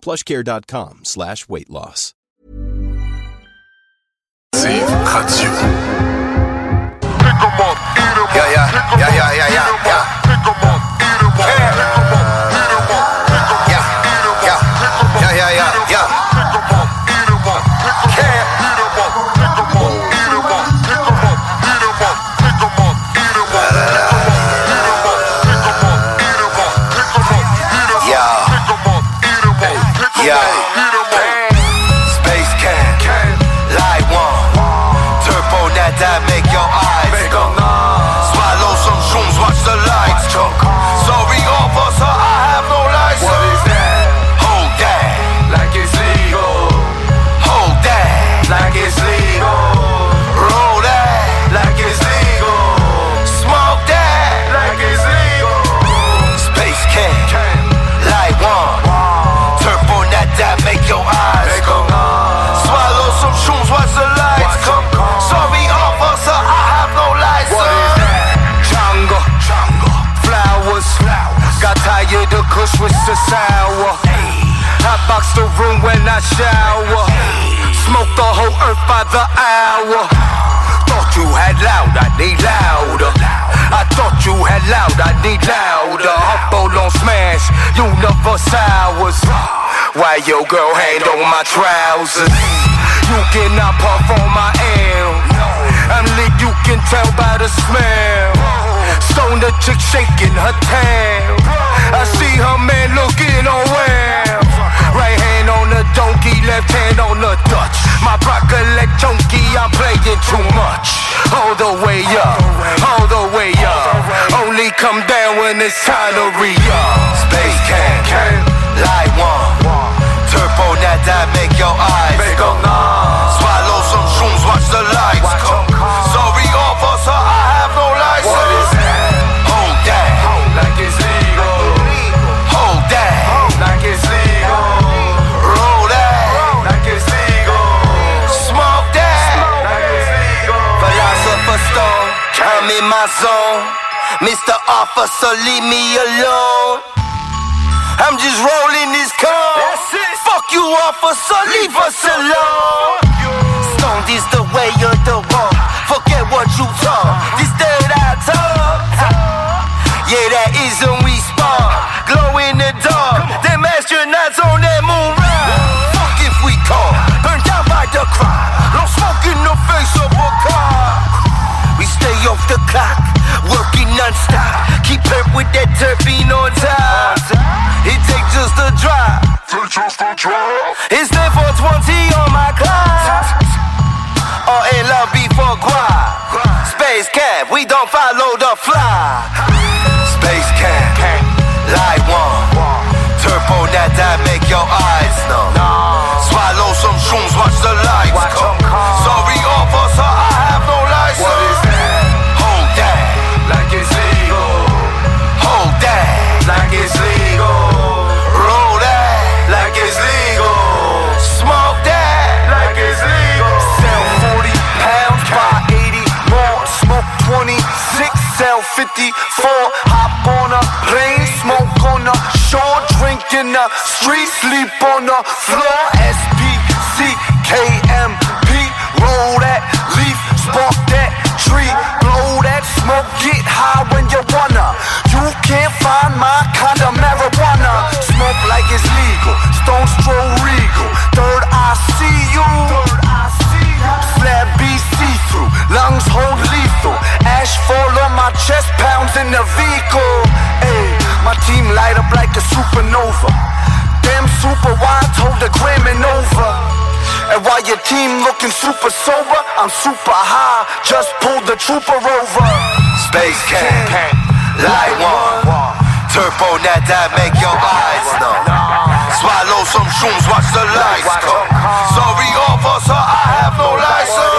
plushcare.com slash weight loss. Radio. Up, up, up. Sour. I box the room when I shower. Smoke the whole earth by the hour. Thought you had loud, I need louder. I thought you had loud, I need louder. Humble on smash, universe hours. Why your girl hand on my trousers? You cannot puff on my air. I'm lit, you can tell by the smell. Stone the chick shaking her tail. I see her man looking on well. Right hand on the donkey, left hand on the Dutch. My broccoli chunky, I'm playing too much. All the way up, all the way up. Only come down when it's time to re up. Space can, light one. Turbo that that make your eyes go. numb. Swallow some shrooms, watch the lights come. I'm in my zone. Mr. Officer, leave me alone. I'm just rolling this cone. Fuck you, officer, leave us alone. Stoned is the way of the walk. Forget what you talk. This that I talk. Yeah, that isn't with that terpene on top. It takes just a drop. It's there for 20 on my clock. Or in love before guap. Space camp, we don't follow the fly. 54. Hop on a plane, smoke on the shore, drink in the street, sleep on the floor. And while your team looking super sober, I'm super high. Just pulled the trooper over. Space Camp, light one. Turbo net that make your eyes numb. Swallow some shrooms, watch the lights come. Sorry, officer, I have no license.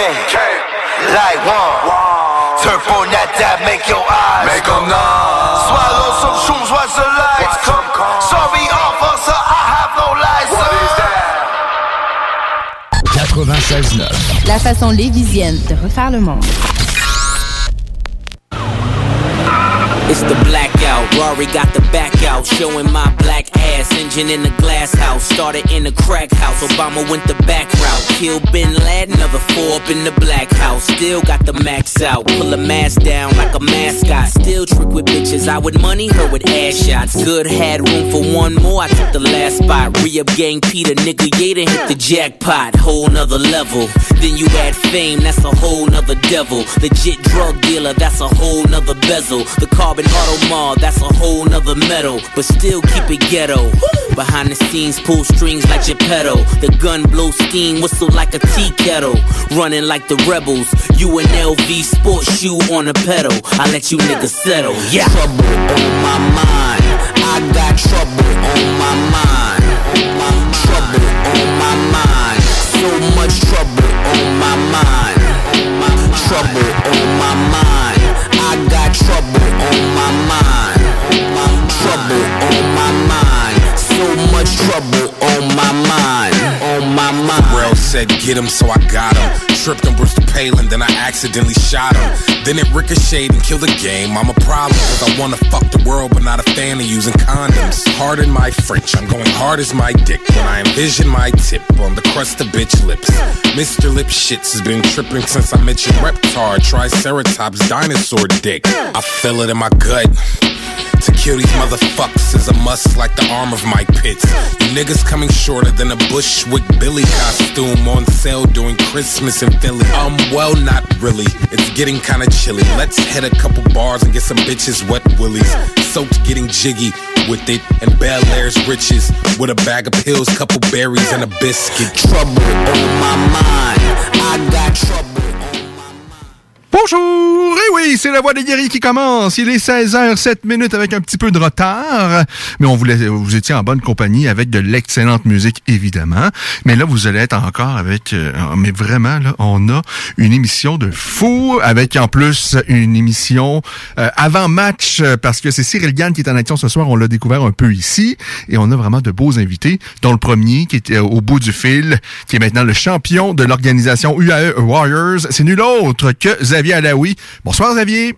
Space Camp, Camp. light one. Turbo net that make your eyes Make 'em numb. Swallow some shrooms, watch the lights Watch come. them come. Sorry, officer, I have no license. What is that? 96.9. La façon lévisienne de refaire le monde. It's the blackout. Rory got the back out, showing my black ass. Engine in the glass house, started in the crack house. Obama went the back route. Killed Bin Laden, another four up in the black house. Still got the max out. Pull a mask down like a mascot. Still trick with bitches. I with money, her with ass shots. Good had room for one more. I took the last spot. Re up gang Peter, nigga Yada hit the jackpot. Whole nother level. Then you add fame, that's a whole nother devil. Legit drug dealer, that's a whole nother bezel. The carbon automar, that's a whole nother metal. But still keep it ghetto. Behind the scenes, pull strings like Geppetto. The gun blow steam, whistle like a tea kettle. Running like the rebels. You an LV sports shoe on a pedal. I let you niggas settle. Yeah. Trouble on my mind. I got trouble on my mind. Trouble on my mind. So much trouble on my mind. Trouble on my mind. Trouble on my mind. Trouble on my mind. So much trouble on my mind. On my mind. Pharrell said get him, so I got him. Tripped him on Bristol Palin, then I accidentally shot him. Then it ricocheted and killed the game. I'm a problem, cause I wanna fuck the world, but not a fan of using condoms. Hard in my French, I'm going hard as my dick when I envision my tip on the crust of bitch lips. Mr. Lip Shits has been tripping since I met your reptar, Triceratops dinosaur dick. I feel it in my gut. To kill these motherfuckers is a must like the arm of Mike Pitts. You niggas coming shorter than a Bushwick Billy costume on sale during Christmas in Philly. Um, well, not really. It's getting kinda chilly. Let's hit a couple bars and get some bitches wet willies. Soaked getting jiggy with it and Bel Air's riches with a bag of pills, couple berries, and a biscuit. Trouble on my mind. I got trouble. Bonjour! Eh oui, c'est la voix des guéris qui commence. Il est 16h07 minutes avec un petit peu de retard. Mais on voulait, vous étiez en bonne compagnie avec de l'excellente musique, évidemment. Mais là, vous allez être encore avec, euh, mais vraiment, là, on a une émission de fou avec en plus une émission euh, avant match euh, parce que c'est Cyril Gann qui est en action ce soir. On l'a découvert un peu ici et on a vraiment de beaux invités, dont le premier qui est euh, au bout du fil, qui est maintenant le champion de l'organisation UAE Warriors. C'est nul autre que Xavier Alaoui. Bonsoir Xavier.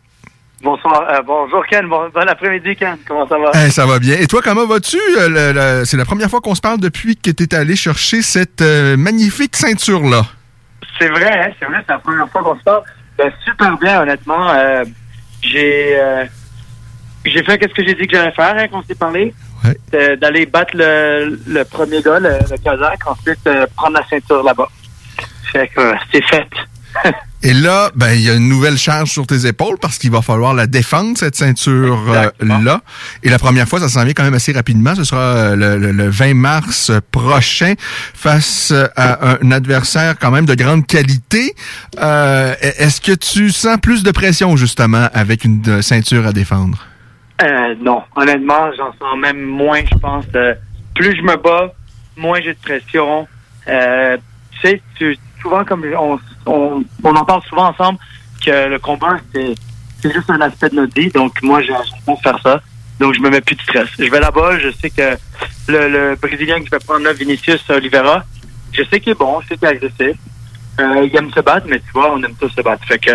Bonsoir, euh, bonjour Ken, bon, bon après-midi Ken, comment ça va? Ça va bien. Et toi, comment vas-tu? Euh, c'est la première fois qu'on se parle depuis que tu es allé chercher cette euh, magnifique ceinture-là. C'est vrai, hein, c'est vrai, c'est la première fois qu'on se parle. Ben, super bien, honnêtement. J'ai j'ai fait qu'est-ce que j'ai dit que j'allais faire hein, quand on s'est parlé. Ouais. D'aller battre le, le premier gars, le, le Kazakh, ensuite prendre la ceinture là-bas. Fait que c'est fait. Et là, ben, il y a une nouvelle charge sur tes épaules parce qu'il va falloir la défendre, cette ceinture-là. Et la première fois, ça s'en vient quand même assez rapidement. Ce sera euh, le, le- le 20 mars prochain face à un adversaire quand même de grande qualité. Euh, Est-ce que tu sens plus de pression, justement, avec une euh, ceinture à défendre? Euh, non, honnêtement, j'en sens même moins, je pense. Euh, plus je me bats, moins j'ai de pression. Euh, tu sais, souvent, comme on, on, en parle souvent ensemble, que le combat, c'est juste un aspect de notre vie. Donc, moi, j'ai j'ai de faire ça. Donc, je me mets plus de stress. Je vais là-bas, je sais que le, Brésilien que je vais prendre là, Vinicius Oliveira, je sais qu'il est bon, je sais qu'il est agressif. Euh, il aime se battre, mais tu vois, on aime tous se battre. Fait que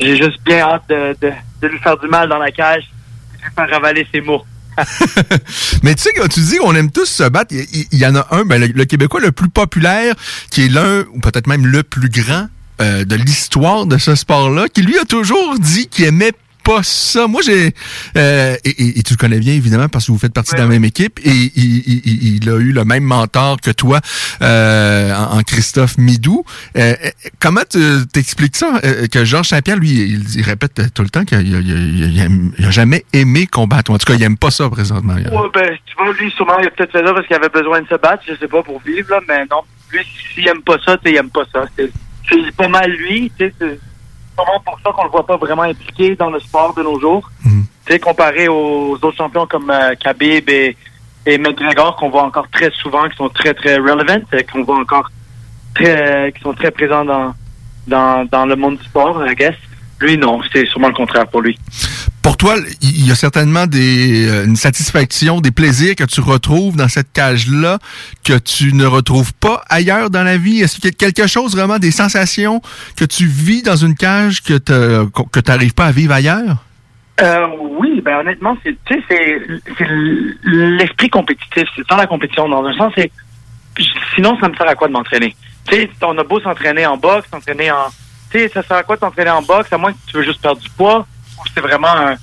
j'ai juste bien hâte de, lui faire du mal dans la cage, de lui faire ravaler ses mots. Mais tu sais, quand tu dis qu'on aime tous se battre, il y, en a un, ben, le Québécois le plus populaire, qui est l'un, ou peut-être même le plus grand euh, de l'histoire de ce sport-là, qui lui a toujours dit qu'il aimait pas ça. Moi, j'ai... euh, et, et- et tu le connais bien, évidemment, parce que vous faites partie de la même équipe. Et il, il- il- il a eu le même mentor que toi euh, en, en Christophe Midou. Euh, comment tu t'expliques ça? que Georges Saint-Pierre, lui, il, il répète tout le temps qu'il a, il a- il a- il aime- il a jamais aimé combattre. En tout cas, il aime pas ça présentement. Ouais, ben, tu vois, lui, sûrement, il a peut-être fait ça parce qu'il avait besoin de se battre, je sais pas, pour vivre, là, mais non. Lui, s'il aime pas ça, il aime pas ça. C'est pas mal lui, c'est sûrement pour ça qu'on le voit pas vraiment impliqué dans le sport de nos jours. Sais, comparé aux autres champions comme euh, Khabib et, et McGregor, qu'on voit encore très souvent, qui sont très, très relevant, qu'on voit encore très, qui sont très présents dans, dans, dans le monde du sport, I guess. Lui, non, c'est sûrement le contraire pour lui. Pour toi, il y a certainement des, euh, une satisfaction, des plaisirs que tu retrouves dans cette cage-là que tu ne retrouves pas ailleurs dans la vie? Est-ce qu'il y a quelque chose vraiment, des sensations que tu vis dans une cage que tu que t'arrives pas à vivre ailleurs? Euh, oui, ben honnêtement, c'est l'esprit compétitif, c'est dans la compétition. Dans un sens, c'est sinon ça me sert à quoi de m'entraîner? Tu sais, on a beau s'entraîner en boxe, s'entraîner en, tu sais, ça sert à quoi de t'entraîner en boxe à moins que tu veux juste perdre du poids? C'est vraiment un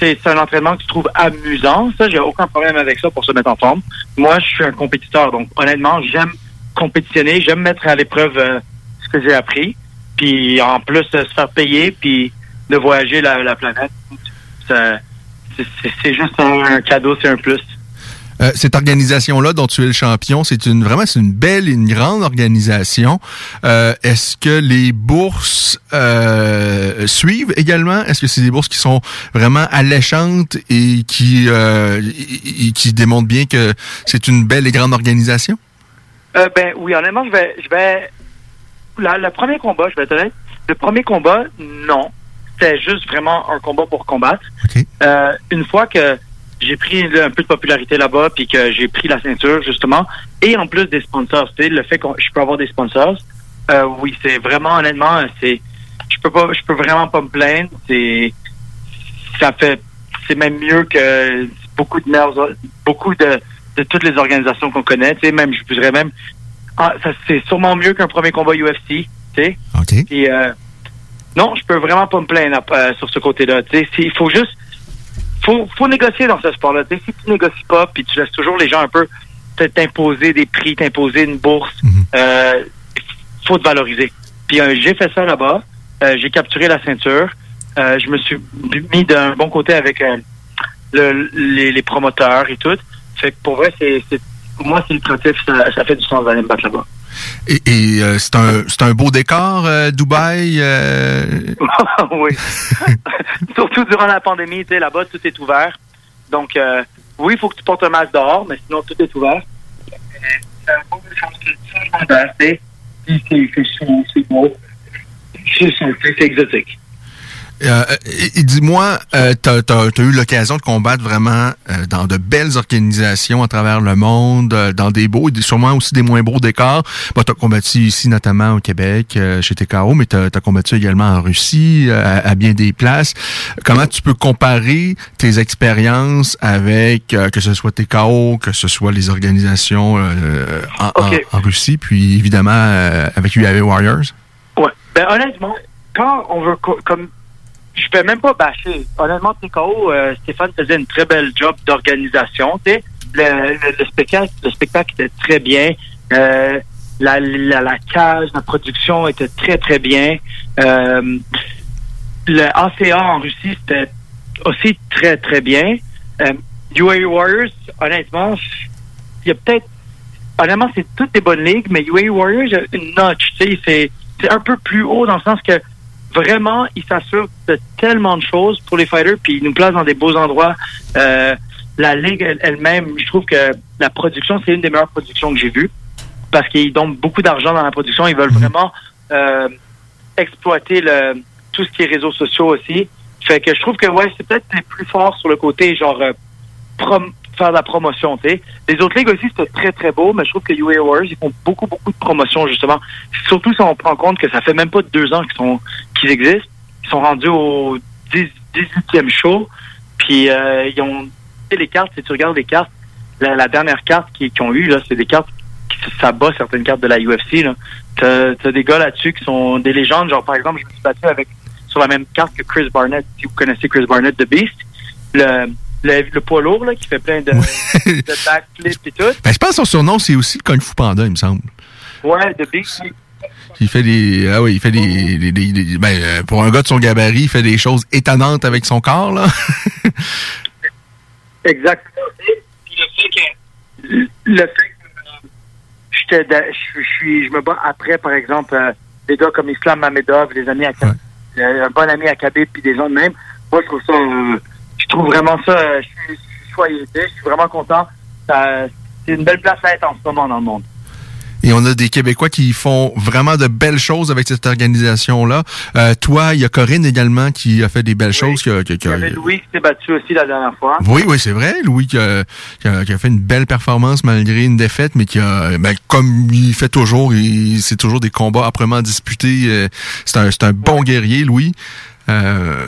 c'est un entraînement que tu trouves amusant. Ça, j'ai aucun problème avec ça pour se mettre en forme. Moi, je suis un compétiteur, donc honnêtement, j'aime compétitionner, j'aime mettre à l'épreuve euh, ce que j'ai appris, puis en plus euh, se faire payer, puis de voyager la, la planète. C'est- c'est juste un cadeau, c'est un plus. Euh, cette organisation-là dont tu es le champion, c'est une vraiment c'est une belle et une grande organisation. Euh, Est-ce que les bourses euh, suivent également? Est-ce que c'est des bourses qui sont vraiment alléchantes et qui et- et qui démontrent bien que c'est une belle et grande organisation? Ben oui, honnêtement, je vais, je vais. La, le premier combat, je vais être honnête. Le premier combat, non, c'était juste vraiment un combat pour combattre. Ok. Euh, une fois que j'ai pris là, un peu de popularité là-bas, puis que j'ai pris la ceinture justement, et en plus des sponsors, tu sais, le fait que je peux avoir des sponsors, euh, oui, c'est vraiment honnêtement, c'est, je peux pas, je peux vraiment pas me plaindre. C'est, ça fait, c'est même mieux que beaucoup de meilleures, beaucoup de, de toutes les organisations qu'on connaît. Tu sais, même, je dirais même, ah, ça, c'est sûrement mieux qu'un premier combat UFC. Tu sais. OK. Puis, euh, non, je peux vraiment pas me plaindre euh, sur ce côté-là. Tu sais, il faut juste, faut, faut négocier dans ce sport-là. Si tu négocies pas, puis tu laisses toujours les gens un peu t'imposer des prix, t'imposer une bourse, euh, faut te valoriser. Puis euh, j'ai fait ça là-bas. Euh, j'ai capturé la ceinture. Euh, je me suis mis d'un bon côté avec le- les, les promoteurs et tout. Fait que pour vrai, c'est, moi, c'est lucratif. Ça, ça fait du sens d'aller me battre là-bas. Et, et, euh, c'est un c'est un beau décor, euh, Dubaï. euh, oui. Surtout durant la pandémie, tu sais, là-bas, tout est ouvert. Donc, euh, oui, il faut que tu portes un masque dehors, mais sinon, tout est ouvert. C'est un beau c'est beau. C'est exotique. Euh, et, et dis-moi, euh, t'as as, eu l'occasion de combattre vraiment euh, dans de belles organisations à travers le monde, euh, dans des beaux et sûrement aussi des moins beaux décors. Bah, t'as combattu ici notamment au Québec, euh, chez TKO, mais t'as as combattu également en Russie, euh, à, à bien des places. Comment tu peux comparer tes expériences avec euh, que ce soit TKO, que ce soit les organisations euh, en, en- Ok. en Russie, puis évidemment euh, avec UAV Warriors? Ouais. Ben, honnêtement, quand on veut, co- comme, je fais même pas bâcher. Honnêtement, TKO, euh, Stéphane faisait une très belle job d'organisation. Le, le, le spectacle, le spectacle était très bien. Euh, la, la, cage, la production était très, très bien. Euh, le ACA en Russie, c'était aussi très, très bien. Euh, UAE Warriors, honnêtement, il y a peut-être honnêtement, c'est toutes des bonnes ligues, mais UAE Warriors, a une notch, c'est un peu plus haut dans le sens que vraiment, ils s'assurent de tellement de choses pour les fighters, puis ils nous placent dans des beaux endroits. Euh, la ligue elle- elle-même, je trouve que la production, c'est une des meilleures productions que j'ai vues, parce qu'ils donnent beaucoup d'argent dans la production. Ils veulent vraiment euh, exploiter le, tout ce qui est réseaux sociaux aussi. Fait que je trouve que, ouais, c'est peut-être les plus forts sur le côté, genre, euh, prom- faire de la promotion. Les autres ligues aussi, c'était très, très beau, mais je trouve que UA Warriors, ils font beaucoup, beaucoup de promotion, justement. Surtout si on prend compte que ça fait même pas deux ans qu'ils sont qu'ils existent. Ils sont rendus au 10 18e show, puis euh, ils ont... Les cartes, si tu regardes les cartes, la, dernière carte qu'ils ont eue, là, c'est des cartes qui ça bat certaines cartes de la UFC, là. T'as t'as des gars là-dessus qui sont des légendes, genre, par exemple, je me suis battu avec sur la même carte que Chris Barnett. Si vous connaissez Chris Barnett, The Beast, le, le, le poids lourd là, qui fait plein de, de backflips et tout. Ben, je pense que son surnom, c'est aussi le Kung Fu Panda, il me semble. Ouais, The Beast. Il fait des. Ah oui, il fait des. des- des- des- ben, euh, pour un gars de son gabarit, il fait des choses étonnantes avec son corps, là. Exactement. Puis le fait que, le fait que euh, de- je, suis, je me bats après, par exemple, euh, des gars comme Islam Mamedov, des amis à euh, un bon ami à Khabib, puis des gens de même. Moi, je trouve ça, euh, je trouve vraiment ça, euh, je suis, je suis choyé, je suis vraiment content. C'est une belle place à être en ce moment dans le monde. Et on a des Québécois qui font vraiment de belles choses avec cette organisation-là. Euh, toi, il y a Corinne également qui a fait des belles choses. qui a- qui a- qui Il y a- avait Louis qui s'est battu aussi la dernière fois. Oui, oui, c'est vrai. Louis qui a, qui a- qui a fait une belle performance malgré une défaite, mais qui a, ben, comme il fait toujours, c'est toujours des combats âprement disputés. euh, C'est un, c'est un bon guerrier, Louis. Euh,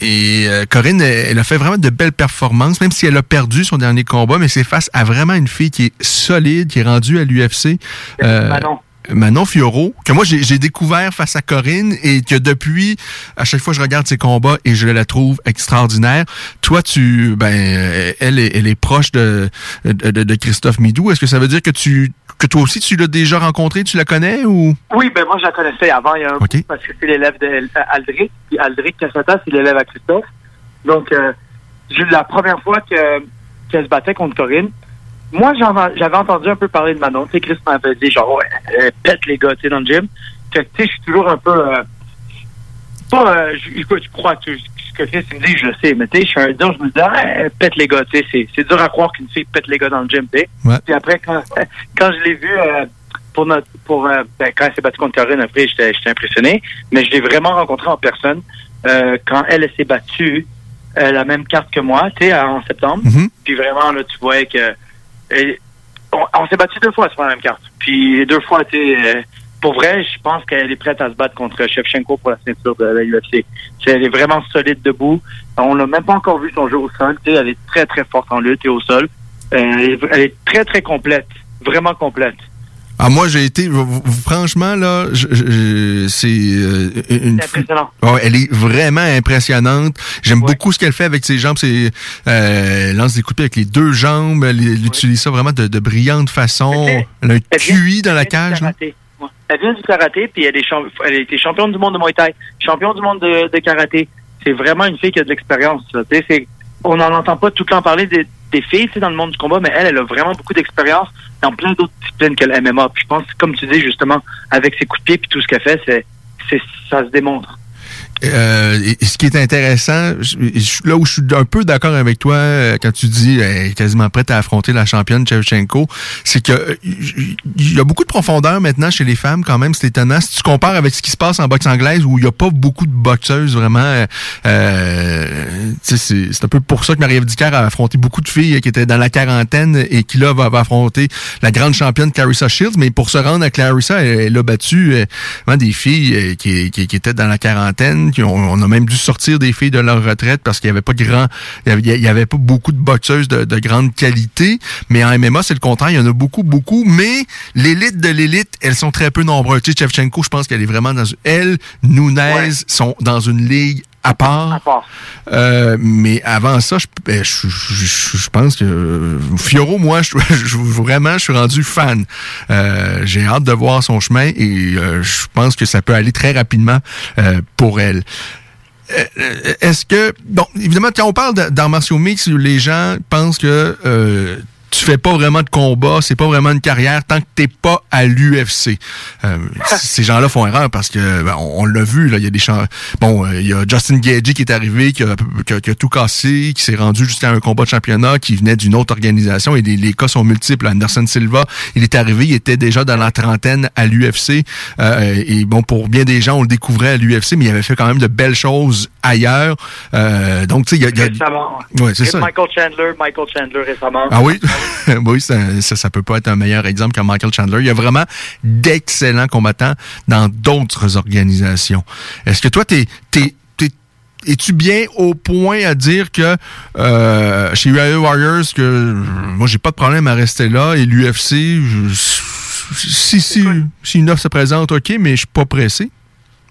et euh, Corinne, elle, a fait vraiment de belles performances, même si elle a perdu son dernier combat, mais c'est face à vraiment une fille qui est solide, qui est rendue à l'UFC. Euh. Manon Fiorot, que moi j'ai découvert face à Corinne et que depuis, à chaque fois je regarde ses combats et je la trouve extraordinaire. Toi, tu, ben, elle est, elle est proche de, de, de Christophe Midou. Est-ce que ça veut dire que tu, que toi aussi tu l'as déjà rencontré, tu la connais ou? Oui, ben moi je la connaissais avant, il y a un OK. bout, parce que c'est l'élève d'Aldric, puis Aldric Cassata, c'est l'élève à Christophe. Donc, euh, la première fois que qu'elle se battait contre Corinne, moi j'en- j'avais entendu un peu parler de Manon. Tu sais, Chris m'avait dit genre, ouais, elle pète les gars, tu sais, dans le gym. Fait que, tu sais, je suis toujours un peu... Euh, pas, euh, je, écoute, je crois que ce que Chris me dit, je le sais, mais tu sais, je suis un donc je me dis, ah, elle pète les gars, tu sais, c'est- c'est dur à croire qu'une fille pète les gars dans le gym, tu sais. Ouais. Puis après, quand, quand je l'ai vu euh, pour notre, pour euh, ben, quand elle s'est battue contre Corinne, après, j'étais j'étais impressionné. Mais je l'ai vraiment rencontrée en personne euh, quand elle, elle s'est battue euh, la même carte que moi, tu sais, en septembre. Mhm. Puis vraiment, là, tu voyais que elle- on, s'est battu deux fois sur la même carte. Puis deux fois, tu sais, euh, pour vrai, je pense qu'elle est prête à se battre contre Shevchenko pour la ceinture de la UFC. Elle est vraiment solide debout. On n'a même pas encore vu son jeu au sol. Tu sais, elle est très, très forte en lutte et au sol. Euh, elle est très, très complète. Vraiment complète. Ah, moi, j'ai été, franchement, là, c'est euh, une. C'est impressionnant. Ouais, elle est vraiment impressionnante. J'aime beaucoup ce qu'elle fait avec ses jambes. C'est, euh, elle lance des pied avec les deux jambes. Elle, elle utilise ça vraiment de, de brillante façon. Elle a un Elle QI dans la cage. Elle vient du karaté, puis elle, est elle a été championne du monde de Muay Thai, champion du monde de, de karaté. C'est vraiment une fille qui a de l'expérience. On n'en entend pas tout le temps parler des, des filles tu sais, dans le monde du combat, mais elle, elle a vraiment beaucoup d'expérience dans plein d'autres disciplines que le MMA. Puis je pense, comme tu dis justement, avec ses coups de pied puis tout ce qu'elle fait, c'est, c'est, ça se démontre. Euh, et ce qui est intéressant, là où je suis un peu d'accord avec toi euh, quand tu dis elle est quasiment prête à affronter la championne Shevchenko, c'est que euh, il y a beaucoup de profondeur maintenant chez les femmes quand même, c'est étonnant. Si tu compares avec ce qui se passe en boxe anglaise où il n'y a pas beaucoup de boxeuses vraiment, euh, euh, c'est un peu pour ça que Marie-Ève Dicker a affronté beaucoup de filles qui étaient dans la quarantaine et qui là va, affronter la grande championne Clarissa Shields, mais pour se rendre à Clarissa, elle, a battu euh, des filles euh, qui étaient dans la quarantaine, qui ont, on a même dû sortir des filles de leur retraite parce qu'il y avait pas grand, il y avait, il y avait pas beaucoup de boxeuses de, de grande qualité, mais en MMA c'est le contraire, il y en a beaucoup, beaucoup, mais l'élite de l'élite, elles sont très peu nombreuses. Tu sais, Shevchenko, je pense qu'elle est vraiment dans, elle, Nunez sont dans une ligue à part. À part. Euh, mais avant ça, je, ben, je, je, je- je pense que euh, Fioro, moi, je, je- vraiment, je suis rendu fan. Euh, J'ai hâte de voir son chemin et euh, je pense que ça peut aller très rapidement euh, pour elle. Euh, Est-ce que, bon, évidemment, quand on parle d'arts martiaux mix, les gens pensent que euh, tu fais pas vraiment de combat, c'est pas vraiment une carrière tant que t'es pas à l'UFC. Euh, ces gens-là font erreur parce que ben, on, on l'a vu là, il y a des champs. Bon, euh, il y a Justin Gagey qui est arrivé, qui a, qui a- qui a tout cassé, qui s'est rendu jusqu'à un combat de championnat, qui venait d'une autre organisation et les, les cas sont multiples. Anderson Silva, il est arrivé, il était déjà dans la trentaine à l'UFC euh, et bon pour bien des gens on le découvrait à l'UFC, mais il avait fait quand même de belles choses ailleurs. Euh, donc tu sais, il y a, il y a- Récemment. Ouais, c'est ça. Michael Chandler, Michael Chandler récemment. ah oui, oui, ça, ça, ça peut pas être un meilleur exemple que Michael Chandler. Il y a vraiment d'excellents combattants dans d'autres organisations. Est-ce que toi, t'es, t'es, t'es- es-tu bien au point à dire que euh, chez UAE Warriors que moi j'ai pas de problème à rester là et l'UFC, si si si une offre se présente, ok, mais je suis pas pressé.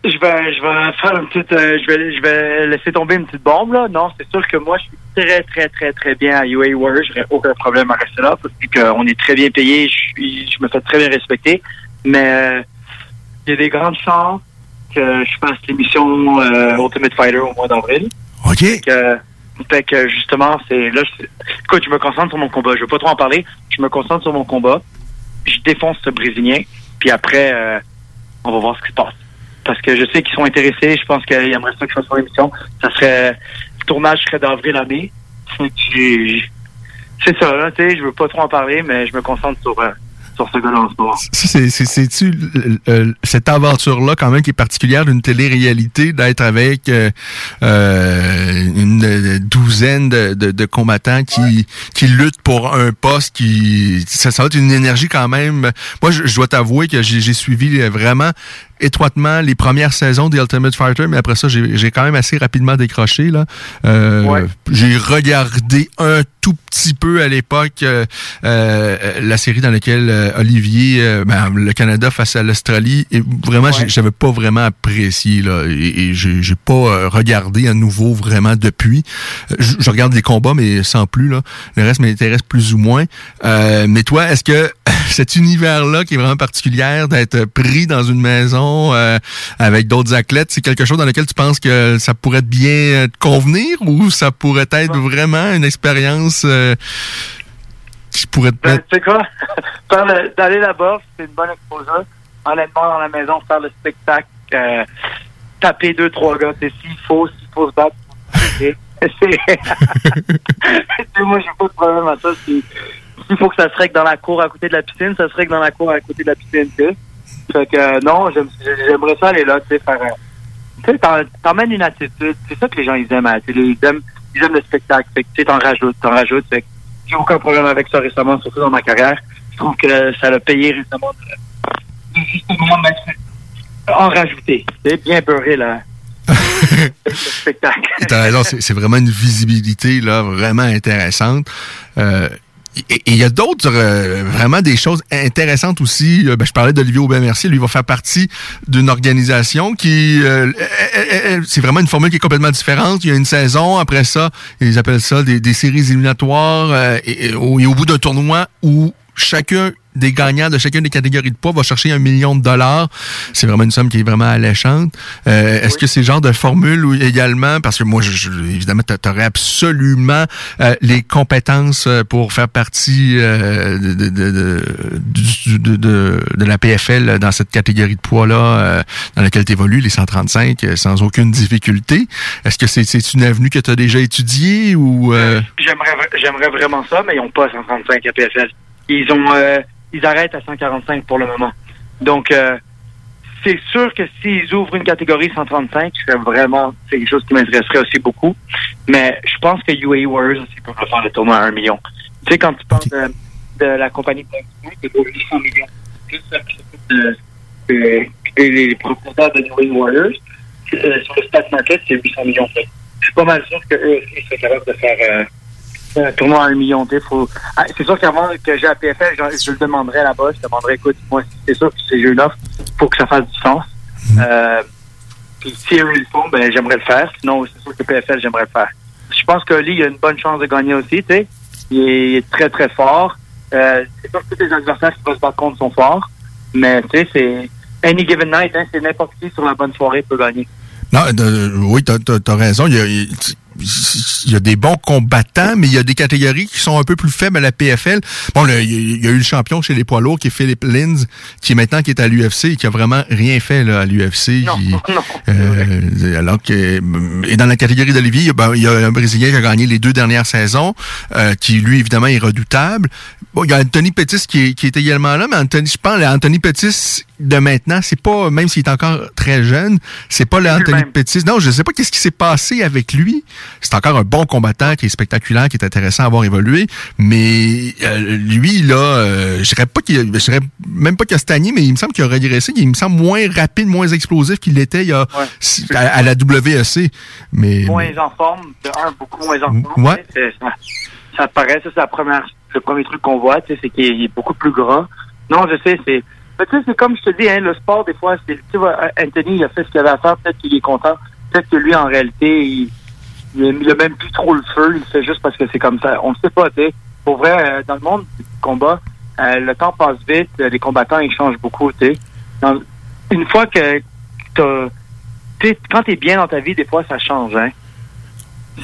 Je vais, je vais faire une petite, euh, je vais, je vais laisser tomber une petite bombe là. Non, c'est sûr que moi, je suis très, très, très, très bien à UA Warriors. J'aurais aucun problème à rester là parce qu'on est très bien payé. Je suis, je me fais très bien respecter. Mais euh, il y a des grandes chances que je fasse l'émission euh, Ultimate Fighter au mois d'avril. OK. Fait que, fait que justement, c'est là. je- Écoute, je me concentre sur mon combat. Je veux pas trop en parler. Je me concentre sur mon combat. Je défonce ce Brésilien. Puis après, euh, on va voir ce qui se passe. Parce que je sais qu'ils sont intéressés. Je pense qu'ils aimeraient ça que je fasse son émission. Ça serait le tournage serait d'avril à mai. C'est ça, là, tu sais, je veux pas trop en parler, mais je me concentre sur, euh, sur ce gars-là en ce moment. C'est-tu euh, euh, cette aventure-là, quand même, qui est particulière d'une télé-réalité, d'être avec une douzaine de, combattants qui, qui luttent pour un poste qui. Ça, ça va être une énergie quand même. Moi, je, dois t'avouer que j'ai suivi vraiment étroitement les premières saisons des Ultimate Fighter, mais après ça, j'ai quand même assez rapidement décroché. là. Euh, Ouais. J'ai regardé un tout petit peu à l'époque euh, euh, la série dans laquelle euh, Olivier, ben, le Canada face à l'Australie, et vraiment, Ouais. j'avais pas vraiment apprécié là, et, et j'ai pas regardé à nouveau vraiment depuis. Je, je regarde les combats, mais sans plus là. Le reste m'intéresse plus ou moins. Euh, mais toi, est-ce que cet univers-là qui est vraiment particulier d'être pris dans une maison euh, avec d'autres athlètes, c'est quelque chose dans lequel tu penses que ça pourrait bien euh, te convenir ou ça pourrait être vraiment une expérience euh, qui pourrait te Ben, mettre... tu sais quoi? D'aller là-bas, c'est une bonne exposure. Honnêtement, dans la maison, faire le spectacle, euh, taper deux, trois gars, c'est s'il faut, s'il faut se battre. c'est- moi, j'ai pas de problème à ça. Si- S'il faut que ça se règle dans la cour à côté de la piscine, ça se règle dans la cour à côté de la piscine. Fait que, euh, non, j'aime- j'aimerais ça aller là, tu sais, faire un- Tu sais, t'emmènes une attitude. C'est ça que les gens, ils aiment télé. Ils aiment, ils aiment le spectacle. Fait que, tu sais, t'en rajoutes, t'en rajoutes. Fait que j'ai aucun problème avec ça récemment, surtout dans ma carrière. Je trouve que ça l'a payé récemment de, de justement mettre, en rajouter. C'est bien beurré, là. le spectacle. T'as raison, c'est c'est vraiment une visibilité là vraiment intéressante. Euh, et il y a d'autres, euh, vraiment des choses intéressantes aussi. Euh, ben, je parlais d'Olivier Aubin-Mercier. Lui va faire partie d'une organisation qui... euh, c'est vraiment une formule qui est complètement différente. Il y a une saison. Après ça, ils appellent ça des, des séries éliminatoires. euh, et au bout d'un tournoi où chacun des gagnants de chacune des catégories de poids va chercher un million de dollars. C'est vraiment une somme qui est vraiment alléchante. Euh, Est-ce que c'est le genre de formule où également, parce que moi, je, je- évidemment, tu aurais absolument euh, les compétences euh, pour faire partie euh, de, de, de, de, de- de la PFL dans cette catégorie de poids-là euh, dans laquelle tu évolues, les 135, euh, sans aucune difficulté. Est-ce que c'est une avenue que tu as déjà étudiée ou... euh, j'aimerais vraiment ça, mais ils n'ont pas 135 à PFL. Ils ont, euh, ils arrêtent à 145 pour le moment. Donc, euh, c'est sûr que s'ils ouvrent une catégorie 135, c'est vraiment, c'est quelque chose qui m'intéresserait aussi beaucoup. Mais je pense que UAE Warriors aussi peuvent faire le tournoi à 1 million. Tu sais, quand tu parles de, de la compagnie de c'est pour 800 millions. Juste de, de- les propriétaires de UAE Warriors, euh, sur le stock market, c'est 800 millions. Je suis pas mal sûr qu'eux aussi seraient capables de faire euh, à un million. tu sais, Faut... Ah, c'est sûr qu'avant que j'ai la PFL, je, je le demanderais là-bas. Je demanderais, écoute, moi, c'est sûr que c'est j'ai une offre, faut que ça fasse du sens. Euh, puis si eux le font, ben j'aimerais le faire. Sinon, c'est sûr que PFL, j'aimerais le faire. Je pense que Lee, il a une bonne chance de gagner aussi, tu sais. Il est, il est très, très fort. Euh, c'est sûr que tous les adversaires qui vont se battre contre sont forts. Mais, tu sais, c'est any given night, hein, c'est n'importe qui sur la bonne soirée peut gagner. Non, de- oui, t'as as, raison. Il y, a, il y a des bons combattants, mais il y a des catégories qui sont un peu plus faibles à la PFL. Bon, le- il y a eu le champion chez les poids lourds qui est Philippe Linz, qui est maintenant qui est à l'UFC et qui a vraiment rien fait là, à l'UFC. Non, non. euh, alors que et dans la catégorie d'Olivier, il y a- ben, il y a un Brésilien qui a gagné les deux dernières saisons, euh, qui lui évidemment est redoutable. Bon, il y a Anthony Pettis qui est, qui est également là, mais Anthony, je pense, Anthony Pettis de maintenant, c'est pas, même s'il est encore très jeune, c'est pas le Anthony. Pettis. Non, je sais pas qu'est-ce qui s'est passé avec lui. C'est encore un bon combattant qui est spectaculaire, qui est intéressant à avoir évolué, mais euh, lui là, euh, je dirais pas qu'il, je dirais même pas qu'il a stagné, mais il me semble qu'il a régressé. Il me semble moins rapide, moins explosif qu'il l'était il y a Ouais. à, à la WEC. Mais moins en forme, de un, beaucoup moins en forme. Ouais. Ça, ça paraît, ça c'est la première, le premier truc qu'on voit, c'est qu'il est beaucoup plus gras. Non, je sais, c'est, Mais tu sais, c'est comme je te dis, hein, le sport, des fois, c'est, tu vois, Anthony, il a fait ce qu'il avait à faire, peut-être qu'il est content. Peut-être que lui, en réalité, il, il, a même plus trop le feu, il le fait juste parce que c'est comme ça. On ne sait pas, tu sais. Pour vrai, euh, dans le monde du combat, euh, le temps passe vite, euh, les combattants, ils changent beaucoup, tu sais. Une fois que t'as, tu sais, quand t'es bien dans ta vie, des fois, ça change, hein.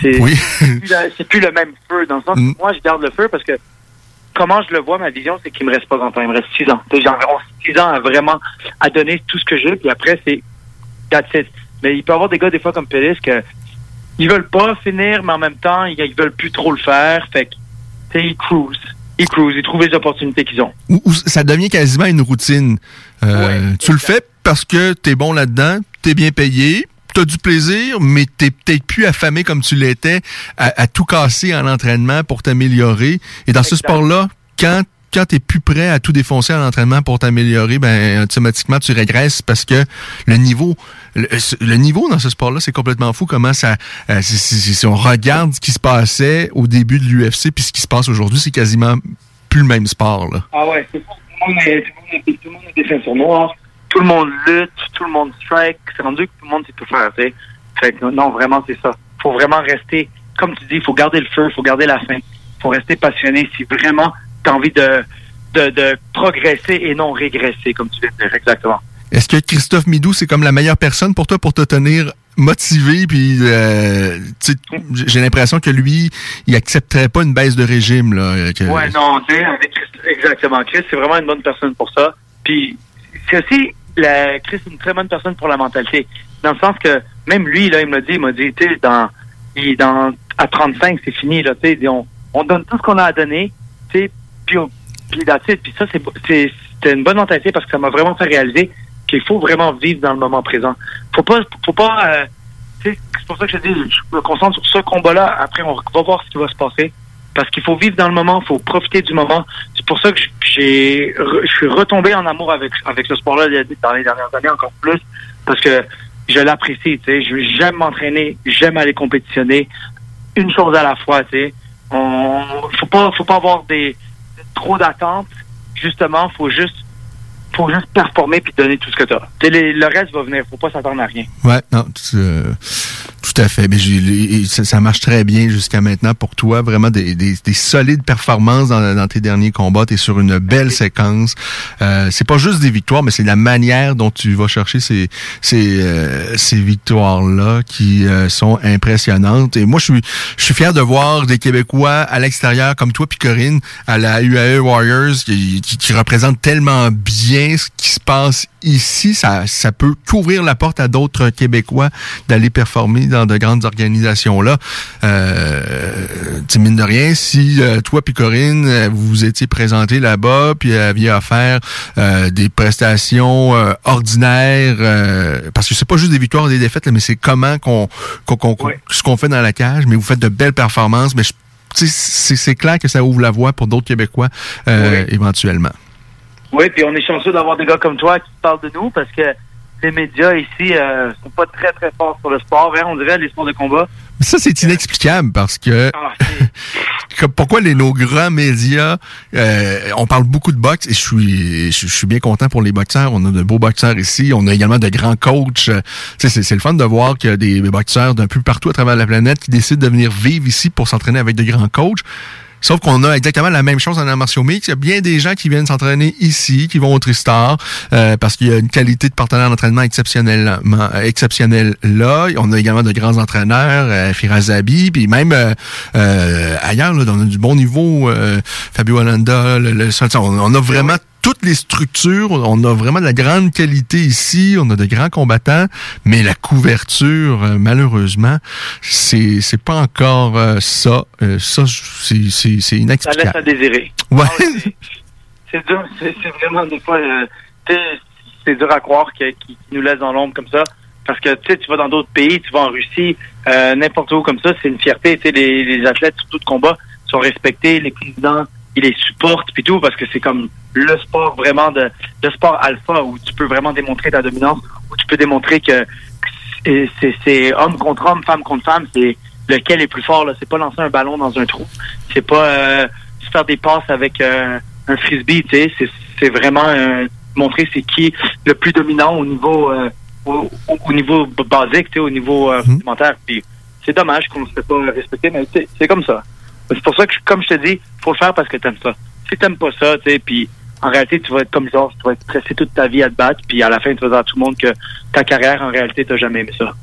C'est, Oui. c'est plus, la- c'est plus le même feu. Dans le sens Mm. moi, je garde le feu parce que comment je le vois, ma vision, c'est qu'il me reste pas grand temps. Il me reste six ans. J'ai environ six ans à vraiment à donner tout ce que j'ai, puis après, c'est that's it. Mais il peut y avoir des gars, des fois, comme Pérez, que ils veulent pas finir, mais en même temps, ils, ils veulent plus trop le faire. Fait que, ils cruisent. Ils cruisent. Ils trouvent les opportunités qu'ils ont. Ou- ou ça devient quasiment une routine. Euh, tu le fais parce que t'es bon là-dedans, t'es bien payé, t'as du plaisir, mais t'es peut-être plus affamé comme tu l'étais à, à tout casser en entraînement pour t'améliorer. Et dans ce sport-là, quand quand t'es plus prêt à tout défoncer en entraînement pour t'améliorer, ben automatiquement tu régresses parce que le niveau le, le niveau dans ce sport-là, c'est complètement fou comment ça euh, si, si- si- si on regarde ce qui se passait au début de l'UFC puis ce qui se passe aujourd'hui, c'est quasiment plus le même sport là. Ah ouais, c'est. Tout le monde tout le monde est, tout le monde sur noir. Tout le monde lutte, tout le monde strike. C'est rendu que tout le monde sait tout faire, tu sais. Fait que non, vraiment, c'est ça. Faut vraiment rester, comme tu dis, il faut garder le feu, il faut garder la faim. faut rester passionné si vraiment tu as envie de, de, de progresser et non régresser, comme tu viens de dire. Exactement. Est-ce que Christophe Midou, c'est comme la meilleure personne pour toi pour te tenir motivé? Puis euh, j'ai l'impression que lui, il accepterait pas une baisse de régime là. que- Ouais, non, tu sais, avec Chris, exactement. Chris, c'est vraiment une bonne personne pour ça. Puis, c'est aussi, la, Chris, est une très bonne personne pour la mentalité. Dans le sens que, même lui, là, il me l'a dit, il m'a dit, tu sais, dans, il, dans, à 35, c'est fini, là, tu sais, on, on donne tout ce qu'on a à donner, tu sais, puis, on- puis. Puis ça, c'est, une bonne mentalité parce que ça m'a vraiment fait réaliser qu'il faut vraiment vivre dans le moment présent. Faut pas, faut pas, euh, c'est pour ça que je dis, je me concentre sur ce combat-là. Après, on va voir ce qui va se passer. Parce qu'il faut vivre dans le moment, il faut profiter du moment. C'est pour ça que j'ai, je suis retombé en amour avec avec ce sport-là dans les dernières années encore plus, parce que je l'apprécie. Tu sais, j'aime m'entraîner, j'aime aller compétitionner. Une chose à la fois, tu sais. Faut pas, faut pas avoir des trop d'attentes. Justement, faut juste, faut juste performer puis donner tout ce que tu as. le reste va venir. Faut pas s'attendre à rien. Ouais, non, tu- euh, tout à fait. Mais ça, ça marche très bien jusqu'à maintenant pour toi. Vraiment des, des, des solides performances dans, dans tes derniers combats. T'es sur une belle séquence. Euh, c'est pas juste des victoires, mais c'est la manière dont tu vas chercher ces ces, euh, ces victoires-là qui euh, sont impressionnantes. Et moi, je suis je suis fier de voir des Québécois à l'extérieur comme toi puis Corinne à la UAE Warriors qui, qui, qui représentent tellement bien ce qui se passe ici. Ça, ça peut couvrir la porte à d'autres Québécois d'aller performer dans de grandes organisations là. Euh, tu mine de rien, si euh, toi puis Corinne euh, vous vous étiez présentés là-bas puis aviez offert euh, des prestations euh, ordinaires, parce que c'est pas juste des victoires et des défaites, là, mais c'est comment qu'on, qu'on, ce qu'on fait dans la cage. Mais vous faites de belles performances, mais je- c'est, c'est clair que ça ouvre la voie pour d'autres Québécois Oui. éventuellement. Oui, puis on est chanceux d'avoir des gars comme toi qui parlent de nous parce que les médias ici euh, sont pas très très forts sur le sport. Hein, on dirait les sports de combat. Mais ça, c'est inexplicable parce que Ah, pourquoi les nos grands médias euh, on parle beaucoup de boxe et je suis je, suis bien content pour les boxeurs on a de beaux boxeurs ici on a également de grands coachs Euh, c'est le fun de voir qu'il y a des boxeurs d'un peu partout à travers la planète qui décident de venir vivre ici pour s'entraîner avec de grands coachs Sauf qu'on a exactement la même chose en arts martiaux. Il y a bien des gens qui viennent s'entraîner ici, qui vont au Tristar, euh, parce qu'il y a une qualité de partenaire d'entraînement exceptionnellement euh, exceptionnelle là. On a également de grands entraîneurs, euh, Firazabi, puis même euh, euh, ailleurs, là, on a du bon niveau, Fabio Hollanda, le, le- on, on a vraiment toutes les structures, on a vraiment de la grande qualité ici, on a de grands combattants, mais la couverture, euh, malheureusement, c'est c'est pas encore euh, ça. Euh, ça, c'est c'est c'est ça laisse inexplicable. à désirer. Ouais. Oui, c'est- dur, c'est vraiment des fois, c'est dur à croire qu'ils nous laissent dans l'ombre comme ça. Parce que tu sais, tu vas dans d'autres pays, tu vas en Russie, euh, n'importe où comme ça, c'est une fierté. Tu sais, les, les athlètes, surtout de combat, sont respectés, les présidents, ils les supportent puis tout, parce que c'est comme le sport vraiment de le sport alpha où tu peux vraiment démontrer ta dominance, où tu peux démontrer que c'est- homme contre homme, femme contre femme, c'est lequel est plus fort là. C'est pas lancer un ballon dans un trou, c'est pas euh, se faire des passes avec euh, un frisbee, tu sais. C'est vraiment un- montrer c'est qui le plus dominant au niveau euh, au, au- au niveau basique, tu sais, au niveau euh, Mhm. rudimentaire. Puis c'est dommage qu'on ne se fait pas respecter, mais c'est c'est comme ça. C'est pour ça que, comme je te dis, faut le faire parce que t'aimes ça. Si t'aimes pas ça, tu sais, puis en réalité, tu vas être comme Georges, tu vas être stressé toute ta vie à te battre, puis à la fin, tu vas dire à tout le monde que ta carrière, en réalité, t'as jamais aimé ça.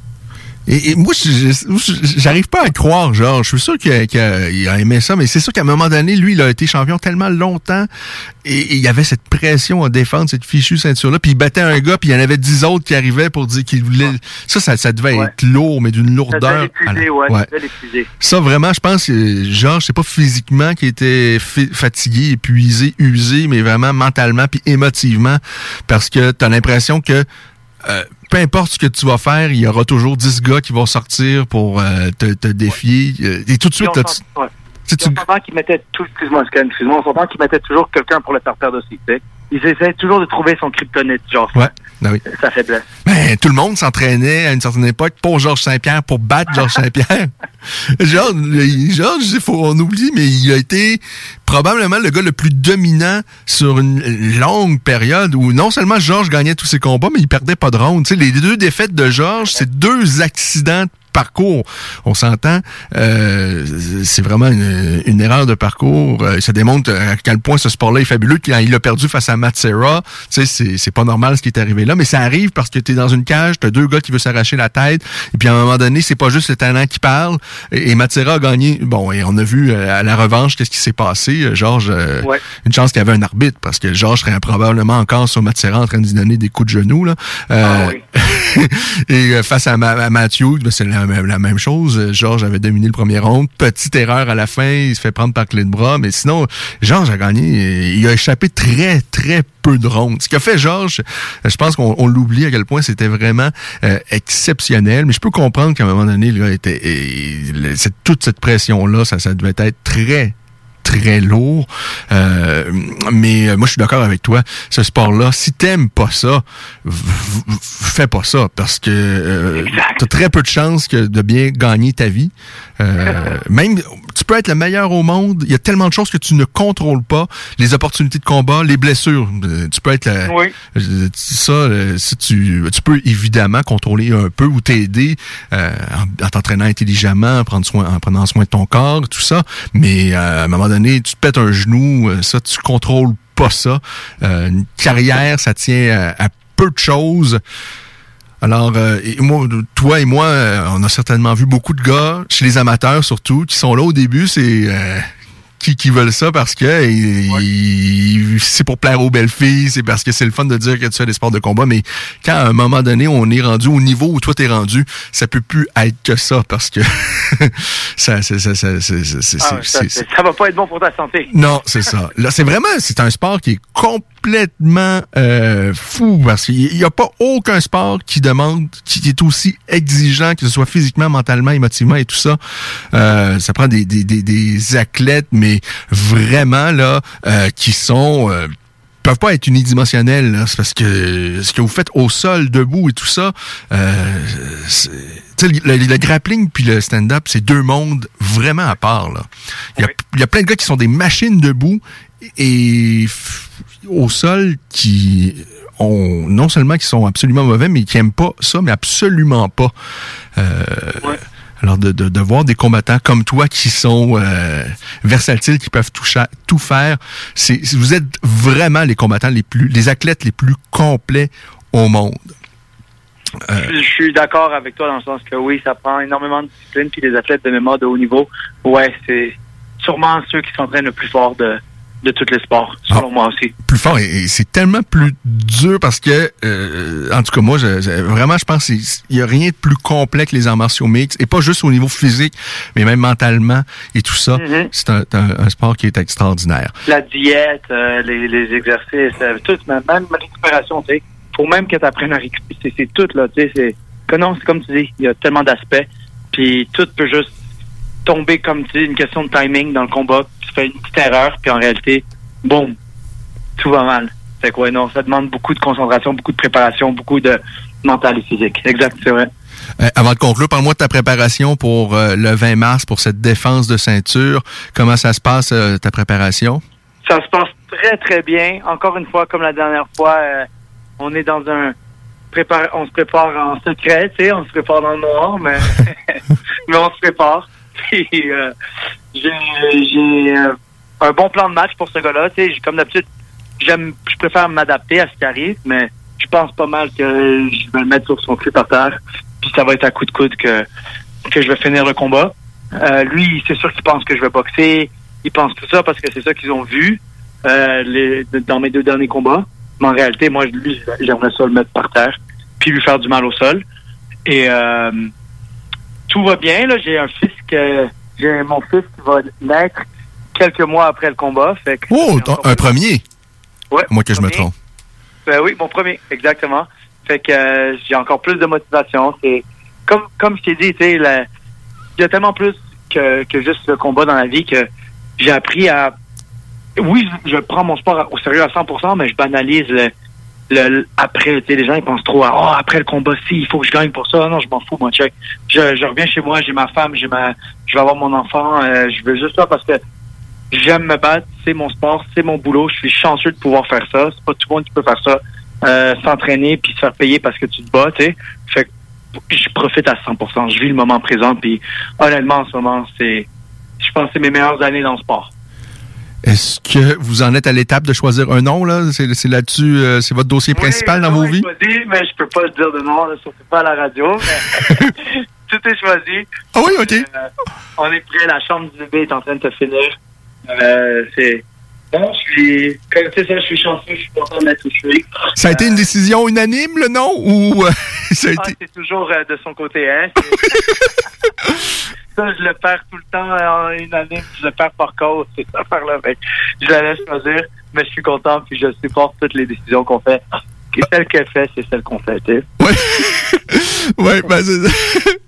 Et, et moi, j'arrive pas à croire, genre, je suis sûr qu'il a, aimé ça, mais c'est sûr qu'à un moment donné, lui, il a été champion tellement longtemps et, et il y avait cette pression à défendre cette fichue ceinture-là, puis il battait un gars, puis il y en avait dix autres qui arrivaient pour dire qu'il voulait... Ça, ça, ça devait Ouais. être lourd, mais d'une Ça lourdeur. devait ouais, Ouais. ça. Ça, vraiment, je pense que Georges, c'est pas physiquement qu'il était fatigué, épuisé, usé, mais vraiment mentalement puis émotivement, parce que t'as l'impression que euh, peu importe ce que tu vas faire, il y aura toujours 10 gars qui vont sortir pour euh, te, te défier. Euh, Et tout de suite, là, tu- ouais. tu on s'entend qu'ils mettaient tout, excuse-moi, excuse-moi, on s'entend qu'ils mettaient toujours quelqu'un pour le faire perdre aussi. Ils essaient toujours de trouver son kryptonite, genre, Ouais, ben oui. sa faiblesse. Ben, tout le monde s'entraînait à une certaine époque pour Georges Saint-Pierre, pour battre Georges Saint-Pierre. Georges, il- Georges, il faut, on oublie, mais il a été probablement le gars le plus dominant sur une longue période où non seulement Georges gagnait tous ses combats, mais il perdait pas de ronde. Tu sais, les deux défaites de Georges, c'est deux accidents de parcours. On s'entend, euh, c'est vraiment une, une erreur de parcours. Euh, Ça démontre à quel point ce sport-là est fabuleux. Quand il a perdu face à Matt Serra, tu sais, c'est, pas normal ce qui est arrivé là, mais ça arrive parce que tu es dans une cage, tu as deux gars qui veulent s'arracher la tête, et puis à un moment donné, c'est pas juste le talent qui parle. Et, et a gagné. Bon, et on a vu euh, à la revanche qu'est-ce qui s'est passé. Euh, Georges, euh, Ouais. une chance qu'il y avait un arbitre parce que Georges serait probablement encore sur Matt Serra en train de lui donner des coups de genoux. Là. Euh, Ah oui. et face à, à Matthew, ben, c'est la, la même chose. Georges avait dominé le premier round. Petite erreur à la fin, il se fait prendre par clé de bras. Mais sinon, Georges a gagné. Il a échappé très, très peu de rounds. Ce qu'a fait Georges, je pense qu'on on l'oublie à quel point c'était vraiment euh, exceptionnel. Mais je peux comprendre qu'à un moment donné, gars était, et toute cette pression-là, ça, ça devait être très, très lourd. Euh, mais euh, moi, je suis d'accord avec toi. Ce sport-là, si t'aimes pas ça, fais pas ça parce que euh, t'as très peu de chances que de bien gagner ta vie. Euh, même, tu peux être le meilleur au monde. Il y a tellement de choses que tu ne contrôles pas. Les opportunités de combat, les blessures. Euh, Tu peux être la, Oui. euh, Ça, euh, si tu, tu peux évidemment contrôler un peu ou t'aider euh, en, en t'entraînant intelligemment, en, prendre soin, en prenant soin de ton corps, tout ça. Mais euh, à un moment donné, tu te pètes un genou, ça, tu contrôles pas ça. Euh, une carrière, ça tient à, à peu de choses. Alors, euh, et moi, toi et moi, euh, on a certainement vu beaucoup de gars, chez les amateurs surtout, qui sont là au début, c'est euh, qui, qui veulent ça parce que c'est pour plaire aux belles filles, c'est parce que c'est le fun de dire que tu fais des sports de combat, mais quand à un moment donné on est rendu au niveau où toi t'es rendu, ça peut plus être que ça parce que ça, ça, ça, c'est, c'est, c'est- Ah, ça, ça va pas être bon pour ta santé. non, c'est ça. Là, c'est vraiment, c'est un sport qui est complètement euh, fou parce qu'il n'y a pas aucun sport qui demande, qui est aussi exigeant, que ce soit physiquement, mentalement, émotivement et tout ça. Euh, ça prend des, des, des, des athlètes, mais vraiment là, euh, qui sont euh, peuvent pas être unidimensionnels. là. C'est parce que ce que vous faites au sol, debout et tout ça, euh, c'est- tu sais, le, le grappling puis le stand-up, c'est deux mondes vraiment à part. Là. Il, y a, Oui. il y a plein de gars qui sont des machines debout et au sol qui ont non seulement qui sont absolument mauvais, mais qui aiment pas ça, mais absolument pas. Euh, Ouais. alors de, de, de voir des combattants comme toi qui sont euh, versatiles, qui peuvent tout, tout faire, c'est vous êtes vraiment les combattants les plus, les athlètes les plus complets au monde. Je, je suis d'accord avec toi dans le sens que oui, ça prend énormément de discipline, puis les athlètes de mémoire de haut niveau, ouais, c'est sûrement ceux qui s'entraînent le plus fort de, de tous les sports, selon Ah. moi aussi. Plus fort et, et c'est tellement plus dur parce que, euh, en tout cas moi, je, je- vraiment, je pense qu'il y a rien de plus complet que les arts martiaux mixtes et pas juste au niveau physique, mais même mentalement et tout ça. Mhm. C'est un, un- un sport qui est extraordinaire. La diète, euh, les, les exercices, euh, tout, même même récupération, tu sais. Faut même que tu apprennes à récupérer. C'est- tout, là, tu sais. c'est- que Non, c'est comme tu dis, il y a tellement d'aspects. Puis tout peut juste tomber comme tu dis, une question de timing dans le combat. Tu fais une petite erreur, puis en réalité, boum, tout va mal. Fait quoi, non, ça demande beaucoup de concentration, beaucoup de préparation, beaucoup de mental et physique. Exact, c'est vrai. Euh, avant de conclure, parle-moi de ta préparation pour euh, le 20 mars pour cette défense de ceinture. Comment ça se passe, euh, ta préparation? Ça se passe très, très bien. Encore une fois, comme la dernière fois, on est dans un... Prépare, on se prépare en secret, tu sais, on se prépare dans le noir, mais, mais on se prépare. Puis, j'ai euh, un bon plan de match pour ce gars-là. Comme d'habitude, j'aime, je préfère m'adapter à ce qui arrive, mais je pense pas mal que je vais le mettre sur son cul par terre. Puis ça va être à coup de coude que, que je vais finir le combat. Euh, lui, c'est sûr qu'il pense que je vais boxer. Il pense tout ça parce que c'est ça qu'ils ont vu euh, les, dans mes deux derniers combats. Mais en réalité, moi, lui, j'aimerais ça le mettre par terre, puis lui faire du mal au sol. Et euh, tout va bien. Là, j'ai un fils que j'ai mon fils qui va naître quelques mois après le combat. Fait que Oh, un premier? Ouais, Moi que je me trompe. Ben oui, mon premier, exactement. Fait que euh, j'ai encore plus de motivation. C'est comme comme je t'ai dit, tu sais, il y a tellement plus que, que juste le combat dans la vie que j'ai appris à. Oui, je je prends mon sport au sérieux à 100%, mais je banalise le, après. Tu sais, les gens ils pensent trop à oh après le combat, si il faut que je gagne pour ça. Non, je m'en fous, moi. Check. Je, reviens chez moi, j'ai ma femme, j'ai ma, je vais avoir mon enfant. euh, je veux juste ça parce que j'aime me battre, c'est mon sport, c'est mon boulot. Je suis chanceux de pouvoir faire ça. C'est pas tout le monde qui peut faire ça. Euh, s'entraîner puis se faire payer parce que tu te bats, tu sais. Que je profite à 100%. Je vis le moment présent puis honnêtement en ce moment, c'est je pense que c'est mes meilleures années dans le sport. Est-ce que vous en êtes à l'étape de choisir un nom, là? C'est là-dessus, euh, c'est votre dossier principal dans vos vies? choisi, mais je peux pas dire de nom, là, surtout pas à la radio. mais tout est choisi. Ah oui, OK. Euh, on est prêt, la chambre du bébé est en train de se finir. Euh, c'est. Non, je suis. Comme tu sais, ça, je suis chanceux, je suis content d'être où je suis. Ça a été une décision unanime, le nom? Ou euh, ça a Ah, été... c'est toujours euh, de son côté, hein. ça, je le perds tout le temps en une année, je le perds par cause, c'est ça affaire-là. Fait que Je la laisse choisir, mais je suis content, puis je supporte toutes les décisions qu'on fait. Celle qu'elle fait, c'est celle qu'on fait, tu sais. Oui, ben c'est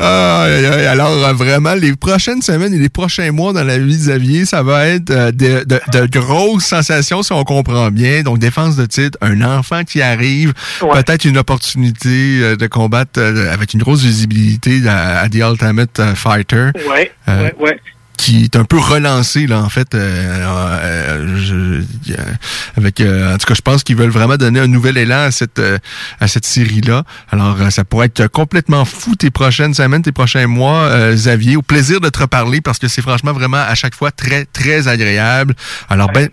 Ah, alors euh, vraiment, les prochaines semaines et les prochains mois dans la vie de Xavier, ça va être euh, de, de- de grosses sensations si on comprend bien. Donc, défense de titre, un enfant qui arrive, Ouais. peut-être une opportunité euh, de combattre avec une grosse visibilité à, à The Ultimate Fighter. Ouais, Euh, ouais, ouais. Qui est un peu relancé là en fait euh, euh, je- euh, avec euh, en tout cas je pense qu'ils veulent vraiment donner un nouvel élan à cette euh, à cette série là alors euh, ça pourrait être complètement fou tes prochaines semaines tes prochains mois euh, Xavier. Au plaisir de te reparler parce que c'est franchement vraiment à chaque fois très très agréable. Alors ben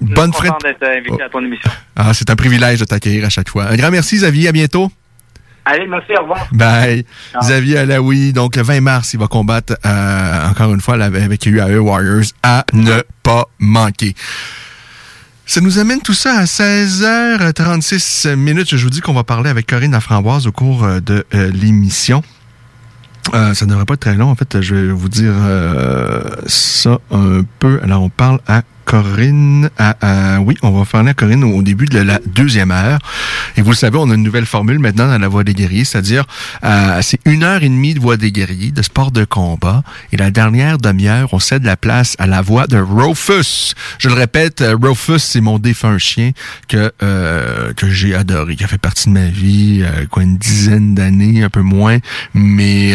bonne fête. d'être invité à ton émission. ah, c'est un privilège de t'accueillir à chaque fois. Un grand merci Xavier. À bientôt Allez, merci, au revoir. Bye. Xavier Alaoui, donc le 20 mars, il va combattre euh, encore une fois avec UAE Warriors à ne pas manquer. Ça nous amène tout ça à 16h36 minutes. Je vous dis qu'on va parler avec Corinne Laframboise au cours euh, de euh, l'émission. Euh, ça ne devrait pas être très long. En fait, je vais vous dire euh, ça un peu. Alors, on parle à Corinne. À, à- oui, on va parler à Corinne au, début de la deuxième heure. Et vous le savez, on a une nouvelle formule maintenant dans la Voix des guerriers, c'est-à-dire euh, c'est une heure et demie de Voix des guerriers, de sport de combat. Et la dernière demi-heure, on cède la place à la voix de Rufus. Je le répète, euh, Rufus, c'est mon défunt chien que euh, que j'ai adoré, qui a fait partie de ma vie, euh, quoi, une dizaine d'années, un peu moins, mais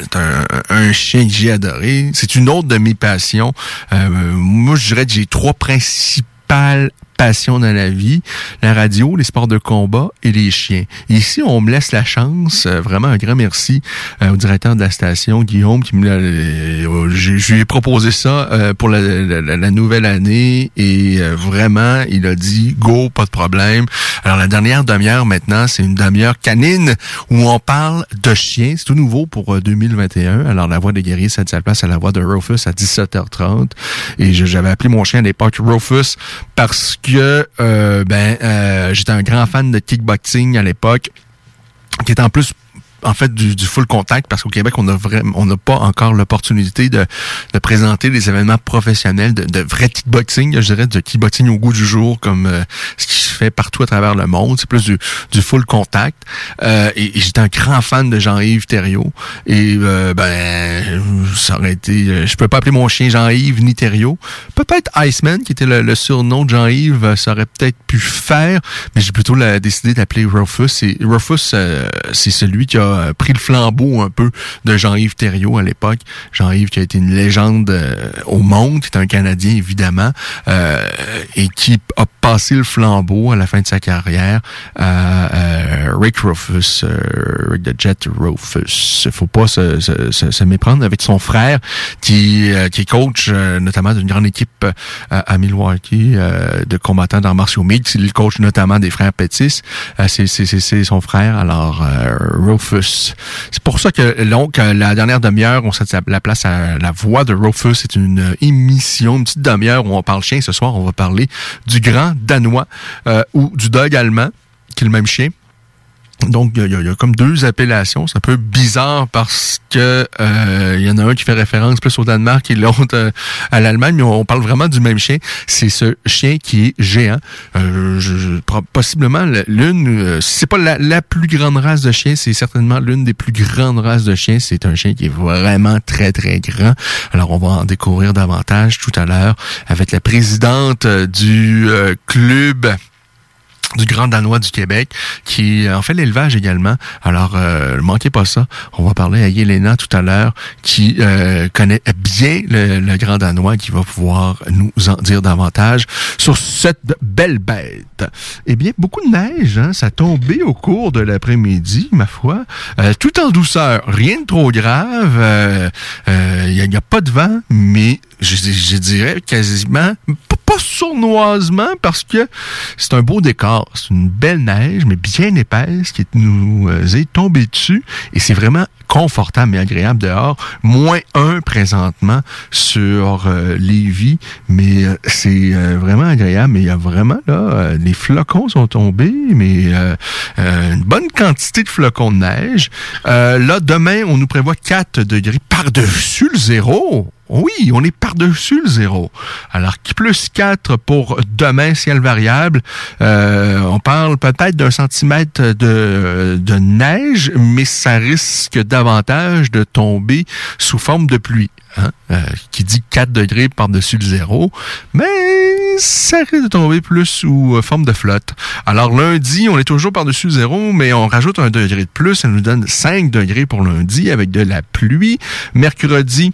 c'est un, chien que j'ai adoré. C'est une autre de mes passions. Euh, moi, je dirais que j'ai trois principales passions dans la vie. La radio, les sports de combat et les chiens. Ici, on me laisse la chance. euh, vraiment un grand merci euh, au directeur de la station, Guillaume, qui me l'a... euh, j'ai- je lui ai proposé ça euh, pour la, la- la- nouvelle année et euh, vraiment, il a dit go, pas de problème. Alors la dernière demi-heure maintenant, c'est une demi-heure canine où on parle de chiens. C'est tout nouveau pour euh, 2021. Alors la voix des guerriers, ça sa place à la voix de Rufus à 17h30. Et j'avais appelé mon chien à l'époque Rufus parce que euh, ben euh, j'étais un grand fan de kickboxing à l'époque, qui est en plus en fait du, du full contact parce qu'au Québec on a vraiment on n'a pas encore l'opportunité de, de présenter des événements professionnels de, de vrai kickboxing je dirais de kickboxing au goût du jour comme euh, ce qui fait partout à travers le monde. C'est plus du, full contact. Euh, et, j'étais un grand fan de Jean-Yves Thériault. Et euh, ben, ça aurait été... euh, Je peux pas appeler mon chien Jean-Yves ni Thériault. Peut-être Iceman, qui était le, surnom de Jean-Yves, euh, ça aurait peut-être pu faire, mais j'ai plutôt décidé d'appeler Rufus. Et Rufus, c'est celui qui a pris le flambeau un peu de Jean-Yves Thériault à l'époque. Jean-Yves qui a été une légende au monde, qui est un Canadien évidemment, et qui a passé le flambeau à la fin de sa carrière à euh, Rick Rufus, euh, Rick the Jet Rufus. Faut pas se, se, se- se méprendre avec son frère qui, euh, qui est coach euh, notamment d'une grande équipe euh, à Milwaukee euh, de combattants d'arts martiaux mixtes. Il coach notamment des frères Pettis. Euh, c'est, son frère, alors euh, Rufus. C'est pour ça que donc euh, la dernière demi-heure, on s'est la place à la voix de Rufus. C'est une euh, émission, une petite demi-heure où on parle chien. Ce soir, on va parler du grand danois euh, ou du dog allemand, qui est le même chien. Donc, il y, a- comme deux appellations. C'est un peu bizarre parce que euh, il y en a un qui fait référence plus au Danemark et l'autre euh, à l'Allemagne, mais on parle vraiment du même chien. C'est ce chien qui est géant. Euh, je- je- possiblement le- l'une, c'est pas la, plus grande race de chien, c'est certainement l'une des plus grandes races de chiens. C'est un chien qui est vraiment très, très grand. Alors, on va en découvrir davantage tout à l'heure avec la présidente du club du Grand Danois du Québec, qui euh, en fait l'élevage également. Alors, euh, manquez pas ça. On va parler à Yelena tout à l'heure, qui euh, connaît bien le, Grand Danois, qui va pouvoir nous en dire davantage sur cette belle bête. Eh bien, beaucoup de neige, hein, ça tombé au cours de l'après-midi, ma foi. Tout en douceur, rien de trop grave. Euh, euh, Il n'y a, pas de vent, mais je, je dirais quasiment, pas, sournoisement, parce que c'est un beau décor. C'est une belle neige, mais bien épaisse, qui nous euh, est tombée dessus. Et c'est vraiment confortable et agréable dehors. Moins un présentement sur euh, Lévis, mais euh, c'est euh, vraiment agréable. Mais il y a vraiment, là, les flocons sont tombés, mais une bonne quantité de flocons de neige. Là, demain, on nous prévoit 4 degrés par-dessus le zéro. Oui, on est par-dessus le zéro. Alors, plus 4 pour demain, ciel variable. Euh, on parle peut-être d'un centimètre de, de neige, mais ça risque davantage de tomber sous forme de pluie. Hein? Euh, qui dit 4 degrés par-dessus le zéro, mais ça risque de tomber plus sous euh, forme de flotte. Alors lundi, on est toujours par-dessus le zéro, mais on rajoute un degré de plus, ça nous donne 5 degrés pour lundi avec de la pluie. Mercredi,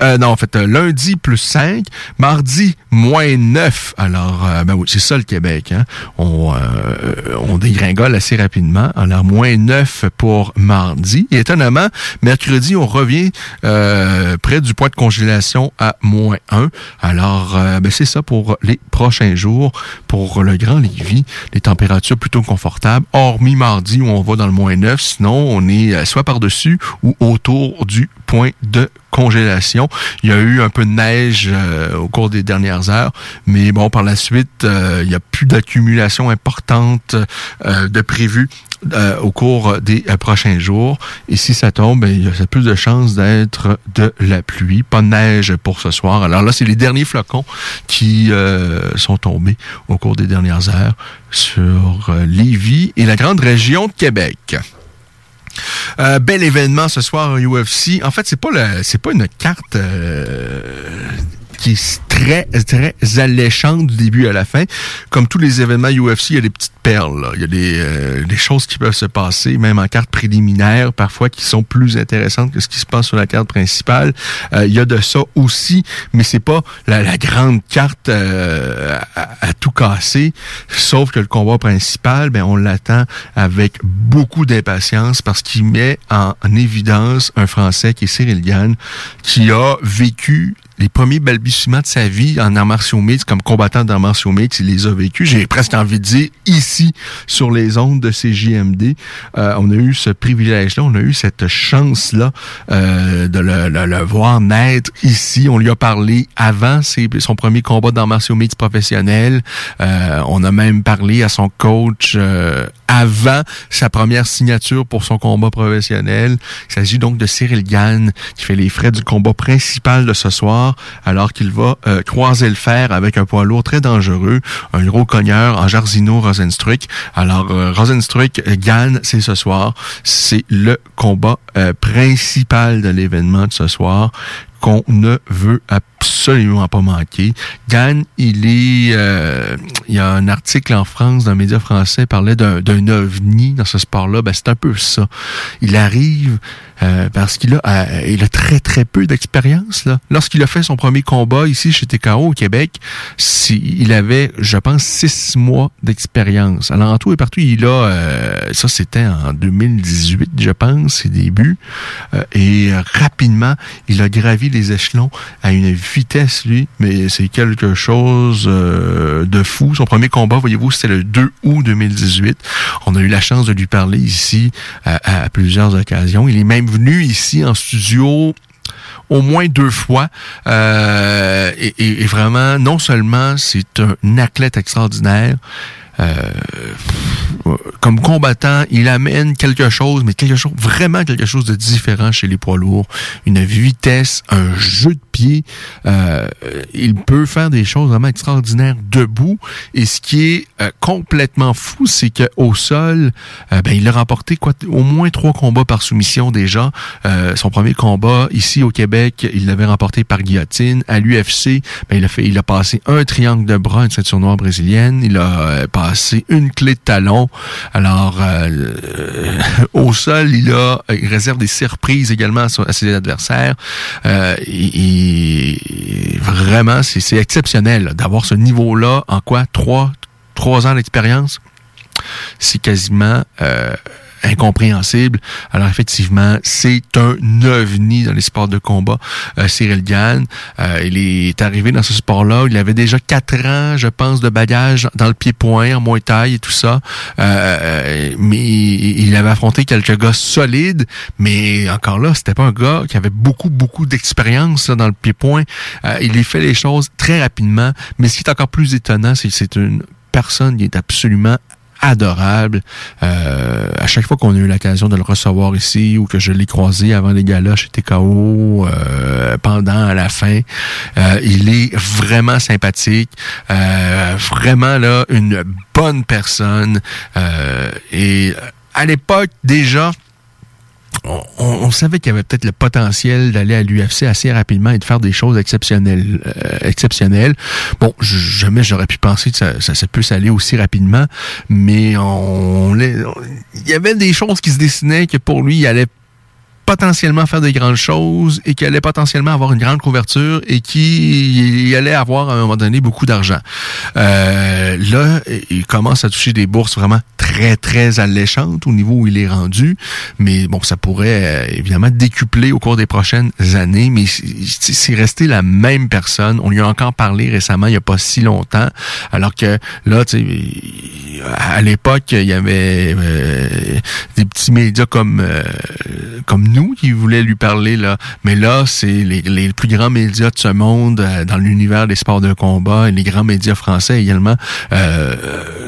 euh, non, en fait, euh, lundi, plus 5. Mardi, moins 9. Alors, euh, ben oui, c'est ça le Québec. Hein? On, euh, on dégringole assez rapidement. Alors, moins 9 pour mardi. Et étonnamment, mercredi, on revient euh, près du point de congélation à moins 1. Alors, ben, c'est ça pour les prochains jours. Pour le Grand Lévis, les températures plutôt confortables, hormis mardi où on va dans le moins 9. Sinon, on est soit par-dessus ou autour du point de congélation. Il y a eu un peu de neige euh, au cours des dernières heures, mais bon, par la suite, euh, il n'y a plus d'accumulation importante euh, de prévu euh, au cours des euh, prochains jours. Et si ça tombe, ben, il y a plus de chances d'être de la pluie. Pas de neige pour ce soir. Alors là, c'est les derniers flocons qui euh, sont tombés au cours des dernières heures sur Lévis et la grande région de Québec. Euh, bel événement ce soir UFC. En fait, c'est pas c'est pas une carte euh, qui est très très alléchante du début à la fin. Comme tous les événements UFC, il y a des petites perles. là. Il y a des, euh, des choses qui peuvent se passer, même en carte préliminaire, parfois qui sont plus intéressantes que ce qui se passe sur la carte principale. Euh, il y a de ça aussi, mais c'est pas la, la grande carte euh, à, tout casser. Sauf que le combat principal, ben on l'attend avec beaucoup d'impatience parce qu'il met en, en évidence un Français qui est Cyril Gann, qui a vécu les premiers balbutiements de sa vie en arts martiaux mixtes, comme combattant d'arts martiaux mixtes, il les a vécus. J'ai presque envie de dire ici, sur les ondes de CJMD. Euh, on a eu ce privilège-là, on a eu cette chance-là euh, de le, le- le voir naître ici. On lui a parlé avant ses- son premier combat d'arts martiaux mixtes professionnel. Euh, on a même parlé à son coach euh, avant sa première signature pour son combat professionnel. Il s'agit donc de Cyril Gann qui fait les frais du combat principal de ce soir. Alors qu'il va euh, croiser le fer avec un poids lourd très dangereux, un gros cogneur en Jarzino Rosenstruck. Alors, euh, Rosenstruck gagne, c'est ce soir. C'est le combat euh, principal de l'événement de ce soir qu'on ne veut absolument pas manquer. Gagne, il est, euh, il y a un article en France d'un média français parlait d'un, d'un ovni dans ce sport-là. Ben, c'est un peu ça. Il arrive euh, parce qu'il a, euh, il a très très peu d'expérience là. Lorsqu'il a fait son premier combat ici chez TKO au Québec, si, il avait, je pense, six mois d'expérience. Alors en tout et partout, il a, euh, ça c'était en 2018, je pense, ses débuts, Euh, et rapidement, il a gravi les échelons à une vitesse lui, mais c'est quelque chose euh, de fou. Son premier combat, voyez-vous, c'était le 2 août 2018. On a eu la chance de lui parler ici à, à plusieurs occasions. Il est même venu ici en studio au moins deux fois. Euh, et, et- vraiment, non seulement c'est un athlète extraordinaire, comme combattant, il amène quelque chose, mais quelque chose, vraiment quelque chose de différent chez les poids lourds. Une vitesse, un jeu de pied. Euh, il peut faire des choses vraiment extraordinaires debout. Et ce qui est euh, complètement fou, c'est qu'au sol, euh, ben, il a remporté quoi, au moins trois combats par soumission déjà. Euh, son premier combat ici au Québec, il l'avait remporté par guillotine. À l'UFC, ben, il a fait, il a passé un triangle de bras, une ceinture noire brésilienne. Il a euh, passé une clé de talon. Alors, euh, euh, au sol, il a, réserve des surprises également à, ses adversaires. Euh, vraiment, c'est c'est exceptionnel d'avoir ce niveau-là en quoi? Trois ans d'expérience? C'est quasiment incompréhensible. Alors effectivement, c'est un ovni dans les sports de combat. Euh, Cyril Gann, euh, il est arrivé dans ce sport-là. Il avait déjà quatre ans, je pense, de bagage dans le pied-point, en Muay Thai et tout ça. Euh, mais il avait affronté quelques gars solides, mais encore là, c'était pas un gars qui avait beaucoup, beaucoup d'expérience dans le pied-point. Euh, il a fait les choses très rapidement. Mais ce qui est encore plus étonnant, c'est que c'est une personne qui est absolument adorable. Euh, à chaque fois qu'on a eu l'occasion de le recevoir ici ou que je l'ai croisé avant les galas chez TKO, euh, pendant, à la fin, euh, il est vraiment sympathique, vraiment là une bonne personne. Et à l'époque déjà, on, savait qu'il y avait peut-être le potentiel d'aller à l'UFC assez rapidement et de faire des choses exceptionnelles. euh, exceptionnelles. Bon, jamais j'aurais pu penser que ça, ça, ça puisse aller aussi rapidement, mais on- il y avait des choses qui se dessinaient que pour lui, il allait potentiellement faire de grandes choses et qui allait potentiellement avoir une grande couverture et qui allait avoir à un moment donné beaucoup d'argent. Euh, là, il commence à toucher des bourses vraiment très, très alléchantes au niveau où il est rendu. Mais bon, ça pourrait euh, évidemment décupler au cours des prochaines années. Mais c'est c'est resté la même personne. On lui a encore parlé récemment, il n'y a pas si longtemps. Alors que là, tu sais, à l'époque, il y avait euh, des petits médias comme euh, comme nous qui voulaient lui parler là, mais là c'est les, les plus grands médias de ce monde euh, dans l'univers des sports de combat et les grands médias français également. Euh,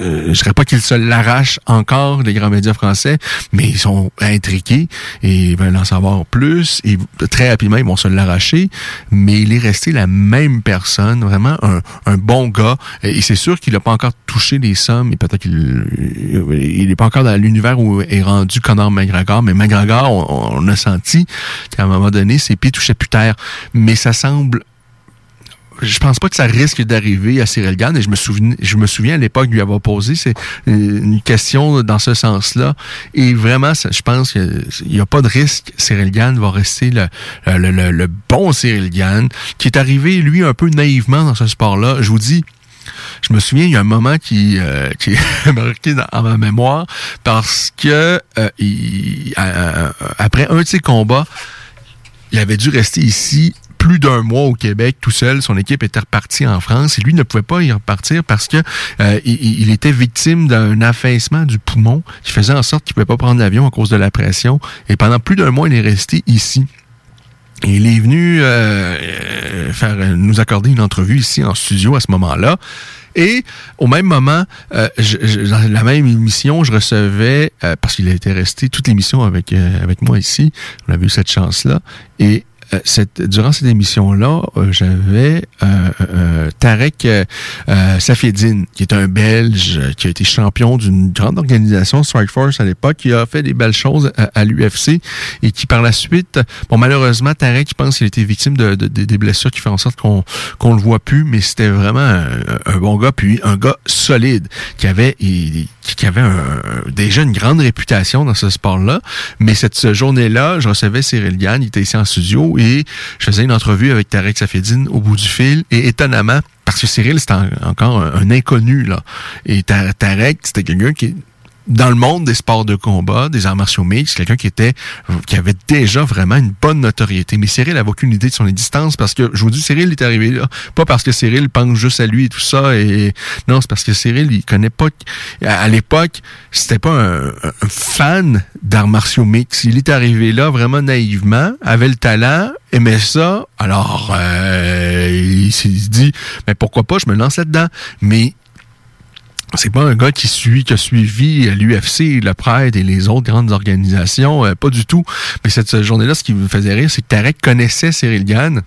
euh, je dirais pas qu'ils se l'arrachent encore les grands médias français, mais ils sont intriqués et ils veulent en savoir plus et très rapidement ils vont se l'arracher. Mais il est resté la même personne, vraiment un, un bon gars et c'est sûr qu'il n'a pas encore touché les sommes et peut-être qu'il il est pas encore dans l'univers où est rendu Conor McGregor, mais McGregor, on, on a senti qu'à un moment donné, ses pieds touchaient plus terre. Mais ça semble je pense pas que ça risque d'arriver à Cyril Gann. Et je me souviens, je me souviens à l'époque lui avoir posé c'est une question dans ce sens-là. Et vraiment je pense qu'il n'y a pas de risque. Cyril Gann va rester le- le bon Cyril Gann qui est arrivé lui un peu naïvement dans ce sport-là. Je vous dis je me souviens, il y a un moment qui, euh, qui est marqué dans, ma mémoire parce que euh, il- après un de ses combats, il avait dû rester ici plus d'un mois au Québec tout seul. Son équipe était repartie en France et lui ne pouvait pas y repartir parce que euh, il, il était victime d'un affaissement du poumon qui faisait en sorte qu'il ne pouvait pas prendre l'avion à cause de la pression. Et pendant plus d'un mois, il est resté ici. Et il est venu euh, euh, faire nous accorder une entrevue ici en studio à ce moment-là. Et au même moment, euh, dans la même émission, je recevais, euh, parce qu'il était resté toute l'émission avec, euh, avec moi ici, on avait eu cette chance-là, et cette, durant cette émission-là, j'avais Tarek euh, euh, Safieddine, qui est un Belge, euh, qui a été champion d'une grande organisation, Strike Force à l'époque, qui a fait des belles choses à, l'UFC et qui par la suite, bon malheureusement, Tarek, je pense qu'il a été victime de, de- de- des blessures qui font en sorte qu'on qu'on le voit plus, mais c'était vraiment un, bon gars, puis un gars solide, qui avait, il- qui avait un- déjà une grande réputation dans ce sport-là. Mais cette journée-là, je recevais Cyril Gann, il était ici en studio, et je faisais une entrevue avec Tarek Safedine au bout du fil, et étonnamment, parce que Cyril, c'était en- encore un, inconnu, là. Et Ta- Tarek, c'était quelqu'un qui dans le monde des sports de combat, des arts martiaux mixtes, quelqu'un qui était, qui avait déjà vraiment une bonne notoriété. Mais Cyril avait aucune idée de son existence parce que, je vous dis, Cyril est arrivé là, pas parce que Cyril pense juste à lui et tout ça, et non, c'est parce que Cyril, il connaît pas, à, l'époque, c'était pas un, un fan d'arts martiaux mixtes. Il est arrivé là vraiment naïvement, avait le talent, aimait ça, alors, euh, il s'est dit, mais pourquoi pas, je me lance là-dedans. Mais c'est pas un gars qui suit, qui a suivi l'UFC, le Pride et les autres grandes organisations, euh, pas du tout. Mais cette journée-là, ce qui me faisait rire, c'est que Tarek connaissait Cyril Gann.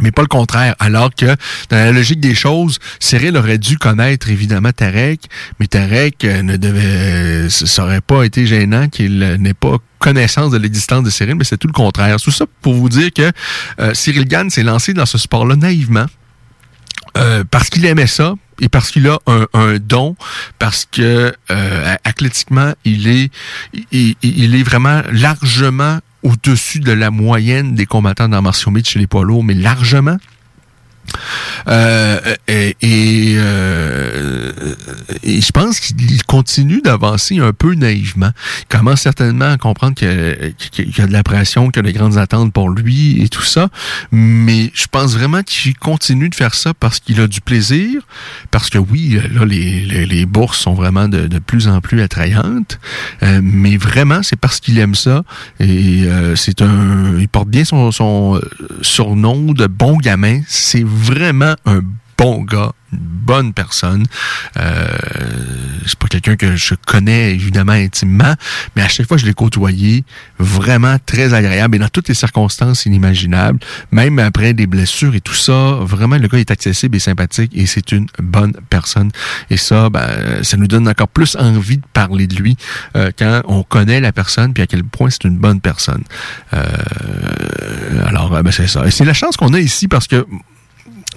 Mais pas le contraire. Alors que, dans la logique des choses, Cyril aurait dû connaître évidemment Tarek, mais Tarek euh, ne devait, euh, ça aurait pas été gênant qu'il n'ait pas connaissance de l'existence de Cyril, mais c'est tout le contraire. Tout ça pour vous dire que Cyril Gann s'est lancé dans ce sport-là naïvement. Parce qu'il aimait ça et parce qu'il a un, don, parce que euh, athlétiquement, il est, il, il est vraiment largement au-dessus de la moyenne des combattants dans martiaux mixtes chez les poids lourds, mais largement. Euh, euh, et je pense qu'il continue d'avancer un peu naïvement. Il commence certainement à comprendre qu'il y a de la pression, qu'il y a de grandes attentes pour lui et tout ça. Mais je pense vraiment qu'il continue de faire ça parce qu'il a du plaisir. Parce que oui, là, les, les, bourses sont vraiment de, plus en plus attrayantes. Euh, mais vraiment, c'est parce qu'il aime ça. Et c'est un. Il porte bien son, surnom de bon gamin. Vraiment un bon gars, une bonne personne. Euh, c'est pas quelqu'un que je connais évidemment intimement, mais à chaque fois que je l'ai côtoyé, vraiment très agréable et dans toutes les circonstances inimaginables, même après des blessures et tout ça, vraiment le gars est accessible et sympathique et c'est une bonne personne. Et ça, ben, ça nous donne encore plus envie de parler de lui euh, quand on connaît la personne puis à quel point c'est une bonne personne. Euh, alors, ben, c'est ça. Et c'est la chance qu'on a ici parce que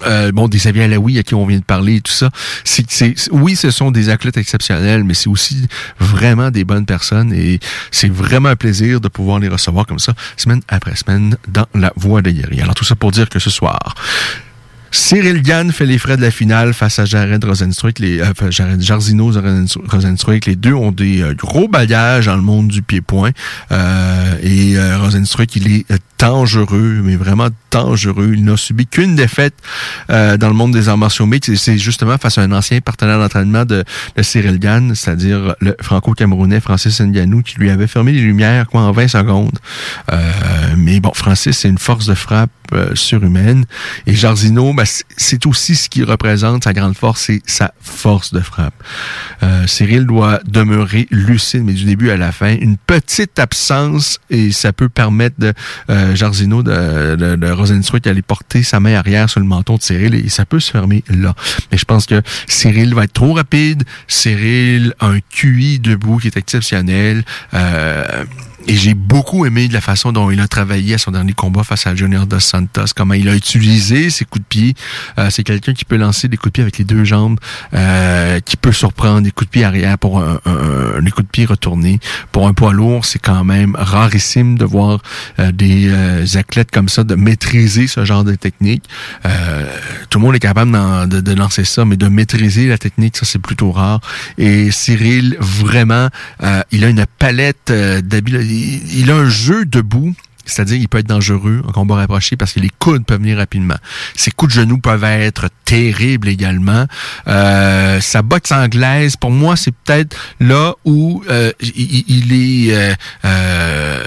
euh, bon, des Xavier Alaoui à qui on vient de parler tout ça. C'est, c'est, oui, ce sont des athlètes exceptionnels, mais c'est aussi vraiment des bonnes personnes et c'est vraiment un plaisir de pouvoir les recevoir comme ça, semaine après semaine, dans la voie des guerriers. Alors tout ça pour dire que ce soir, Cyril Gann fait les frais de la finale face à Jared Rosenstruik, les, euh, Jared Jarzino Rosenstruik. Les deux ont des euh, gros bagages dans le monde du pied-point. Euh, et euh, Rosenstruik, il est euh, dangereux, mais vraiment dangereux. Il n'a subi qu'une défaite dans le monde des arts martiaux mixtes. C'est justement face à un ancien partenaire d'entraînement de, de Cyril Gann, c'est-à-dire le franco-camerounais Francis Ndianou, qui lui avait fermé les lumières quoi, en 20 secondes. Mais bon, Francis, c'est une force de frappe surhumaine. Et Jarzino, ben, c'est- aussi ce qui représente sa grande force, c'est sa force de frappe. Euh, Cyril doit demeurer lucide, mais du début à la fin. Une petite absence, et ça peut permettre de euh, Jarzino de, de, de Rosenstruik d'aller porter sa main arrière sur le menton de Cyril, et ça peut se fermer là. Mais je pense que Cyril va être trop rapide. Cyril a un QI debout qui est exceptionnel. Et j'ai beaucoup aimé de la façon dont il a travaillé à son dernier combat face à Junior Dos Santos, comment il a utilisé ses coups de pied. Euh, c'est quelqu'un qui peut lancer des coups de pied avec les deux jambes, euh, qui peut surprendre des coups de pied arrière pour un, un, coups de pied retournés. Pour un poids lourd, c'est quand même rarissime de voir euh, des euh, athlètes comme ça, de maîtriser ce genre de technique. Euh, tout le monde est capable de, de lancer ça, mais de maîtriser la technique, ça c'est plutôt rare. Et Cyril, vraiment, euh, il a une palette d'habiletés. Il, a un jeu debout. C'est-à-dire, il peut être dangereux en combat rapproché parce que les coudes peuvent venir rapidement. Ses coups de genoux peuvent être terribles également. Euh, sa boxe anglaise, pour moi, c'est peut-être là où euh, il, est... euh,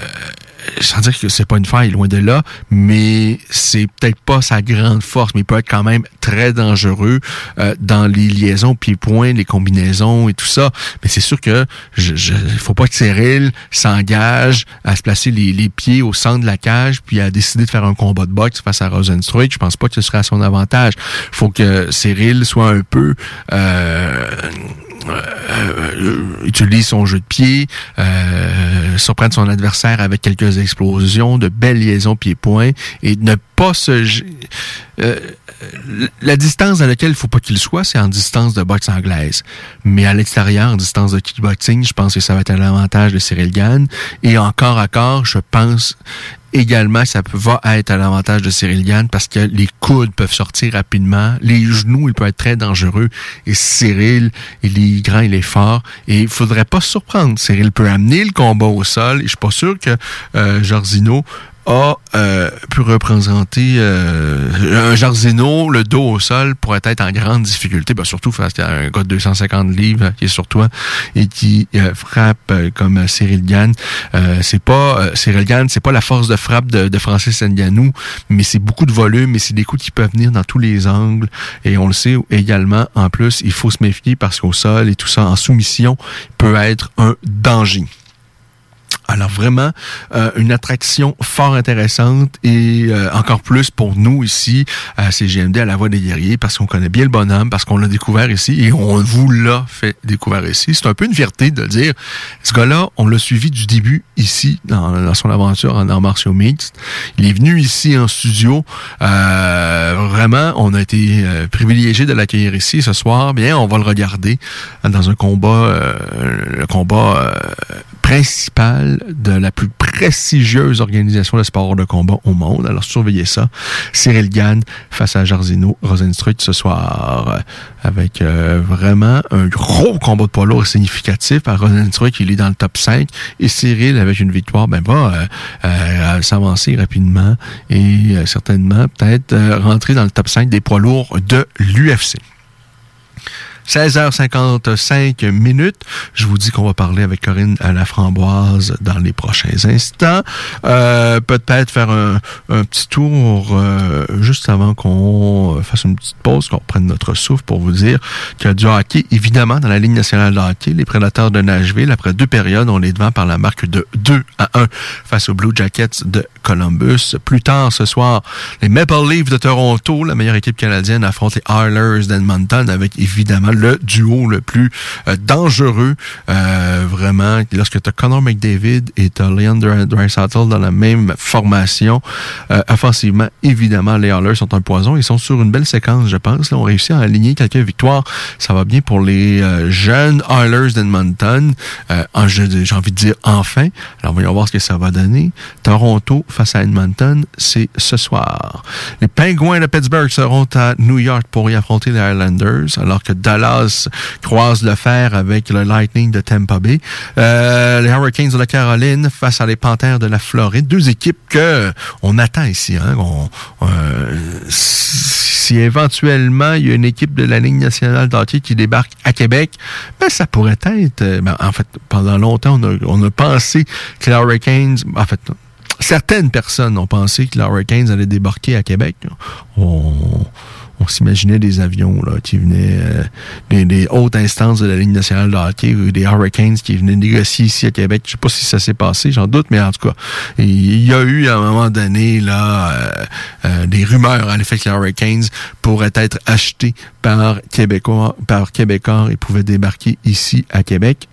sans dire que c'est pas une faille, loin de là, mais c'est peut-être pas sa grande force, mais il peut être quand même très dangereux euh, dans les liaisons pieds-points, les combinaisons et tout ça. Mais c'est sûr que je, je faut pas que Cyril s'engage à se placer les, les, pieds au centre de la cage puis à décider de faire un combat de boxe face à Rosenstruik. Je pense pas que ce serait à son avantage. faut que Cyril soit un peu euh, utilise son jeu de pied, euh, surprendre son adversaire avec quelques explosions, de belles liaisons pieds-points et ne pas se... Euh, la distance dans laquelle il faut pas qu'il soit, c'est en distance de boxe anglaise. Mais à l'extérieur, en distance de kickboxing, je pense que ça va être à l'avantage de Cyril Gann. Et encore à corps, je pense également ça va être à l'avantage de Cyril Gann parce que les coudes peuvent sortir rapidement, les genoux, il peut être très dangereux et Cyril, il est grand, il est fort et il faudrait pas se surprendre. Cyril peut amener le combat au sol et je suis pas sûr que euh, a euh, pu représenter euh, un Jarzino, le dos au sol, pourrait être en grande difficulté, ben, surtout face à un gars de 250 livres qui est sur toi et qui euh, frappe euh, comme Cyril Gann. c'est pas Cyril Gann, c'est pas la force de frappe de, de Francis Nganou, mais c'est beaucoup de volume et c'est des coups qui peuvent venir dans tous les angles. Et on le sait également, en plus, il faut se méfier parce qu'au sol et tout ça, en soumission, peut être un danger. Alors vraiment, euh, une attraction fort intéressante et euh, encore plus pour nous ici à CGMD à la Voix des Guerriers parce qu'on connaît bien le bonhomme, parce qu'on l'a découvert ici et on vous l'a fait découvrir ici. C'est un peu une fierté de le dire. Ce gars-là, on l'a suivi du début ici dans, son aventure en arts martiaux mixtes. Il est venu ici en studio. Euh, vraiment, on a été privilégié de l'accueillir ici ce soir. Bien, on va le regarder dans un combat, le combat principal de la plus prestigieuse organisation de sport de combat au monde. Alors, surveillez ça. Cyril Gann face à Jarzino Rosenstruck ce soir avec euh, vraiment un gros combat de poids lourd significatif. À Rosenstruck, il est dans le top 5 et Cyril, avec une victoire, ben, va euh, euh, s'avancer rapidement et certainement peut-être rentrer dans le top 5 des poids lourds de l'UFC. 16h55 minutes. Je vous dis qu'on va parler avec Corinne à la framboise dans les prochains instants. Euh, Peut-être faire un, petit tour euh, juste avant qu'on fasse une petite pause, qu'on prenne notre souffle pour vous dire qu'il y a du hockey, évidemment, dans la Ligue nationale de hockey. Les prédateurs de Nashville, après deux périodes, on est devant par la marque de 2 à 1 face aux Blue Jackets de Columbus. Plus tard ce soir, les Maple Leafs de Toronto, la meilleure équipe canadienne, affrontent les Oilers d'Edmonton avec évidemment le duo le plus euh, dangereux. Euh, vraiment, lorsque tu as Connor McDavid et tu as Leandro Draisaitl dans la même formation, euh, offensivement, évidemment, les Oilers sont un poison. Ils sont sur une belle séquence, je pense. Là, on réussit à aligner quelques victoires. Ça va bien pour les jeunes Oilers d'Edmonton. J'ai envie de dire enfin. Alors, voyons voir ce que ça va donner. Toronto face à Edmonton, c'est ce soir. Les Penguins de Pittsburgh seront à New York pour y affronter les Islanders, alors que Dallas croise le fer avec le Lightning de Tampa Bay. Euh, les Hurricanes de la Caroline face à les Panthers de la Floride. Deux équipes que on attend ici. Hein. Euh, si éventuellement il y a une équipe de la Ligue nationale d'hockey qui débarque à Québec, ben ça pourrait être. Euh, ben, en fait, pendant longtemps, on a, on a pensé que les Hurricanes, en fait, certaines personnes ont pensé que les Hurricanes allaient débarquer à Québec. On, on s'imaginait des avions là, qui venaient euh, des, hautes instances de la Ligue nationale de hockey ou des Hurricanes qui venaient négocier ici à Québec. Je sais pas si ça s'est passé, j'en doute, mais en tout cas, il y a eu à un moment donné là euh, euh, des rumeurs à l'effet que les Hurricanes pourraient être achetés par Québécois, par Québécois et pouvaient débarquer ici à Québec.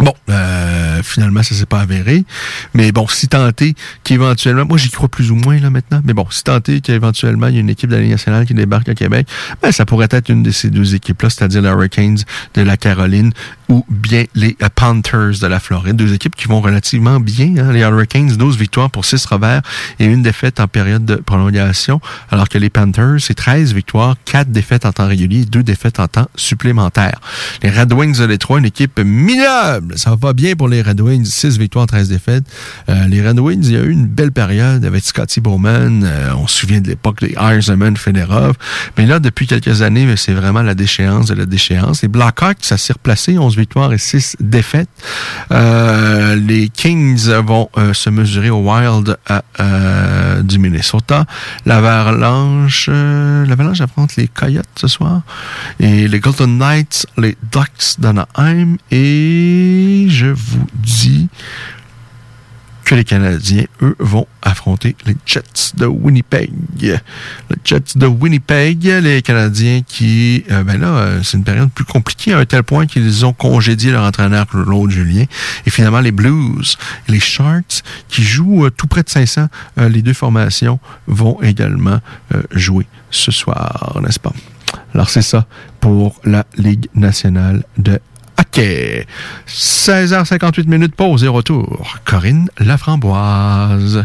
Bon, euh, finalement, ça s'est pas avéré. Mais bon, si tenté qu'éventuellement, moi j'y crois plus ou moins là maintenant, mais bon, si tenté qu'éventuellement il y a une équipe de la Ligue nationale qui débarque à Québec, ben ça pourrait être une de ces deux équipes-là, c'est-à-dire les Hurricanes de la Caroline ou bien les Panthers de la Floride. Deux équipes qui vont relativement bien. Hein? Les Hurricanes, 12 victoires pour 6 revers et une défaite en période de prolongation, alors que les Panthers, c'est 13 victoires, 4 défaites en temps régulier et 2 défaites en temps supplémentaire. Les Red Wings de Détroit, une équipe minable ça va bien pour les Red Wings. 6 victoires, 13 défaites. Euh, les Red Wings, il y a eu une belle période avec Scotty Bowman. Euh, on se souvient de l'époque des Ironman Federov. Mais là, depuis quelques années, c'est vraiment la déchéance de la déchéance. Les Blackhawks, ça s'est replacé. 11 victoires et 6 défaites. Euh, les Kings vont euh, se mesurer au Wild à, euh, du Minnesota. L'Avalanche, euh, l'Avalanche affronte les Coyotes ce soir. Et les Golden Knights, les Ducks d'Anaheim. Et je vous dis que les Canadiens, eux, vont affronter les Jets de Winnipeg. Les Jets de Winnipeg, les Canadiens qui, euh, ben là, euh, c'est une période plus compliquée à un tel point qu'ils ont congédié leur entraîneur Claude Julien. Et finalement, les Blues, les Sharks, qui jouent euh, tout près de 500, euh, les deux formations vont également jouer ce soir, n'est-ce pas? Alors, c'est ça pour la Ligue nationale de hockey. 16h58 minutes pause et retour. Corinne Laframboise.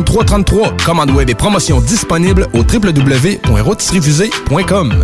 3333. Commande web et promotion disponible au www.rôtisseriefusée.com.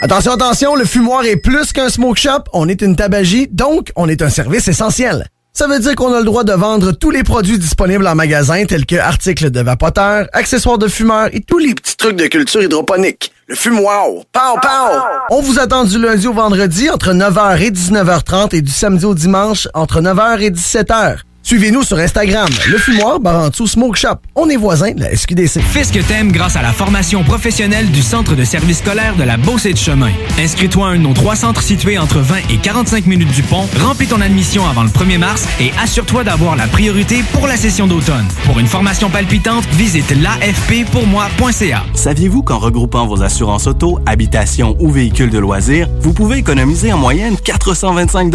Attention, attention, le fumoir est plus qu'un smoke shop. On est une tabagie, donc on est un service essentiel. Ça veut dire qu'on a le droit de vendre tous les produits disponibles en magasin, tels que articles de vapoteurs, accessoires de fumeurs et tous les petits trucs de culture hydroponique. Le fumoir. Pow, pow! On vous attend du lundi au vendredi entre 9h et 19h30 et du samedi au dimanche entre 9h et 17h. Suivez-nous sur Instagram, le fumoir Barantou Smoke Shop. On est voisins de la SQDC. Fais ce que t'aimes grâce à la formation professionnelle du Centre de service scolaire de la Beauce et de Chemin. Inscris-toi à un de nos trois centres situés entre 20 et 45 minutes du pont, remplis ton admission avant le 1er mars et assure-toi d'avoir la priorité pour la session d'automne. Pour une formation palpitante, visite l'afppourmoi.ca. Saviez-vous qu'en regroupant vos assurances auto, habitation ou véhicules de loisirs, vous pouvez économiser en moyenne 425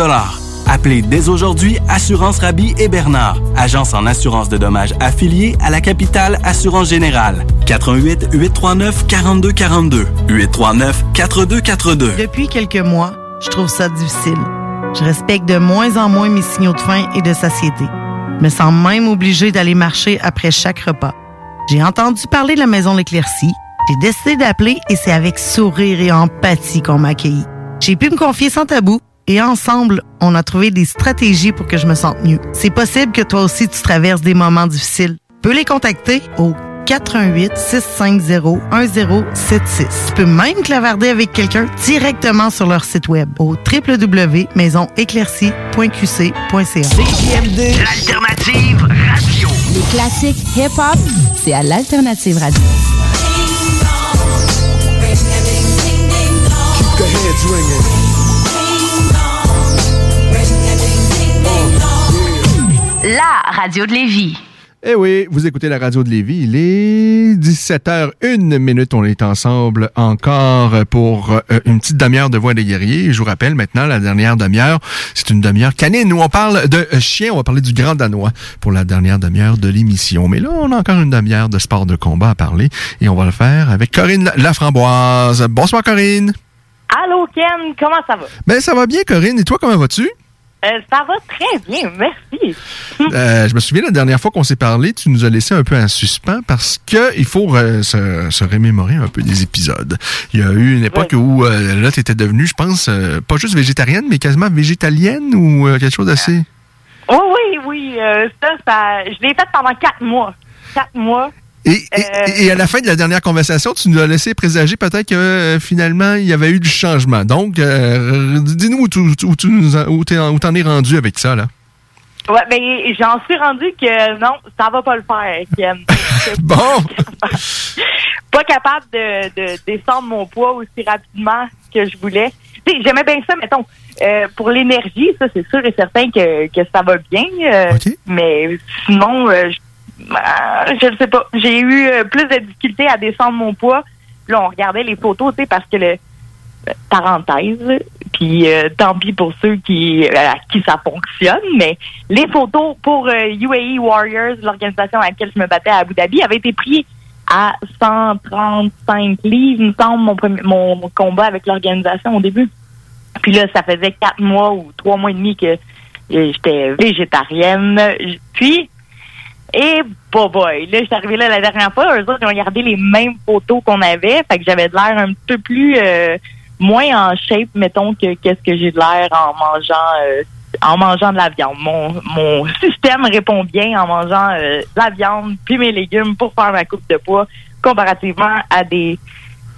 Appelez dès aujourd'hui Assurance Rabi et Bernard, agence en assurance de dommages affiliée à la capitale Assurance Générale. 88 839 4242 839 4242. Depuis quelques mois, je trouve ça difficile. Je respecte de moins en moins mes signaux de faim et de satiété. Je me sens même obligée d'aller marcher après chaque repas. J'ai entendu parler de la maison L'Éclaircie. J'ai décidé d'appeler et c'est avec sourire et empathie qu'on m'a accueilli. J'ai pu me confier sans tabou et ensemble, on a trouvé des stratégies pour que je me sente mieux. C'est possible que toi aussi tu traverses des moments difficiles. Tu peux les contacter au 418 650 1076. Tu peux même clavarder avec quelqu'un directement sur leur site web au www.maisonéclaircie.qc.ca. CJMD, l'alternative radio. Les classiques hip-hop, c'est à l'Alternative Radio. Keep the heads ringing. La radio de Lévis. Eh oui, vous écoutez la radio de Lévis. Il est 17h01 minute. On est ensemble encore pour euh, une petite demi-heure de voix des guerriers. Je vous rappelle maintenant, la dernière demi-heure, c'est une demi-heure canine où on parle de euh, chien. On va parler du grand danois pour la dernière demi-heure de l'émission. Mais là, on a encore une demi-heure de sport de combat à parler et on va le faire avec Corinne Laframboise. Bonsoir Corinne. Allô Ken, comment ça va? Ben ça va bien Corinne. Et toi, comment vas-tu? Euh, ça va très bien, merci. Euh, je me souviens la dernière fois qu'on s'est parlé, tu nous as laissé un peu en suspens parce que il faut euh, se, se remémorer un peu des épisodes. Il y a eu une époque où euh, là tu étais devenue, je pense, euh, pas juste végétarienne, mais quasiment végétalienne ou quelque chose d'assez. Oh oui, oui, ça, ça, je l'ai fait pendant quatre mois. Quatre mois. Et, et, et à la fin de la dernière conversation, tu nous as laissé présager peut-être que euh, finalement il y avait eu du changement. Donc, euh, dis-nous où tu où tu nous en- où t'en es rendu avec ça là. Ouais, mais j'en suis rendu que non, ça va pas le faire, bon. pas capable de, de descendre mon poids aussi rapidement que je voulais. J'aimais bien ça, mettons. euh, pour l'énergie, ça, c'est sûr et certain que, que ça va bien. euh, Mais sinon, euh, je, euh, je ne sais pas. J'ai eu euh, plus de difficultés à descendre mon poids. Là, on regardait les photos, tu sais, parce que le euh, parenthèse, puis tant pis pour ceux qui à qui ça fonctionne, mais les photos pour UAE Warriors, l'organisation à laquelle je me battais à Abu Dhabi, avaient été prises à 135 livres, il me semble, mon, premier- mon, mon combat avec l'organisation au début. Puis là, ça faisait quatre mois ou trois mois et demi que j'étais végétarienne. Puis, et boy, boy, là, j'étais arrivée là la dernière fois, eux autres, ils ont regardé les mêmes photos qu'on avait, fait que j'avais de l'air un peu plus, euh, moins en shape, mettons, que qu'est-ce que j'ai de l'air en mangeant, euh, en mangeant de la viande. Mon, mon système répond bien en mangeant euh, de la viande puis mes légumes pour faire ma coupe de poids, comparativement à des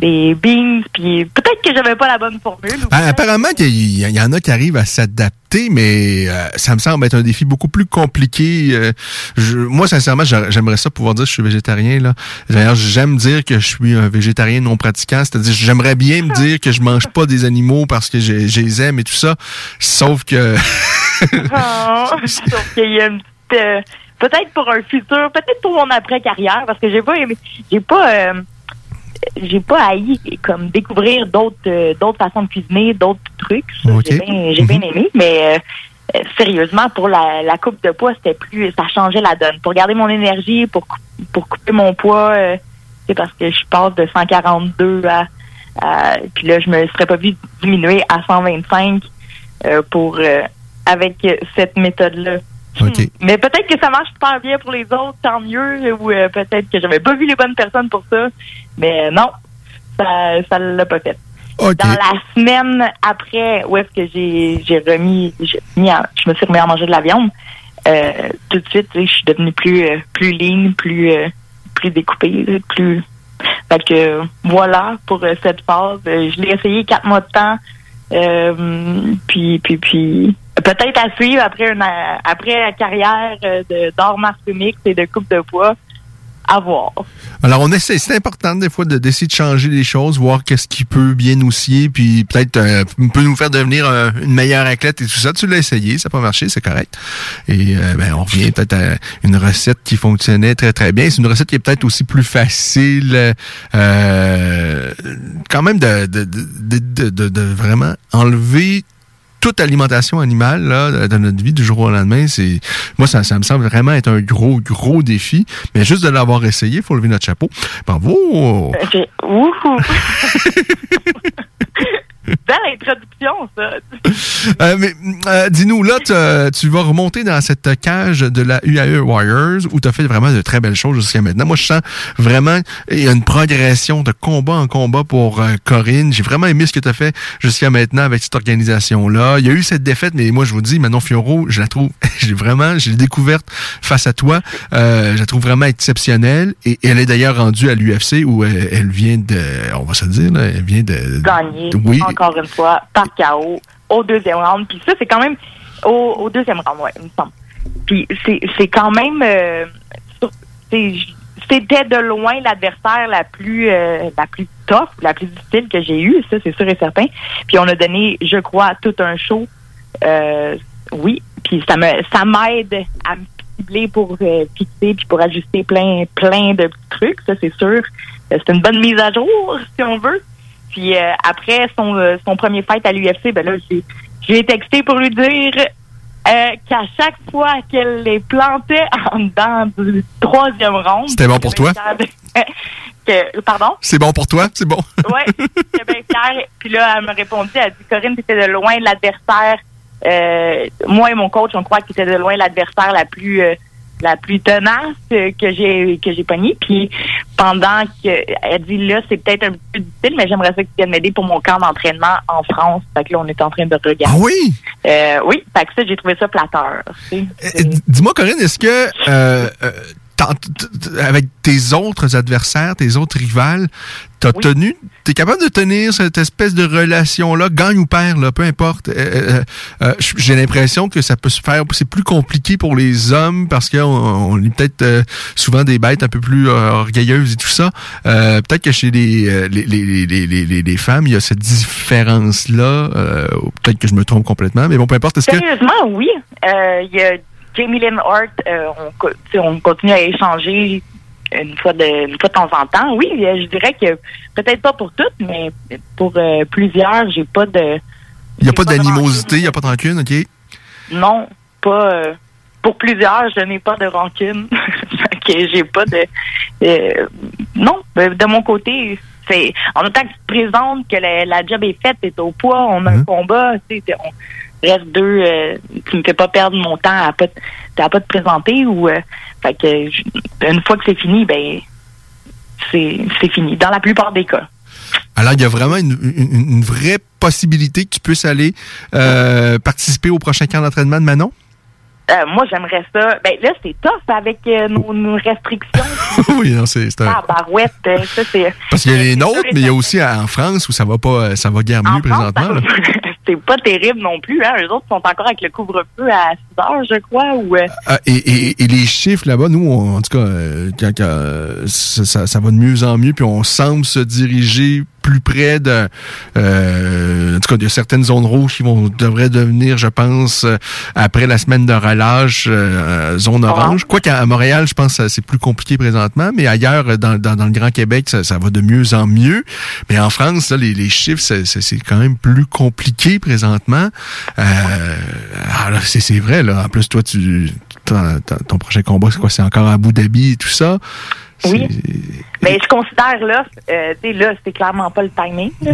des beans, puis peut-être que j'avais pas la bonne formule. Ben, apparemment, il y, en a qui arrivent à s'adapter, mais euh, ça me semble être un défi beaucoup plus compliqué. Euh, je- moi, sincèrement, j'a- j'aimerais ça pouvoir dire que je suis végétarien. là. D'ailleurs, j'aime dire que je suis un végétarien non pratiquant. C'est-à-dire, j'aimerais bien me dire que je mange pas des animaux parce que je, je les aime et tout ça. Sauf que... Ah, sauf qu'il y a une petite, euh, peut-être pour un futur, peut-être pour mon après-carrière, parce que j'ai pas aimé, j'ai pas, euh, j'ai pas haï comme découvrir d'autres, euh, d'autres façons de cuisiner, d'autres trucs. J'ai bien, j'ai bien aimé, mais euh, euh, sérieusement, pour la, la coupe de poids, c'était plus, ça changeait la donne. Pour garder mon énergie, pour, pour couper mon poids, euh, c'est parce que je passe de 142 à, à- puis là, je me serais pas vu diminuer à 125 euh, pour euh, avec cette OK. Mais peut-être que ça marche super bien pour les autres, tant mieux, ou euh, peut-être que j'avais pas vu les bonnes personnes pour ça. Mais euh, non, ça ça l'a pas fait. Dans la semaine après, où est-ce que j'ai j'ai remis, j'ai mis à- je me suis remis à manger de la viande, euh, tout de suite, je suis devenue plus euh, plus lean, plus euh, plus découpée, plus. Fait que voilà pour cette phase. Je l'ai essayé quatre mois de temps. Euh, puis puis puis peut-être à suivre après une après la carrière euh, d'art martiaux et de coupe de poids Alors, on essaie, c'est important des fois de- d'essayer de changer les choses, voir qu'est-ce qui peut bien nous scier, puis peut-être euh, peut nous faire devenir euh, une meilleure athlète et tout ça. Tu l'as essayé, ça n'a pas marché, c'est correct. Et euh, ben, on revient peut-être à une recette qui fonctionnait très très bien. C'est une recette qui est peut-être aussi plus facile, quand même de, de, de, de, de- de vraiment enlever toute alimentation animale là, de notre vie du jour au lendemain, c'est moi ça, ça me semble vraiment être un gros gros défi. Mais juste de l'avoir essayé, il faut lever notre chapeau. Bravo. Euh, Belle introduction, ça. Euh, mais euh, dis-nous là, tu- vas remonter dans cette cage de la UAE Warriors où tu as fait vraiment de très belles choses jusqu'à maintenant. Moi, je sens vraiment il y a une progression de combat en combat pour euh, Corinne. J'ai vraiment aimé ce que tu as fait jusqu'à maintenant avec cette organisation-là. Il y a eu cette défaite, mais moi, je vous dis, Manon Fioro, je la trouve, j'ai vraiment, j'ai découverte face à toi. Euh, je la trouve vraiment exceptionnelle et elle est d'ailleurs rendue à l'UFC où elle, elle vient de, on va se le dire, là, elle vient de... Gagner, Oui. encore une fois, par KO, au deuxième round. Puis ça, c'est quand même au, au deuxième round, ouais, il me semble. Puis c'est quand même... euh, c'était de loin l'adversaire la plus euh, la plus tough, la plus difficile que j'ai eue, ça c'est sûr et certain. Puis on a donné, je crois, tout un show. Euh, oui, puis ça me ça m'aide à me cibler pour fixer puis pour ajuster plein plein de trucs, ça c'est sûr. C'est une bonne mise à jour si on veut. Puis euh, après son euh, son premier fight à l'UFC, ben là j'ai texté pour lui dire euh, qu'à chaque fois qu'elle les plantait en dedans du troisième round. C'était bon pour toi? que, pardon? C'est bon pour toi? C'est bon? Fière. Puis là, elle m'a répondu, elle a dit, Corinne, t'étais de loin l'adversaire. Euh, moi et mon coach, on croit que t'étais de loin l'adversaire la plus euh, la plus tenace que j'ai que j'ai pogné. Puis pendant que elle dit là, c'est peut-être un peu difficile, mais j'aimerais ça que tu viennes m'aider pour mon camp d'entraînement en France. Fait que là, on est en train de regarder. Ah oui? Euh, oui, fait que ça, j'ai trouvé ça flatteur. tu sais. Dis-moi, Corinne, est-ce que euh, euh, avec tes autres adversaires, tes autres rivales, t'as tenu, t'es capable de tenir cette espèce de relation-là, gagne ou perd, là, peu importe. Euh, euh, euh, J'ai l'impression que ça peut se faire, c'est plus compliqué pour les hommes parce qu'on on est peut-être euh, souvent des bêtes un peu plus euh, orgueilleuses et tout ça. Euh, peut-être que chez les, euh, les, les, les, les, femmes, il y a cette différence-là. Euh, peut-être que je me trompe complètement, mais bon, peu importe. Est-ce que Sérieusement, oui. Euh, Il y a Jamie Lynn Hart, euh, on, on continue à échanger une fois de, une fois de temps en temps. Oui, euh, je dirais que peut-être pas pour toutes, mais pour euh, plusieurs, j'ai pas de. il n'y a pas d'animosité, il n'y a pas de rancune, OK? Non, pas. euh, pour plusieurs, je n'ai pas de rancune. J'ai pas de. non, de mon côté, c'est en autant que tu te présentes, que la, la job est faite, t'es au poids, on a un combat, tu sais, reste deux, euh, tu me fais pas perdre mon temps à pas, à pas te présenter ou, euh, fait que une fois que c'est fini, ben c'est c'est fini. Dans la plupart des cas. Alors, il y a vraiment une, une- une vraie possibilité que tu puisses aller euh, participer au prochain camp d'entraînement de Manon? Euh, moi, j'aimerais ça. Ben là, c'est tough avec euh, nos, nos restrictions. oui, non, c'est un... Ah, barouette, ça c'est. Parce qu'il y a les nôtres, mais il y a aussi en France où ça va pas, ça va guère mieux présentement. C'est pas terrible non plus. Hein. Eux autres sont encore avec le couvre-feu à 6 heures, je crois. Euh, Ah, et, et- les chiffres là-bas, nous, on- en tout cas, euh, quand- euh, ça- ça va de mieux en mieux, puis on semble se diriger plus près de, euh, en tout cas, il y a certaines zones rouges qui vont devraient devenir, je pense, euh, après la semaine de relâche, euh, zone orange. Quoi qu'à Montréal, je pense que c'est plus compliqué présentement, mais ailleurs, dans, dans, dans le Grand Québec, ça, ça va de mieux en mieux. Mais en France, là, les, les chiffres, c'est- quand même plus compliqué présentement. Euh, alors, c'est c'est vrai, là. En plus, toi, tu ton, ton- ton prochain combat, c'est quoi? C'est encore à Abu Dhabi et tout ça? Oui. Mais je considère là, euh, tu sais, là, c'est clairement pas le timing. là.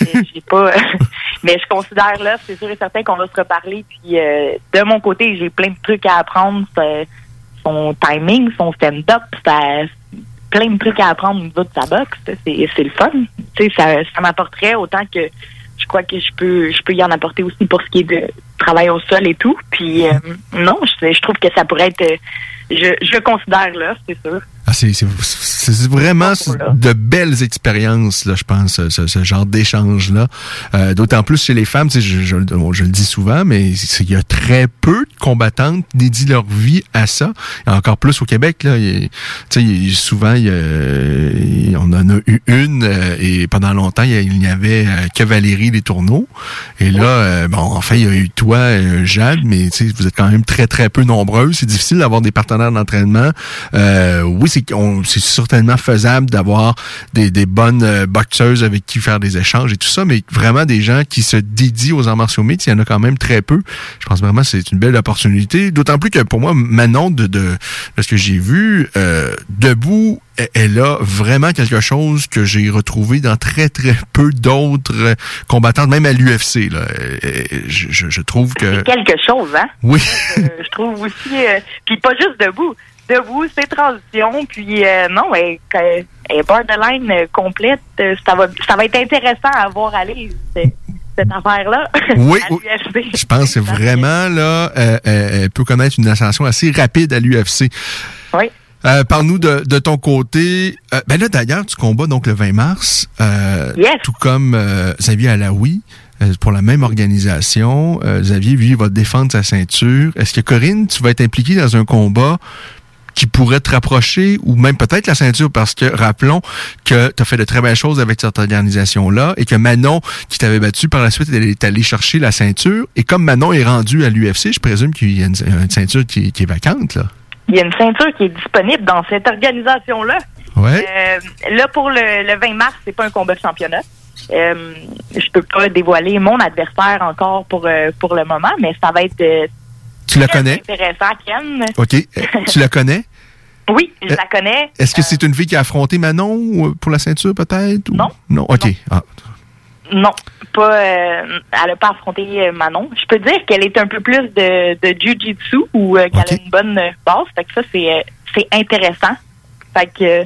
J'ai- j'ai pas. mais je considère là, c'est sûr et certain qu'on va se reparler. Puis euh, de mon côté, j'ai plein de trucs à apprendre. Son timing, son stand-up, ça, plein de trucs à apprendre au niveau de sa boxe. C'est le fun. Tu sais, ça, ça m'apporterait autant que je crois que je peux je peux y en apporter aussi pour ce qui est de travail au sol et tout. Puis euh, non, je, je trouve que ça pourrait être. Je, je considère là, c'est sûr. Ah, c'est vraiment de belles expériences, là, je pense, ce, ce genre d'échange-là. Euh, D'autant plus chez les femmes, sais, je, je, je le dis souvent, mais il y a très peu de combattantes qui dédient leur vie à ça. Et encore plus au Québec, là. sais, il- souvent, il y a- on en a eu une, euh, et pendant longtemps, il y n'y avait euh, que Valérie Les Tourneaux. Et là, euh, bon, enfin, il y a eu toi, euh, Jade, mais tu sais, vous êtes quand même très, très peu nombreuses. C'est difficile d'avoir des partenaires d'entraînement. Oui, c'est c'est certainement faisable d'avoir des, des bonnes euh, boxeuses avec qui faire des échanges et tout ça, mais vraiment des gens qui se dédient aux arts martiaux mixtes, il y en a quand même très peu. Je pense vraiment que c'est une belle opportunité. D'autant plus que pour moi, Manon, de, de, de ce que j'ai vu, euh, debout, elle- elle a vraiment quelque chose que j'ai retrouvé dans très, très peu d'autres combattantes, même à l'UFC. Euh, Je, je- je trouve que... C'est quelque chose, hein? Oui. Je trouve aussi, euh, puis pas juste debout. Debout, c'est transition, puis euh, non, elle, elle est borderline complète. Ça va, ça va être intéressant à voir aller cette affaire-là. Oui, oui. Je pense que vraiment, là, euh, euh, elle peut connaître une ascension assez rapide à l'UFC. Oui. Euh, Parle-nous de, de ton côté. Euh, ben là, d'ailleurs, tu combats donc le 20 mars, euh, Yes. tout comme Xavier Alaoui, pour la même organisation. Xavier, lui, va défendre sa ceinture. Est-ce que, Corinne, tu vas être impliquée dans un combat qui pourrait te rapprocher ou même peut-être la ceinture parce que rappelons que tu as fait de très belles choses avec cette organisation-là et que Manon qui t'avait battu par la suite elle est allée chercher la ceinture et comme Manon est rendu à l'UFC je présume qu'il y a une, une ceinture qui, qui est vacante là. Il y a une ceinture qui est disponible dans cette organisation-là. Ouais. Euh, là, pour le, le 20 mars, c'est pas un combat de championnat. Euh, je peux pas dévoiler mon adversaire encore pour euh, pour le moment, mais ça va être euh, Tu la connais? intéressant, Ken. OK, Euh, tu la connais? Oui, je Euh, la connais. Est-ce que c'est une fille qui a affronté Manon euh, pour la ceinture peut-être ou- Non. Non, OK. Ah, Non, pas. euh, elle a pas affronté euh, Manon. Je peux dire qu'elle est un peu plus de, de jiu-jitsu ou euh, qu'elle a une bonne euh, base. Fait que ça, c'est euh, c'est intéressant. Fait que euh,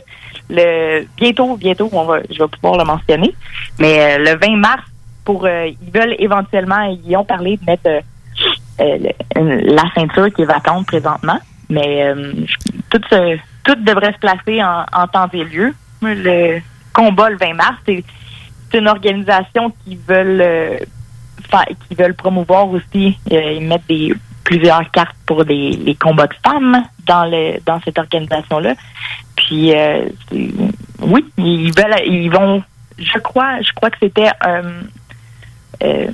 le bientôt, bientôt, on va, je vais pouvoir le mentionner. Mais euh, le 20 mars, pour euh, ils veulent éventuellement, ils ont parlé de mettre euh, euh, la ceinture qui est vacante présentement. Mais euh, tout, devrait se placer en, temps et lieu. Le combat le 20 mars, c'est une organisation qui veulent euh, qui veulent promouvoir aussi euh, ils mettent des plusieurs cartes pour des les combats de femmes dans le dans cette organisation là puis euh, oui ils veulent ils vont je crois je crois que c'était euh, euh,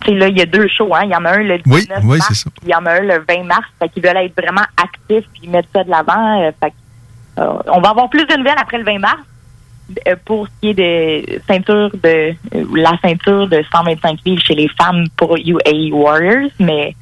tu sais, là, il y a deux shows, hein. Il y en a un le 19 Oui, oui, mars, c'est ça. puis il y en a un le 20 mars. Fait qu'ils veulent être vraiment actifs puis mettre ça de l'avant. euh, fait que, euh, on va avoir plus de nouvelles après le 20 mars euh, pour ce qui est de ceinture de la ceinture de 125 livres chez les femmes pour UAE Warriors, mais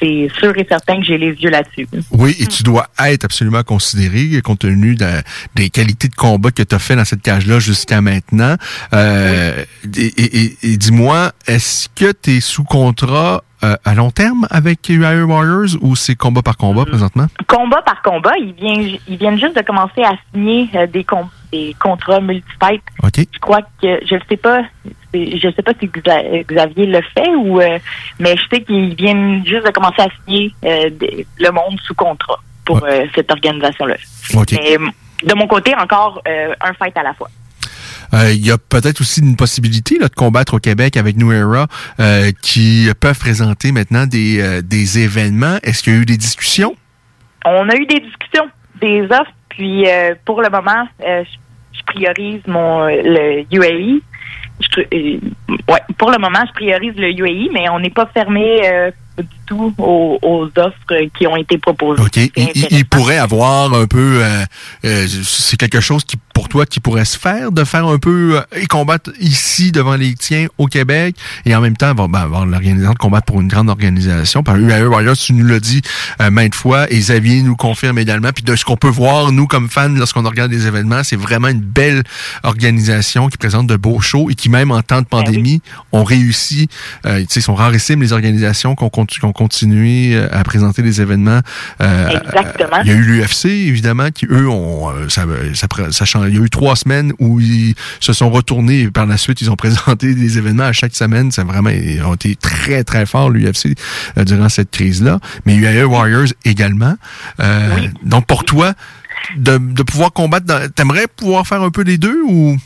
c'est sûr et certain que j'ai les yeux là-dessus. Oui, et tu dois être absolument considéré compte tenu de- des qualités de combat que tu as fait dans cette cage-là jusqu'à maintenant. Euh, Et, et- et- et dis-moi, est-ce que tu es sous contrat euh, à long terme avec UIA Warriors ou c'est combat par combat présentement? Combat par combat, ils viennent, ils viennent juste de commencer à signer euh, des, com- des contrats multi-fight. OK. Je crois que, je ne sais pas, je sais pas si Xa- Xavier le fait ou, euh, mais je sais qu'ils viennent juste de commencer à signer euh, des- le monde sous contrat pour euh, cette organisation-là. Mais de mon côté, encore un fight à la fois. Euh, Il y a peut-être aussi une possibilité là, de combattre au Québec avec New Era euh, qui peuvent présenter maintenant des, euh, des événements. Est-ce qu'il y a eu des discussions? On a eu des discussions, des offres, puis euh, pour le moment, euh, je, priorise mon euh, le UAE. Je- ouais, pour le moment, je priorise le UAE, mais on n'est pas fermé tout aux, aux offres qui ont été proposées. OK. Il, il- pourrait avoir un peu... euh, euh, c'est quelque chose qui, pour toi, qui pourrait se faire, de faire un peu... euh, et combattre ici, devant les tiens, au Québec, et en même temps avoir, ben, avoir l'organisation de combattre pour une grande organisation. Par UAE Warriors, tu nous l'as dit euh, maintes fois, et Xavier nous confirme également. Puis de ce qu'on peut voir, nous, comme fans, lorsqu'on regarde des événements, c'est vraiment une belle organisation qui présente de beaux shows et qui, même en temps de pandémie, ont réussi... Euh, tu sais, sont rarissimes les organisations qui ont continué euh, à présenter des événements. Euh, Exactement. Il y a eu l'UFC, évidemment, qui, eux, ont... euh, Ça, ça, il y a eu trois semaines où ils se sont retournés et par la suite, ils ont présenté des événements à chaque semaine. Ça vraiment, ils ont été très, très forts, l'UFC, euh, durant cette crise-là. Mais UAE Warriors également. Euh, Donc, pour toi, de, de pouvoir combattre, dans- t'aimerais pouvoir faire un peu les deux ou...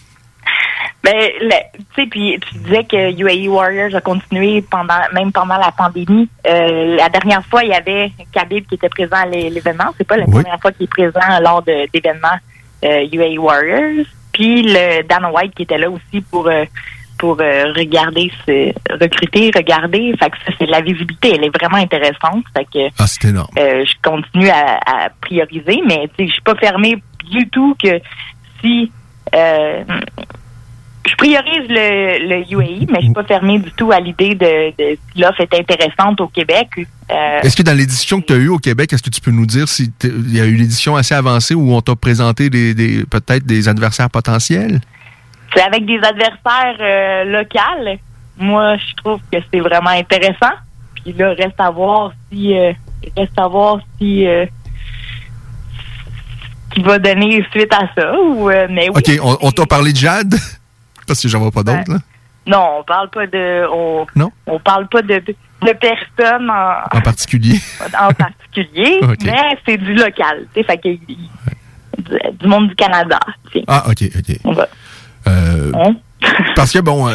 Ben, le- tu sais, puis tu disais que UAE Warriors a continué pendant, même pendant la pandémie. Euh, la dernière fois, il y avait Khabib qui était présent à l'é- l'événement. C'est pas la première fois qu'il est présent lors d'événements euh, UAE Warriors. Puis le Dan White qui était là aussi pour euh, pour euh, regarder, ce, recruter, regarder. Fait que ça, c'est la visibilité, elle est vraiment intéressante. Fait que Ah, c'est énorme. euh, je continue à, à prioriser, mais tu sais, je suis pas fermée du tout que si euh, je priorise le, le UAE, mais je suis pas fermée du tout à l'idée de, de si l'offre est intéressante au Québec. Euh, Est-ce que dans l'édition que tu as eue au Québec, est-ce que tu peux nous dire si t'es- il y a eu une édition assez avancée où on t'a présenté des, des- peut-être des adversaires potentiels? c'est avec des adversaires euh, locaux. Moi, je trouve que c'est vraiment intéressant. Puis là, reste à voir si euh, reste à voir si qui va donner suite à ça. Ou, mais oui. OK, on, on t'a parlé de Jade? Parce que j'en vois pas d'autres, là. Non, on parle pas de on, Non? on parle pas de, de personnes en, En particulier. en particulier, mais c'est du local. Tu sais, fait que du, du monde du Canada. tu sais. Ah, OK, OK. On va- Euh, Hein? parce que, bon... euh,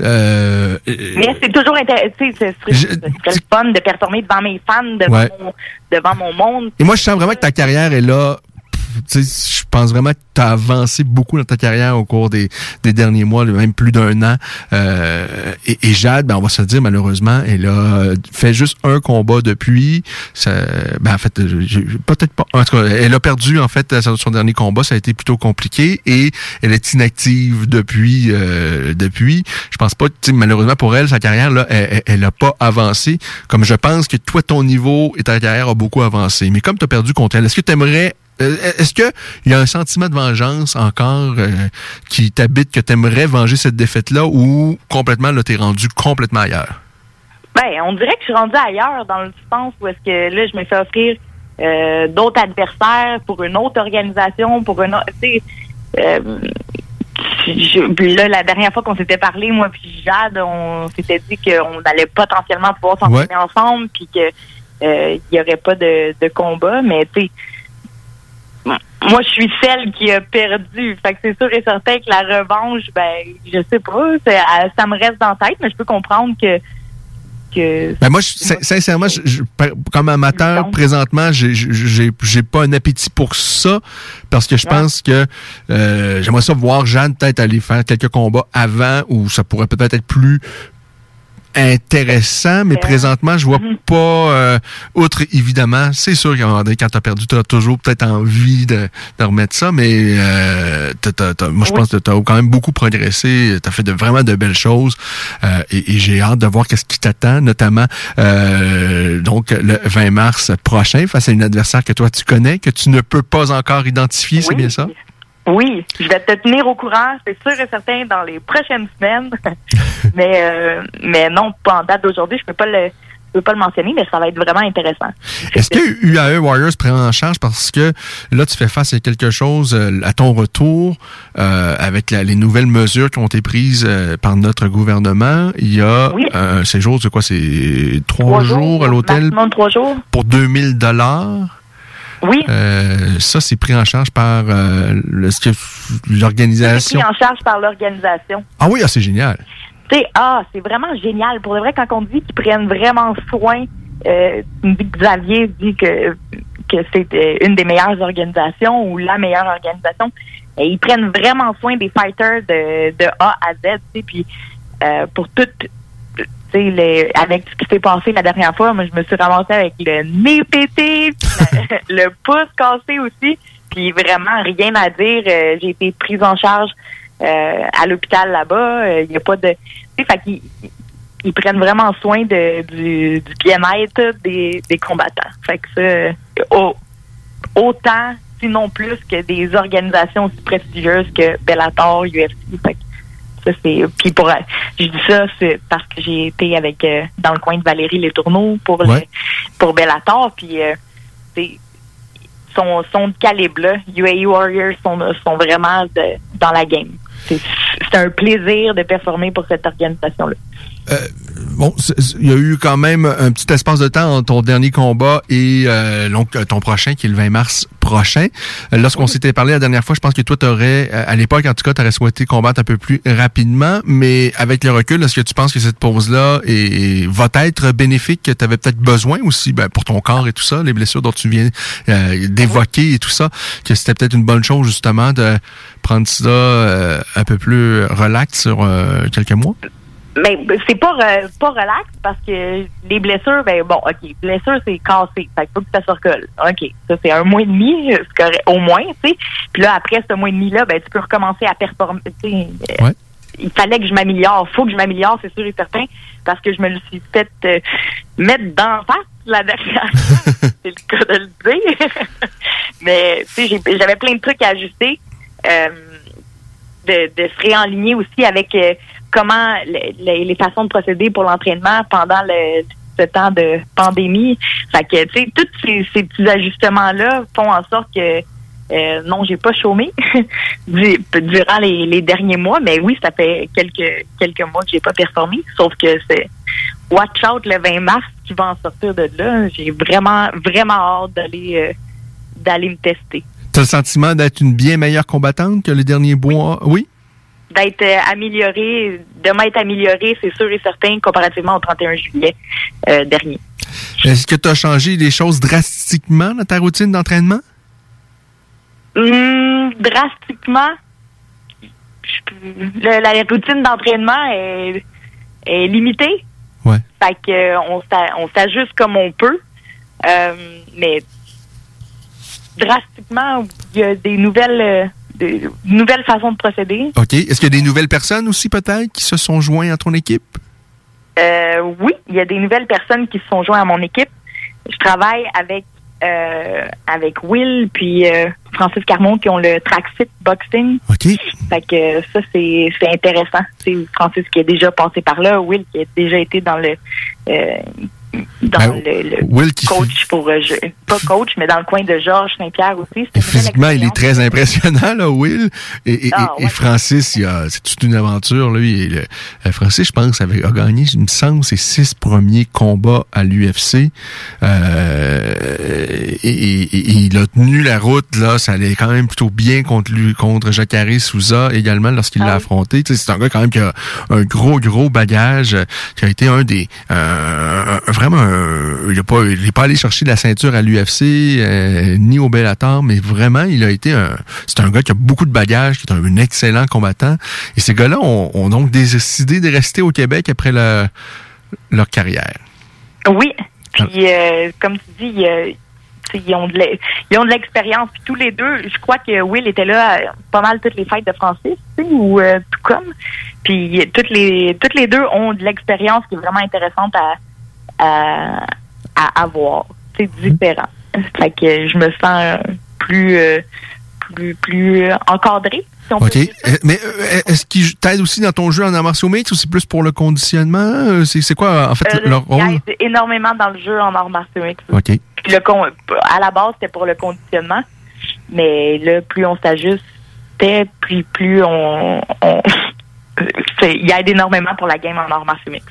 euh, euh, Mais c'est toujours intéressant. tu sais, Ce serait, ce serait le fun de performer devant mes fans, devant, Ouais. mon, devant mon monde. Et moi, je sens vraiment que ta carrière est là. Je pense vraiment que tu as avancé beaucoup dans ta carrière au cours des, des derniers mois, même plus d'un an. Euh, et, et Jade, ben, on va se dire, malheureusement, elle a fait juste un combat depuis. Ça, ben, en fait, peut-être pas. En tout cas, elle a perdu, en fait, son dernier combat. Ça a été plutôt compliqué. Et elle est inactive depuis. euh, depuis. Je pense pas, malheureusement pour elle, sa carrière, là, elle, elle- elle a pas avancé. Comme je pense que toi, ton niveau et ta carrière a beaucoup avancé. Mais comme tu as perdu contre elle, est-ce que tu aimerais Est-ce que il y a un sentiment de vengeance encore euh, qui t'habite, que tu aimerais venger cette défaite-là ou complètement, là, t'es rendu complètement ailleurs? Ben, on dirait que je suis rendue ailleurs dans le sens où est-ce que là, je me fais offrir euh, d'autres adversaires pour une autre organisation, pour une autre. Tu sais, euh, je- là, la dernière fois qu'on s'était parlé, moi puis Jade, on s'était dit qu'on allait potentiellement pouvoir s'entraîner ensemble, puis que euh, il y aurait pas de, de combat, mais tu sais, moi, je suis celle qui a perdu. Fait que c'est sûr et certain que la revanche, ben, je sais pas, ça me reste dans la tête, mais je peux comprendre que que Ben moi, je- sin- sincèrement, je- je- par- comme amateur, présentement, j'ai pas un appétit pour ça parce que je pense que euh, j'aimerais ça voir Jeanne peut-être aller faire quelques combats avant où ça pourrait peut-être être plus intéressant, mais présentement, je vois pas, euh, outre évidemment, c'est sûr qu'à un moment donné, quand tu as perdu, tu as toujours peut-être envie de, de remettre ça, mais euh, t'as- t'as- t'as- moi, je pense que tu as quand même beaucoup progressé, tu as fait de, vraiment de belles choses, euh, et, et j'ai hâte de voir qu'est-ce qui t'attend, notamment euh, donc le 20 mars prochain, face à une adversaire que toi tu connais, que tu ne peux pas encore identifier, c'est bien ça? Oui, je vais te tenir au courant, c'est sûr et certain, dans les prochaines semaines. mais euh, mais non, pas en date d'aujourd'hui, je peux pas le je peux pas le mentionner, mais ça va être vraiment intéressant. Est-ce que UAE Warriors prend en charge parce que là, tu fais face à quelque chose euh, à ton retour euh, avec la- les nouvelles mesures qui ont été prises euh, par notre gouvernement? Il y a euh, un séjour, c'est quoi? C'est trois, jours, à l'hôtel? Maximum trois jours. pour 2000 dollars? Oui. Euh, ça, c'est pris en charge par euh, le- que C'est l'organisation. pris en charge par l'organisation. Ah oui, ah, c'est génial. Ah, c'est vraiment génial. Pour de vrai, quand on dit qu'ils prennent vraiment soin, euh, Xavier dit que, que c'est une des meilleures organisations ou la meilleure organisation. Et ils prennent vraiment soin des fighters de, de A à Z, puis pour tout, tu sais, les- avec ce qui s'est passé la dernière fois, moi, je me suis ramassée avec le nez pété, le pouce cassé aussi, puis vraiment rien à dire. Euh, J'ai été prise en charge euh, à l'hôpital là-bas. Il n'y a pas de... Tu sais, qu'ils ils prennent vraiment soin de, du, du bien-être des, des combattants. Fait que ça, euh, au- autant, sinon plus, que des organisations aussi prestigieuses que Bellator, UFC. Fait que ça, c'est... Puis pour... euh, Je dis ça, c'est parce que j'ai été avec... euh, dans le coin de Valérie Les Tourneaux pour, le- pour Bellator, puis... euh, c'est sont, sont de calibre là. UAE Warriors sont, sont vraiment de- dans la game. C'est c'est un plaisir de performer pour cette organisation-là. Bon, c'est- c'est- il y a eu quand même un petit espace de temps entre ton dernier combat et euh, donc euh, ton prochain, qui est le 20 mars prochain. Euh, Lorsqu'on s'était parlé la dernière fois, je pense que toi, tu aurais, à l'époque, en tout cas, tu aurais souhaité combattre un peu plus rapidement, mais avec le recul, est-ce que tu penses que cette pause-là est- va être bénéfique, que tu avais peut-être besoin aussi ben, pour ton corps et tout ça, les blessures dont tu viens euh, d'évoquer et tout ça, que c'était peut-être une bonne chose justement de prendre ça euh, un peu plus relax sur euh, quelques mois? Mais c'est pas re- pas relax parce que les blessures, ben bon, ok, blessure c'est cassé, fait qu'il faut que ça se recolle. Ok, ça c'est un mois et demi, correct, au moins, tu sais. Puis là après ce mois et demi là, ben tu peux recommencer à performer. euh, Il fallait que je m'améliore, faut que je m'améliore, c'est sûr et certain, parce que je me le suis fait euh, mettre d'en face la dernière c'est le cas de le dire. Mais tu sais, j'avais plein de trucs à ajuster. Euh, de, de se réaligner aussi avec euh, comment le- le- les façons de procéder pour l'entraînement pendant le, ce temps de pandémie. Fait que, tu sais, tous ces, ces petits ajustements-là font en sorte que euh, non, j'ai pas chômé du- durant les, les derniers mois, mais oui, ça fait quelques quelques mois que j'ai pas performé. Sauf que c'est watch out le 20 mars qui va en sortir de là. J'ai vraiment vraiment hâte d'aller euh, d'aller me tester. Tu as le sentiment d'être une bien meilleure combattante que les derniers mois? Oui? D'être euh, amélioré, de m'être amélioré, c'est sûr et certain, comparativement au 31 juillet euh, dernier. Est-ce que tu as changé les choses drastiquement dans ta routine d'entraînement? Hum, drastiquement, je- le- la routine d'entraînement est, est limitée. Ouais. Fait que euh, on s'a- on s'ajuste comme on peut. Euh, mais drastiquement, il y a des nouvelles, des nouvelles façons de procéder. OK. Est-ce qu'il y a des nouvelles personnes aussi, peut-être, qui se sont joints à ton équipe? Euh, oui, il y a des nouvelles personnes qui se sont joints à mon équipe. Je travaille avec euh, avec Will puis euh, Francis Carmon qui ont le track fit boxing. OK. Fait que ça c'est c'est intéressant. C'est Francis qui a déjà passé par là, Will qui a déjà été dans le euh, dans Ben, le, le Will qui coach pour euh, je- pas coach mais dans le coin de Georges Saint-Pierre aussi. Nouvelle Physiquement, il est très impressionnant, là, Will. Et, et- Ah, et- et Francis, c'est toute une aventure, lui. Et le- euh, Francis, je pense, avait, a gagné, il me semble, ses six premiers combats à l'UFC. Euh, et, et- et il a tenu la route, là. Ça allait quand même plutôt bien contre lui, contre Jacare Souza également lorsqu'il Ah l'a affronté. Tu sais, C'est un gars quand même qui a un gros, gros bagage, qui a été un des, euh, un- vraiment, un- il n'est pas, allé chercher la ceinture à l'UFC euh, ni au Bellator, mais vraiment, il a été un, c'est un gars qui a beaucoup de bagages, qui est un, excellent combattant. Et ces gars-là ont, donc décidé de rester au Québec après le, leur carrière. Oui. Puis, euh, comme tu dis, sais, ils ont de de l'expérience. Puis tous les deux, je crois que Will était là à pas mal toutes les fêtes de Francis, ou euh, tout comme. Puis toutes les toutes les deux ont de l'expérience qui est vraiment intéressante à à, à avoir. C'est différent. Fait que je me sens euh, plus euh, plus plus euh, encadrée. Si OK. Euh, Mais euh, est-ce qu'ils t'aident aussi dans ton jeu en arts martiaux mixtes ou c'est plus pour le conditionnement? Euh, C'est quoi, en fait, Euh, leur rôle? aide énormément dans le jeu en arts martiaux mixtes. OK. Puis le con, à la base, c'était pour le conditionnement. Mais là, plus on s'ajustait, plus, plus on. on il aide énormément pour la game en arts martiaux mixtes.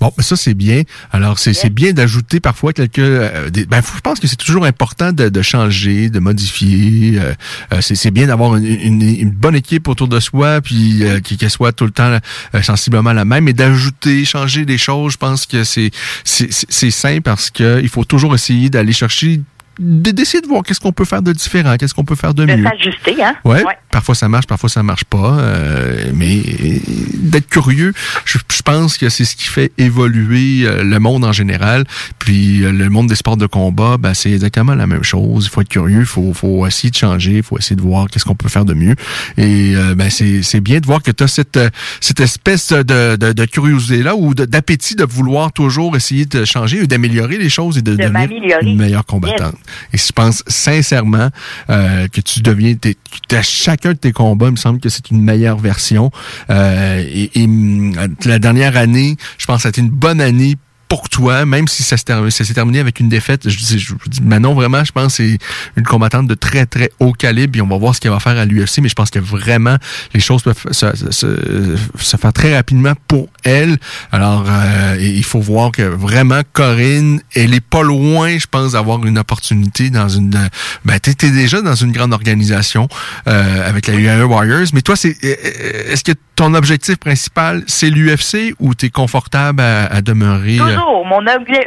Bon, ben ça c'est bien. Alors c'est c'est bien d'ajouter parfois quelques. euh, des- ben, je pense que c'est toujours important de, de changer, de modifier. euh, euh, c'est c'est bien d'avoir une, une- une bonne équipe autour de soi, puis euh, qu'elle soit tout le temps euh, sensiblement la même, et d'ajouter, changer des choses. Je pense que c'est c'est sain parce que il faut toujours essayer d'aller chercher d'essayer de voir qu'est-ce qu'on peut faire de différent, qu'est-ce qu'on peut faire de De mieux. s'ajuster, hein? Ouais, parfois ça marche, parfois ça marche pas, euh, mais euh, d'être curieux, je, je pense que c'est ce qui fait évoluer euh, le monde en général. Puis euh, le monde des sports de combat, ben, c'est exactement la même chose. Il faut être curieux, il faut, faut essayer de changer, il faut essayer de voir qu'est-ce qu'on peut faire de mieux. Et euh, ben, c'est c'est bien de voir que tu as cette, cette espèce de, de, de curiosité-là ou de- d'appétit de vouloir toujours essayer de changer et d'améliorer les choses et de, De devenir une meilleure combattante. Et je pense sincèrement euh, que tu deviens, t'es- à chacun de tes combats, il me semble que c'est une meilleure version. Euh, et, hum, la dernière année, je pense que été une bonne année pour toi, même si ça s'est terminé, ça s'est terminé avec une défaite. Je dis, je vous dis, Manon, vraiment, je pense que c'est une combattante de très, très haut calibre. Et on va voir ce qu'elle va faire à l'UFC, mais je pense que vraiment, les choses peuvent se, se- se- se faire très rapidement pour elle. Alors, euh, il faut voir que vraiment, Corinne, elle est pas loin, je pense, d'avoir une opportunité dans une... euh, Ben, t'es t'es déjà dans une grande organisation euh, avec la UAE Warriors, mais toi, c'est euh, est-ce que ton objectif principal, c'est l'UFC ou t'es confortable à, à demeurer... euh, Toujours. Mon,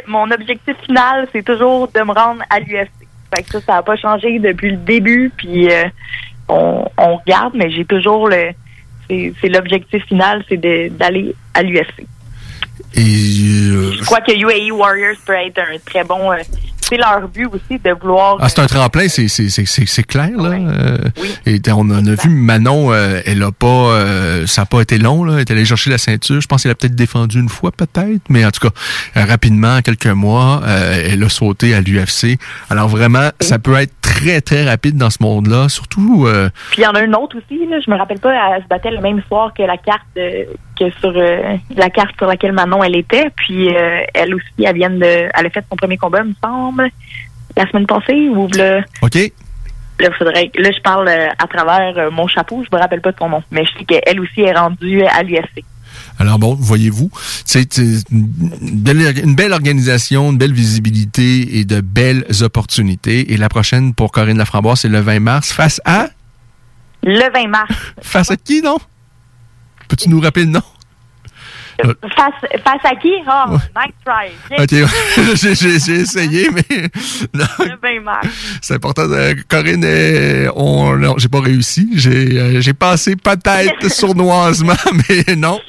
mon objectif final, c'est toujours de me rendre à l'UFC. Fait que ça, ça n'a pas changé depuis le début. Puis euh, on, on regarde, mais j'ai toujours le. C'est l'objectif final, c'est d'aller à l'UFC. Et euh, Je crois que UAE Warriors peut être un très bon. euh, c'est leur but aussi de vouloir. Ah, c'est un tremplin, c'est c'est c'est c'est clair là. Euh, Et on en a vu Manon, euh, elle a pas, euh, ça a pas été long là. Elle est allée chercher la ceinture. Je pense qu'elle a peut-être défendu une fois peut-être, mais en tout cas rapidement, en quelques mois, elle a sauté à l'UFC. Alors vraiment, ça peut être très très rapide dans ce monde-là, surtout. euh, Puis il y en a une autre aussi, là, je me rappelle pas, elle se battait le même soir que la carte euh, que sur euh, la carte sur laquelle Manon elle était. Puis euh, elle aussi, elle vient de elle a fait son premier combat, il me semble, la semaine passée ou le Ok. là, faudrait là je parle à travers mon chapeau, je me rappelle pas de son nom, mais je sais qu'elle aussi est rendue à l'UFC. Alors bon, voyez-vous, c'est c'est une belle, une belle organisation, une belle visibilité et de belles opportunités. Et la prochaine pour Corinne Laframboise, c'est le 20 mars. Face à? Le 20 mars. face à qui non? Peux-tu nous rappeler le nom? Face, face à qui? Oh, nice try. Ok, j'ai essayé, mais non, Le 20 mars. c'est important. Corinne, euh, on, non, j'ai pas réussi. J'ai euh, j'ai passé peut-être sournoisement, mais non,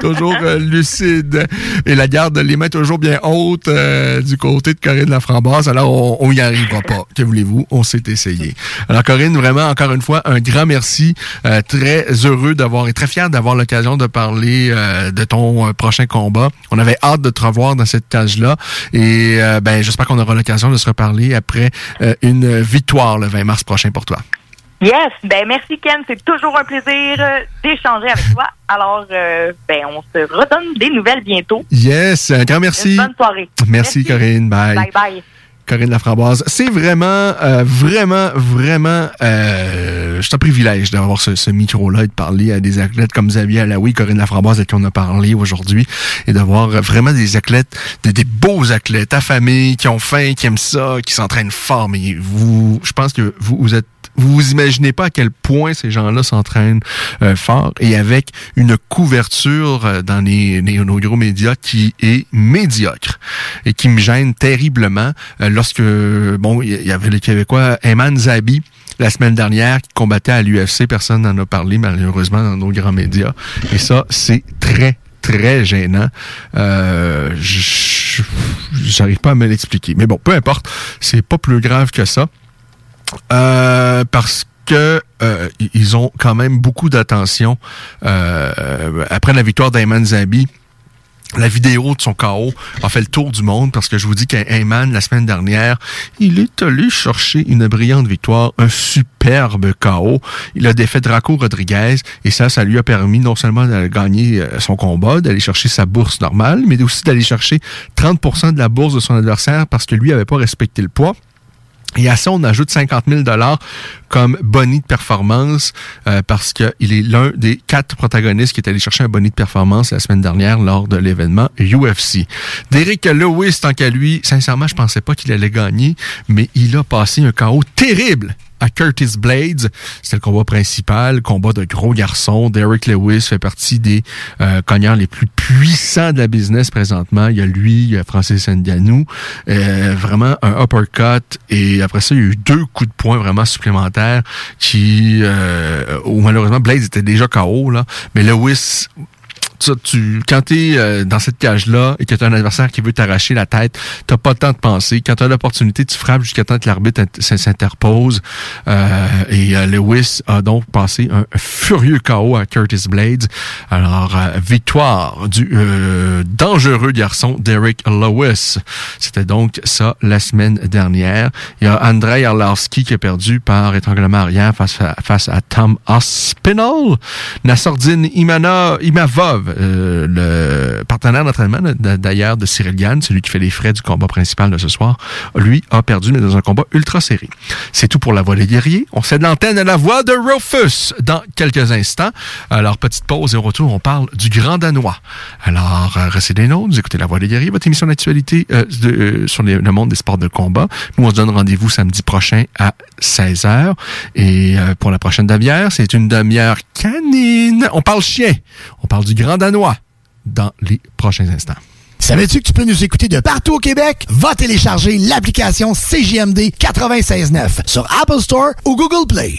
toujours euh, lucide. Et la garde, les mains toujours bien hautes euh, du côté de Corinne Laframboise. Alors, on, on y arrivera pas. Que voulez-vous? On s'est essayé. Alors, Corinne, vraiment, encore une fois, un grand merci. Euh, très heureux d'avoir et très fier d'avoir l'occasion de parler euh, de ton euh, prochain combat. On avait hâte de te revoir dans cette cage-là. Et euh, ben, j'espère qu'on aura l'occasion de se reparler après euh, une victoire le 20 mars prochain pour toi. Yes, ben merci Ken, c'est toujours un plaisir d'échanger avec toi. Alors, euh, ben on se redonne des nouvelles bientôt. Yes, un grand merci. Une bonne soirée. Merci, Corinne. Bye. Bye bye. Corinne Laframboise. C'est vraiment, euh, vraiment, vraiment, euh, c'est un privilège d'avoir ce, ce micro-là et de parler à des athlètes comme Xavier Alaoui, Corinne Laframboise, avec qui on a parlé aujourd'hui, et d'avoir vraiment des athlètes, des, des beaux athlètes affamés, qui ont faim, qui aiment ça, qui s'entraînent fort. Mais vous, je pense que vous, vous êtes vous vous imaginez pas à quel point ces gens-là s'entraînent euh, fort et avec une couverture euh, dans les, nos gros médias qui est médiocre et qui me gêne terriblement euh, lorsque bon il y avait le Québécois Eman Zabi la semaine dernière qui combattait à l'UFC personne n'en a parlé malheureusement dans nos grands médias et ça c'est très très gênant. Euh, J'arrive pas à me l'expliquer. Mais bon, peu importe. C'est pas plus grave que ça. Euh, parce que euh, ils ont quand même beaucoup d'attention euh, après la victoire d'Ayman Zabi. La vidéo de son KO a fait le tour du monde parce que je vous dis qu'Ayman, la semaine dernière, il est allé chercher une brillante victoire, un superbe KO. Il a défait Draco Rodriguez et ça, ça lui a permis non seulement de gagner euh, son combat, d'aller chercher sa bourse normale, mais aussi d'aller chercher 30% de la bourse de son adversaire parce que lui avait pas respecté le poids. Et à ça, on ajoute 50 000 dollars comme boni de performance euh, parce qu'il est l'un des quatre protagonistes qui est allé chercher un boni de performance la semaine dernière lors de l'événement UFC. Derek Lewis, tant qu'à lui, sincèrement, je pensais pas qu'il allait gagner, mais il a passé un chaos terrible à Curtis Blades. C'était le combat principal, combat de gros garçons. Derek Lewis fait partie des euh, les plus puissants de la business présentement. Il y a lui, il y a Francis Ngannou. Euh, vraiment un uppercut. Et après ça, il y a eu deux coups de poing vraiment supplémentaires qui... Euh, où malheureusement, Blades était déjà KO. Là. Mais Lewis tu, quand tu es dans cette cage-là et que tu as un adversaire qui veut t'arracher la tête, t'as pas le temps de penser. Quand tu as l'opportunité, tu frappes jusqu'à temps que l'arbitre s'interpose. Euh, et euh, Lewis a donc passé un furieux KO à Curtis Blades. Alors, euh, victoire du euh, dangereux garçon Derek Lewis. C'était donc ça la semaine dernière. Il y a Andrei Arlovski qui a perdu par étranglement arrière face à, face à Tom Aspinall. Nassordine Imana, Imavov, euh, le partenaire d'entraînement d'ailleurs de Cyril Gann, celui qui fait les frais du combat principal de ce soir, lui a perdu, mais dans un combat ultra serré. C'est tout pour la voix des guerriers. On cède l'antenne à la voix de Rufus dans quelques instants. Alors, petite pause et au retour, on parle du Grand Danois. Alors, euh, restez des nôtres, vous écoutez la voix des guerriers, votre émission d'actualité euh, euh, sur le monde des sports de combat. Nous, on se donne rendez-vous samedi prochain à 16h. Et euh, pour la prochaine demi-heure, c'est une demi-heure canine. On parle chien. On parle du Grand Danois dans les prochains instants. Savais-tu que tu peux nous écouter de partout au Québec? Va télécharger l'application CJMD 96.9 sur Apple Store ou Google Play.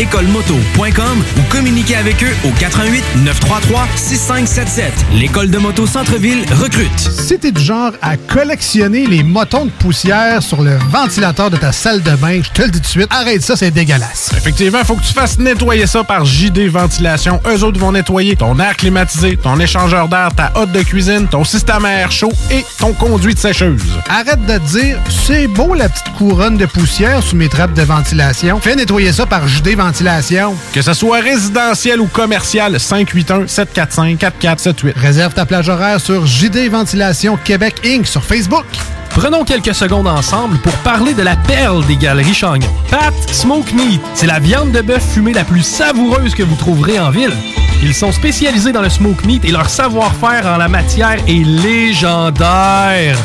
écolemoto.com ou communiquez avec eux au 88 933 6577. L'école de moto Centre-ville recrute. Si t'es du genre à collectionner les motons de poussière sur le ventilateur de ta salle de bain, je te le dis tout de suite, arrête ça, c'est dégueulasse. Effectivement, faut que tu fasses nettoyer ça par JD Ventilation. Eux autres vont nettoyer ton air climatisé, ton échangeur d'air, ta hotte de cuisine, ton système à air chaud et ton conduit de sécheuse. Arrête de te dire, c'est beau la petite couronne de poussière sous mes trappes de ventilation. Fais nettoyer ça par JD Ventilation. Que ce soit résidentiel ou commercial, 581-745-4478. Réserve ta plage horaire sur JD Ventilation Québec Inc. sur Facebook. Prenons quelques secondes ensemble pour parler de la perle des galeries Chagnon. Pat Smoke Meat, c'est la viande de bœuf fumée la plus savoureuse que vous trouverez en ville. Ils sont spécialisés dans le smoke meat et leur savoir-faire en la matière est légendaire.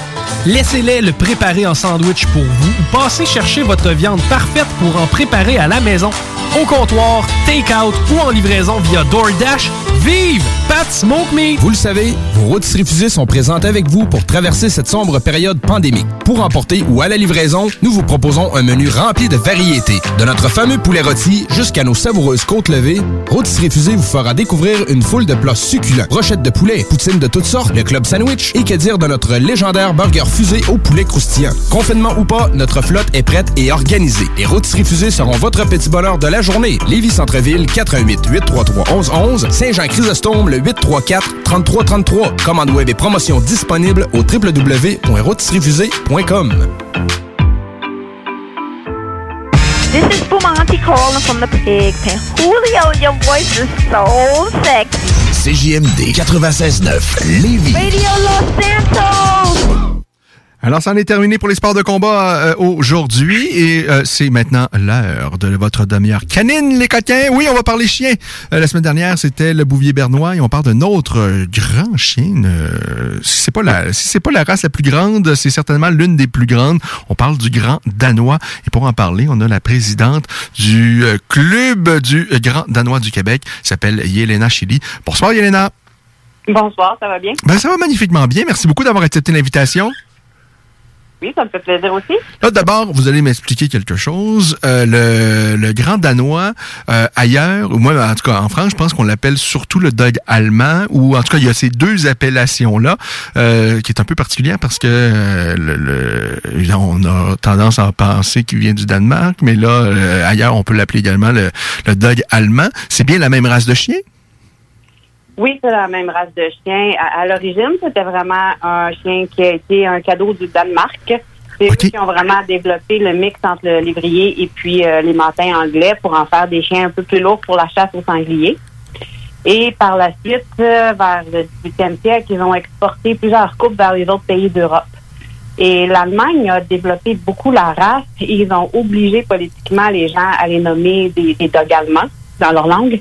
Laissez-les le préparer en sandwich pour vous ou passez chercher votre viande parfaite pour en préparer à la maison, au comptoir, take-out ou en livraison via DoorDash. Vive Pat Smoke Meat! Vous le savez, vos routes refusées sont présentes avec vous pour traverser cette sombre période pandémique. Pour emporter ou à la livraison, nous vous proposons un menu rempli de variétés. De notre fameux poulet rôti jusqu'à nos savoureuses côtes levées, Routes refusées vous fera découvrir une foule de plats succulents. Brochettes de poulet, poutines de toutes sortes, le club sandwich et que dire de notre légendaire burger fusé au poulet croustillant? Confinement ou pas, notre flotte est prête et organisée. Les Routes refusées seront votre petit bonheur de la journée. Lévis Centreville, 418 833 1111 Saint-Jean-Chrysostome, le 834 3333 Commande web et promotion disponible au www.routesrefusées.com. This is Bumanti calling from the pig pen. Julio, your voice is so sexy. CJMD 96.9 Lévis. Radio Los Santos! Alors, c'en est terminé pour les sports de combat euh, aujourd'hui et euh, c'est maintenant l'heure de votre demi-heure canine, les coquins. Oui, on va parler chien. Euh, la semaine dernière, c'était le Bouvier bernois et on parle d'un autre grand chien. euh, si c'est pas la, si c'est pas la race la plus grande, c'est certainement l'une des plus grandes. On parle du Grand Danois et pour en parler, on a la présidente du euh, club du Grand Danois du Québec, s'appelle Yelena Chili. Bonsoir, Yelena. Bonsoir, ça va bien? Ben, ça va magnifiquement bien. Merci beaucoup d'avoir accepté l'invitation. Oui, ça me fait plaisir aussi. Là, d'abord, vous allez m'expliquer quelque chose. Euh, le, le grand danois, euh, ailleurs, ou moi, en tout cas, en France, je pense qu'on l'appelle surtout le dog allemand, ou en tout cas, il y a ces deux appellations-là, euh, qui est un peu particulière parce que euh, le, le- on a tendance à penser qu'il vient du Danemark, mais là, ailleurs, on peut l'appeler également le, le dog allemand. C'est bien la même race de chien? Oui, c'est la même race de chien. À, à l'origine, c'était vraiment un chien qui a été un cadeau du Danemark. C'est eux qui ont vraiment développé le mix entre le lévrier et puis euh, les matins anglais pour en faire des chiens un peu plus lourds pour la chasse aux sangliers. Et par la suite, euh, vers le 18e siècle, ils ont exporté plusieurs couples vers les autres pays d'Europe. Et l'Allemagne a développé beaucoup la race et ils ont obligé politiquement les gens à les nommer des, des dogs allemands dans leur langue.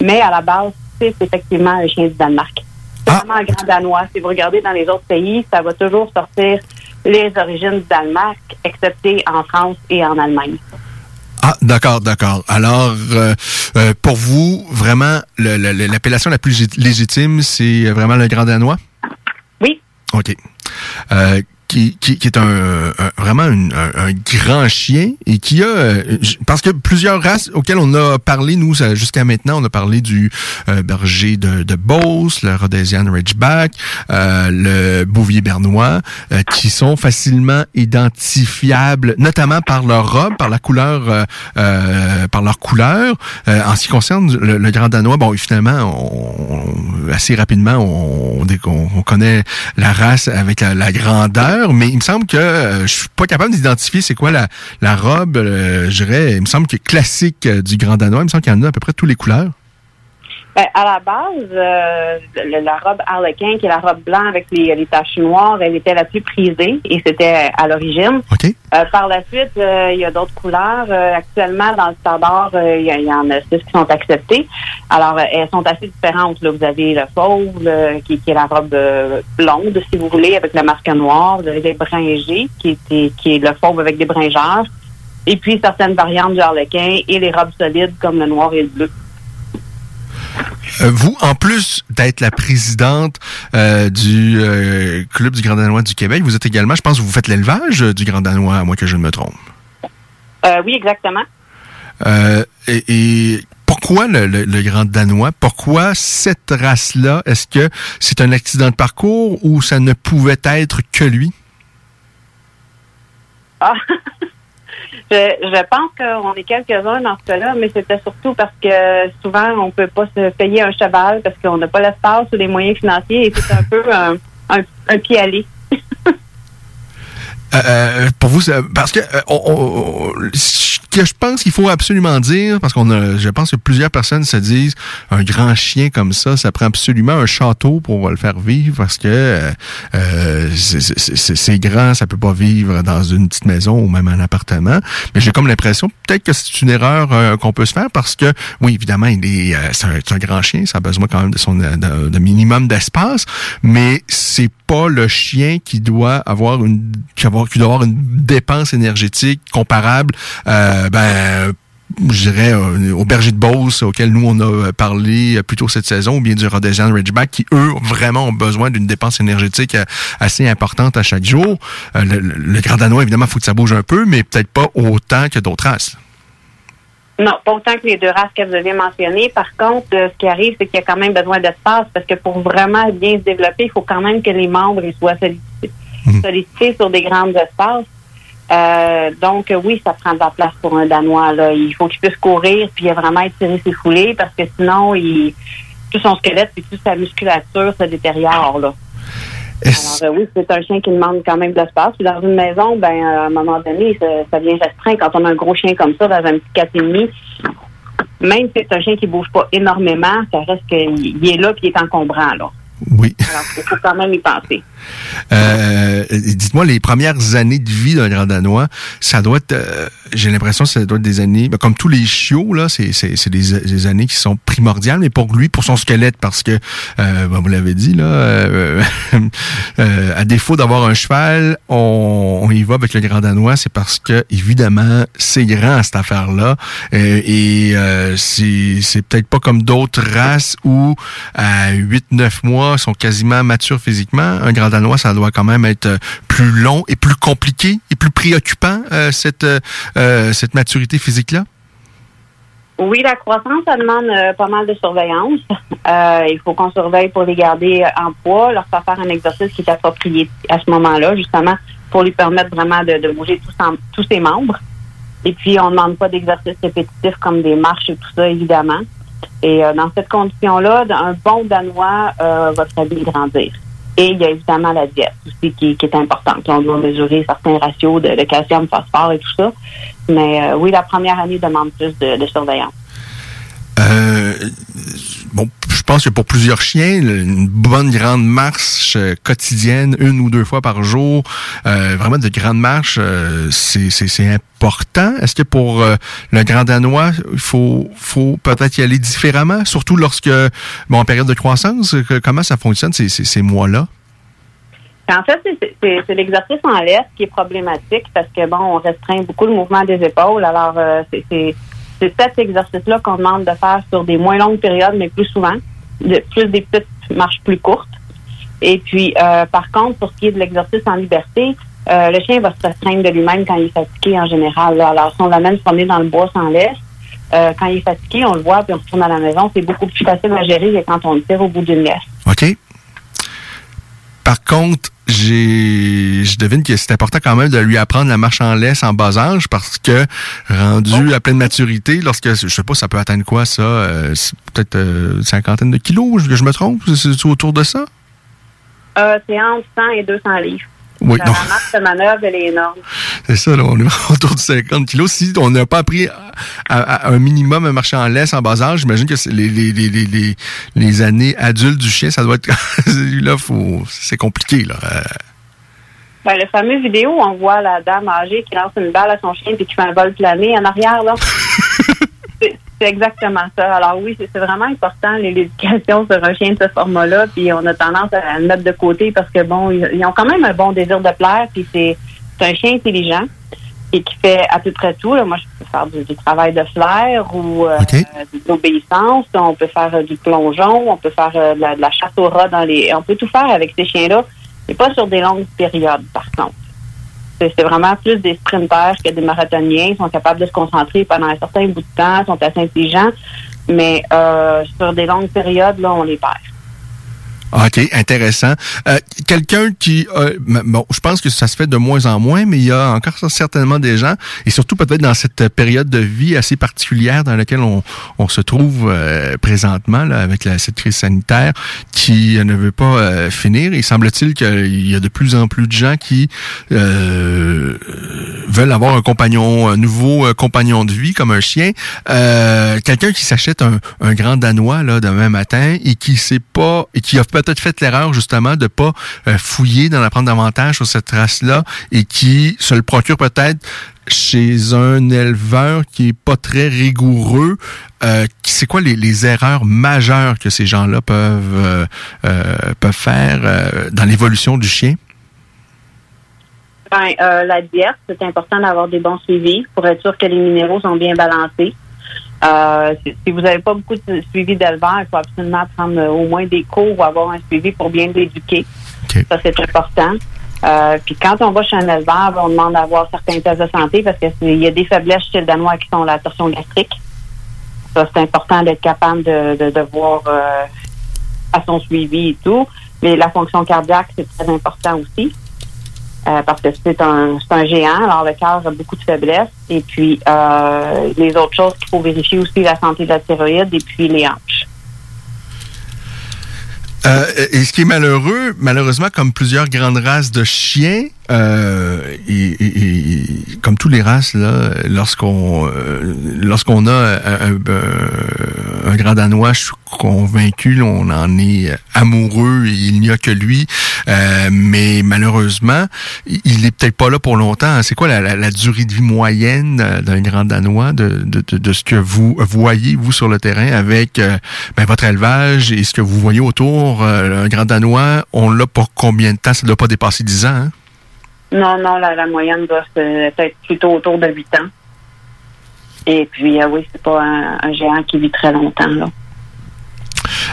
Mais à la base, c'est effectivement un chien du Danemark. C'est vraiment un grand danois. Si vous regardez dans les autres pays, ça va toujours sortir les origines du Danemark, excepté en France et en Allemagne. Ah, d'accord, d'accord. Alors, euh, euh, pour vous, vraiment, l'appellation la plus lég- légitime, c'est vraiment le Grand Danois? Oui. OK. Euh, qui, qui, qui est un, un- vraiment un, un grand chien et qui a euh, parce que plusieurs races auxquelles on a parlé nous jusqu'à maintenant on a parlé du euh, berger de, de Beauce, le Rhodesian Ridgeback, euh, le Bouvier bernois euh, qui sont facilement identifiables notamment par leur robe, par la couleur euh, euh, par leur couleur. Euh, en ce qui concerne le, le grand danois, bon finalement on, assez rapidement on, on, on- on connaît la race avec la grandeur, mais il me semble que euh, je suis pas capable d'identifier c'est quoi la, robe, euh, je dirais, il me semble que classique euh, du grand danois, il me semble qu'il y en a à peu près toutes les couleurs. Ben, à la base, euh, le- la robe Harlequin, qui est la robe blanche avec les, les taches noires, elle était la plus prisée et c'était à l'origine. Euh, par la suite, euh, il y a d'autres couleurs. Euh, actuellement, dans le standard, euh, il y, en a six qui sont acceptées. Alors, elles sont assez différentes. Là. Vous avez le fauve, qui, qui est la robe blonde, si vous voulez, avec le masque noir. Vous avez les bringés, qui, était, qui est le fauve avec des bringeurs. Et puis, certaines variantes du harlequin et les robes solides, comme le noir et le bleu. Euh, vous, en plus d'être la présidente euh, du euh, Club du Grand Danois du Québec, vous êtes également, je pense, vous faites l'élevage du Grand Danois, à moins que je ne me trompe. Euh, oui, exactement. Et, et pourquoi le, le- le Grand Danois? Pourquoi cette race-là? Est-ce que c'est un accident de parcours ou ça ne pouvait être que lui? Ah. je, pense qu'on est quelques-uns dans ce cas-là, mais c'était surtout parce que souvent, on peut pas se payer un cheval parce qu'on n'a pas l'espace ou les moyens financiers et c'est un peu un, pied aller. Euh, euh, pour vous, parce que euh, on- que je pense qu'il faut absolument dire, parce qu'on a, je pense que plusieurs personnes se disent, un grand chien comme ça, ça prend absolument un château pour le faire vivre, parce que euh, c'est- grand, ça peut pas vivre dans une petite maison ou même un appartement. Mais j'ai comme l'impression, peut-être que c'est une erreur euh, qu'on peut se faire, parce que oui, évidemment, il est, euh, c'est un, grand chien, ça a besoin quand même de son de, minimum d'espace, mais c'est pas le chien qui doit avoir une qui, qui doit avoir une dépense énergétique comparable euh, ben je dirais euh, au berger de Beauce auquel nous on a parlé euh, plus tôt cette saison ou bien du Rhodesian Ridgeback qui eux vraiment ont besoin d'une dépense énergétique euh, assez importante à chaque jour. Euh, le, le- grand danois évidemment faut que ça bouge un peu mais peut-être pas autant que d'autres races. Non, pas autant que les deux races que vous avez mentionnées. Par contre, euh, ce qui arrive, c'est qu'il y a quand même besoin d'espace parce que pour vraiment bien se développer, il faut quand même que les membres ils soient sollicités, sollicités sur des grands espaces. Euh, donc, oui, ça prend de la place pour un Danois. Là. Il faut qu'il puisse courir puis vraiment étirer ses foulées parce que sinon, il, tout son squelette et toute sa musculature se détériore. Là. Alors, euh, oui, c'est un chien qui demande quand même de l'espace. Puis dans une maison, ben, euh, à un moment donné, ça, ça devient restreint. Quand on a un gros chien comme ça, dans un petit 4,5, même si c'est un chien qui bouge pas énormément, ça reste qu'il il est là puis il est encombrant. Là. Oui. Alors, il faut quand même y penser. Euh, Dites-moi, les premières années de vie d'un grand danois, ça doit être, euh, j'ai l'impression que ça doit être des années, ben, comme tous les chiots, là, c'est, des, années qui sont primordiales, mais pour lui, pour son squelette, parce que, euh, ben, vous l'avez dit, là, euh, à défaut d'avoir un cheval, on, y va avec le grand danois, c'est parce que, évidemment, c'est grand, cette affaire-là, et c'est, c'est peut-être pas comme d'autres races où, à 8-9 mois, sont quasiment matures physiquement. Un grand danois, ça doit quand même être euh, plus long et plus compliqué et plus préoccupant, euh, cette, euh, cette maturité physique-là? Oui, la croissance, ça demande pas mal de surveillance. Il faut qu'on surveille pour les garder en poids, leur faire faire un exercice qui est approprié à ce moment-là, justement, pour lui permettre vraiment de, bouger tous, tous ses membres. Et puis, on ne demande pas d'exercices répétitifs comme des marches et tout ça, évidemment. Et dans cette condition-là, un bon Danois va très bien grandir. Et il y a évidemment la diète aussi qui, est importante. On doit mesurer certains ratios de, calcium, phosphore et tout ça. Mais euh, oui, la première année demande plus de, de surveillance. Euh, bon, je pense que pour plusieurs chiens, une bonne grande marche euh, quotidienne, une ou deux fois par jour, euh, vraiment de grandes marches, euh, c'est c'est- important. Est-ce que pour le grand danois, il faut, faut peut-être y aller différemment, surtout lorsque, bon, en période de croissance, comment ça fonctionne ces, ces, mois-là? En fait, c'est- c'est l'exercice en laisse qui est problématique parce que, bon, on restreint beaucoup le mouvement des épaules. Alors, c'est c'est cet exercice-là qu'on demande de faire sur des moins longues périodes, mais plus souvent, de, plus des petites marches plus courtes. Et puis, euh, par contre, pour ce qui est de l'exercice en liberté, euh, le chien va se restreindre de lui-même quand il est fatigué en général. Alors, si on l'amène se promener dans le bois sans laisse, euh, quand il est fatigué, on le voit, puis on retourne à la maison. C'est beaucoup plus facile à gérer que quand on le tire au bout d'une laisse. OK. Par contre, j'ai, je devine que c'est important quand même de lui apprendre la marche en laisse en bas âge parce que rendu à pleine maturité, lorsque, je sais pas, ça peut atteindre quoi ça, euh, c'est peut-être euh, une cinquantaine de kilos, je, je me trompe, c'est, c'est autour de ça? Euh, c'est entre 100 et 200 livres. Oui, La de manœuvre, elle est énorme. C'est ça, là, on est autour de 50 kilos. Si on n'a pas appris à, à- à un minimum à marcher en laisse en bas âge, j'imagine que les, les, années adultes du chien, ça doit être, là, faut, c'est compliqué, là. Euh, Ben, le fameux vidéo où on voit la dame âgée qui lance une balle à son chien puis qui fait un vol plané en arrière, là. c'est exactement ça. Alors oui, c'est vraiment important, l'éducation sur un chien de ce format-là, puis on a tendance à le mettre de côté parce que, bon, ils, ont quand même un bon désir de plaire, puis c'est un chien intelligent et qui fait à peu près tout. là. Moi, je peux faire du, du travail de flair ou euh, de l'obéissance. On peut faire euh, du plongeon, on peut faire euh, de, la, de la chasse au rat dans les... On peut tout faire avec ces chiens-là, mais pas sur des longues périodes, par contre. C'est vraiment plus des sprinters que des marathoniens. Ils sont capables de se concentrer pendant un certain bout de temps, sont assez intelligents, mais euh, sur des longues périodes, là, on les perd. OK, intéressant. Euh, Quelqu'un qui, euh, bon, je pense que ça se fait de moins en moins, mais il y a encore certainement des gens, et surtout peut-être dans cette période de vie assez particulière dans laquelle on, on se trouve euh, présentement là, avec la, cette crise sanitaire, qui euh, ne veut pas euh, finir. Il semble-t-il qu'il y a de plus en plus de gens qui veulent avoir un compagnon, un nouveau compagnon de vie comme un chien. Quelqu'un qui s'achète un, un grand danois là demain matin et qui sait pas et qui a peut-être fait l'erreur justement de pas euh, fouiller, d'en apprendre davantage sur cette race-là et qui se le procure peut-être chez un éleveur qui est pas très rigoureux. Euh, c'est quoi les, erreurs majeures que ces gens-là peuvent euh, peuvent faire dans l'évolution du chien? Ben, la diète, c'est important d'avoir des bons suivis pour être sûr que les minéraux sont bien balancés. Euh, si, vous n'avez pas beaucoup de suivi d'éleveur, il faut absolument prendre euh, au moins des cours ou avoir un suivi pour bien l'éduquer. Ça, c'est important. Euh, puis quand on va chez un éleveur, on demande d'avoir certains tests de santé parce qu'il y a des faiblesses chez le Danois qui sont la torsion gastrique. Ça, c'est important d'être capable de, de, de voir euh, à son suivi et tout. Mais la fonction cardiaque, c'est très important aussi. Euh, parce que c'est un, un géant, alors le cœur a beaucoup de faiblesses. Et puis, euh, les autres choses qu'il faut vérifier aussi, la santé de la thyroïde et puis les hanches. Euh, et ce qui est malheureux, malheureusement, comme plusieurs grandes races de chiens, euh, et, et- et comme tous les races, là, lorsqu'on euh, lorsqu'on a un, un- un grand danois, je suis convaincu, on en est amoureux et il n'y a que lui. Euh, mais malheureusement, il est peut-être pas là pour longtemps. C'est quoi la, la- la durée de vie moyenne euh, d'un grand danois de, de, de, de ce que vous voyez vous sur le terrain avec euh, ben, votre élevage et ce que vous voyez autour? Euh, un grand danois, on l'a pour combien de temps? Ça ne doit pas dépasser 10 ans. Hein? Non, non, la, la moyenne doit être plutôt autour de 8 ans. Et puis, euh, oui, c'est pas un, un géant qui vit très longtemps, là.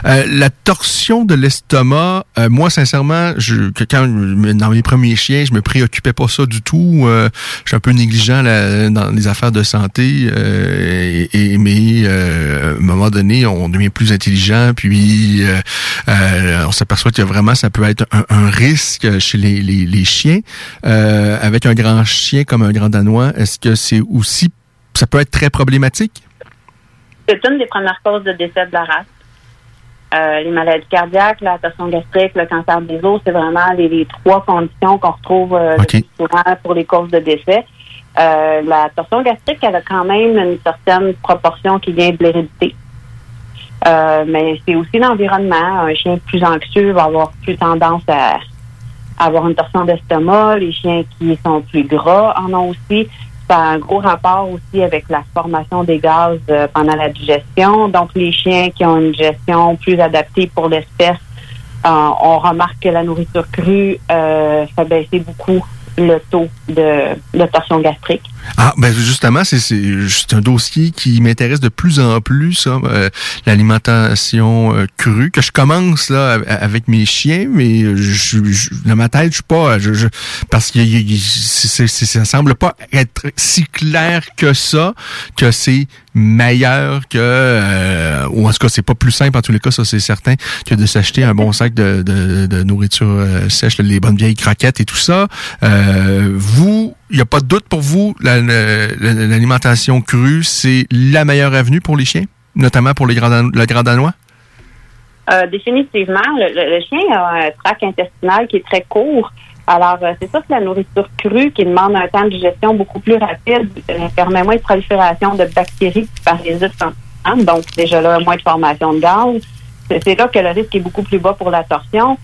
Euh, la torsion de l'estomac, euh, moi sincèrement, je, que quand dans mes premiers chiens, je me préoccupais pas ça du tout. Euh, je suis un peu négligent dans les affaires de santé, euh, et, et- mais euh, à un moment donné, on devient plus intelligent, puis on s'aperçoit que vraiment ça peut être un, un risque chez les, les, les chiens. Avec un grand chien comme un grand danois, est-ce que c'est aussi ça peut être très problématique? C'est une des premières causes de décès de la race. Euh, les maladies cardiaques, la torsion gastrique, le cancer des os, c'est vraiment les, les trois conditions qu'on retrouve euh, le plus souvent pour les causes de décès. Euh, la torsion gastrique, elle a quand même une certaine proportion qui vient de l'hérédité. Euh, mais c'est aussi l'environnement. Un chien plus anxieux va avoir plus tendance à avoir une torsion d'estomac. Les chiens qui sont plus gras en ont aussi. Ça a un gros rapport aussi avec la formation des gaz euh, pendant la digestion. Donc, les chiens qui ont une digestion plus adaptée pour l'espèce, euh, on remarque que la nourriture crue euh, fait baisser beaucoup le taux de, de torsion gastrique. Ah, ben justement, c'est un dossier qui m'intéresse de plus en plus, ça, euh, l'alimentation euh, crue, que je commence là avec mes chiens, mais je, je- dans ma tête, je suis pas, je, parce que ça semble pas être si clair que ça, que c'est meilleur que, euh, ou en tout cas, c'est pas plus simple en tous les cas, ça c'est certain, que de s'acheter un bon sac de, de, nourriture sèche, les bonnes vieilles croquettes et tout ça. Vous, il n'y a pas de doute pour vous, la- la- la- l'alimentation crue, c'est la meilleure avenue pour les chiens, notamment pour les le grand danois? Euh, définitivement, le, chien a un tract intestinal qui est très court. Alors, euh, c'est sûr que la nourriture crue, qui demande un temps de digestion beaucoup plus rapide, euh, permet moins de prolifération de bactéries et parasites en donc déjà là, moins de formation de gaz. C'est là que le risque est beaucoup plus bas pour la torsion.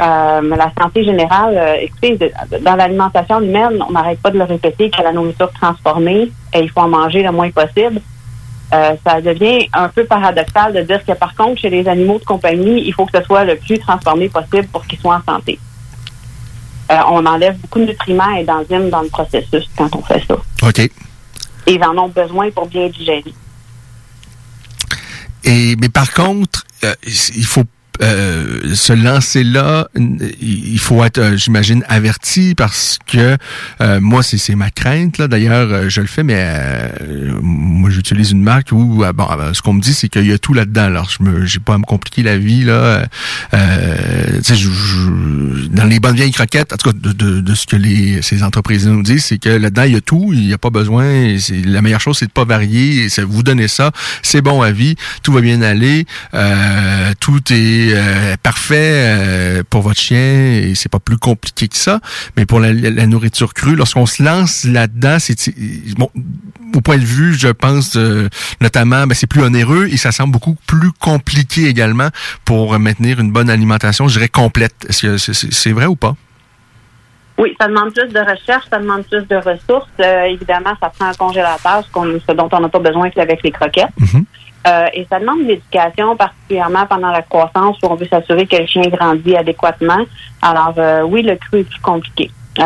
Euh, la santé générale, euh, écoutez, de- dans l'alimentation humaine, on n'arrête pas de le répéter que la nourriture transformée, et il faut en manger le moins possible. Euh, ça devient un peu paradoxal de dire que par contre, chez les animaux de compagnie, il faut que ce soit le plus transformé possible pour qu'ils soient en santé. On enlève beaucoup de nutriments et d'enzymes dans le processus quand on fait ça. OK. Et ils en ont besoin pour bien digérer. Et mais par contre, il faut euh, se lancer là, il faut être, euh, j'imagine, averti parce que euh, moi, c'est ma crainte. là. D'ailleurs, euh, je le fais, mais moi, j'utilise une marque où, bon, ce qu'on me dit, c'est qu'il y a tout là-dedans. Alors, je me, j'ai pas à me compliquer la vie là. Je- je- dans les bonnes vieilles croquettes, en tout cas, de, de, de ce que les ces entreprises nous disent, c'est que là-dedans, il y a tout. Il n'y a pas besoin. La meilleure chose, c'est de pas varier. Vous donnez ça, c'est bon à vie. Tout va bien aller. Tout est euh, parfait euh, pour votre chien et c'est pas plus compliqué que ça. Mais pour la, la nourriture crue, lorsqu'on se lance là-dedans, c'est bon. Au point de vue, je pense euh, notamment, ben, c'est plus onéreux et ça semble beaucoup plus compliqué également pour maintenir une bonne alimentation, je dirais complète. Est-ce que c'est- vrai ou pas? Oui, ça demande plus de recherche, ça demande plus de ressources. Euh, évidemment, ça prend un congélateur, ce, dont on n'a pas besoin qu'avec les croquettes. Euh, et ça demande de l'éducation, particulièrement pendant la croissance, où on veut s'assurer que le chien grandit adéquatement. Alors, euh, oui, le cru est plus compliqué. Euh,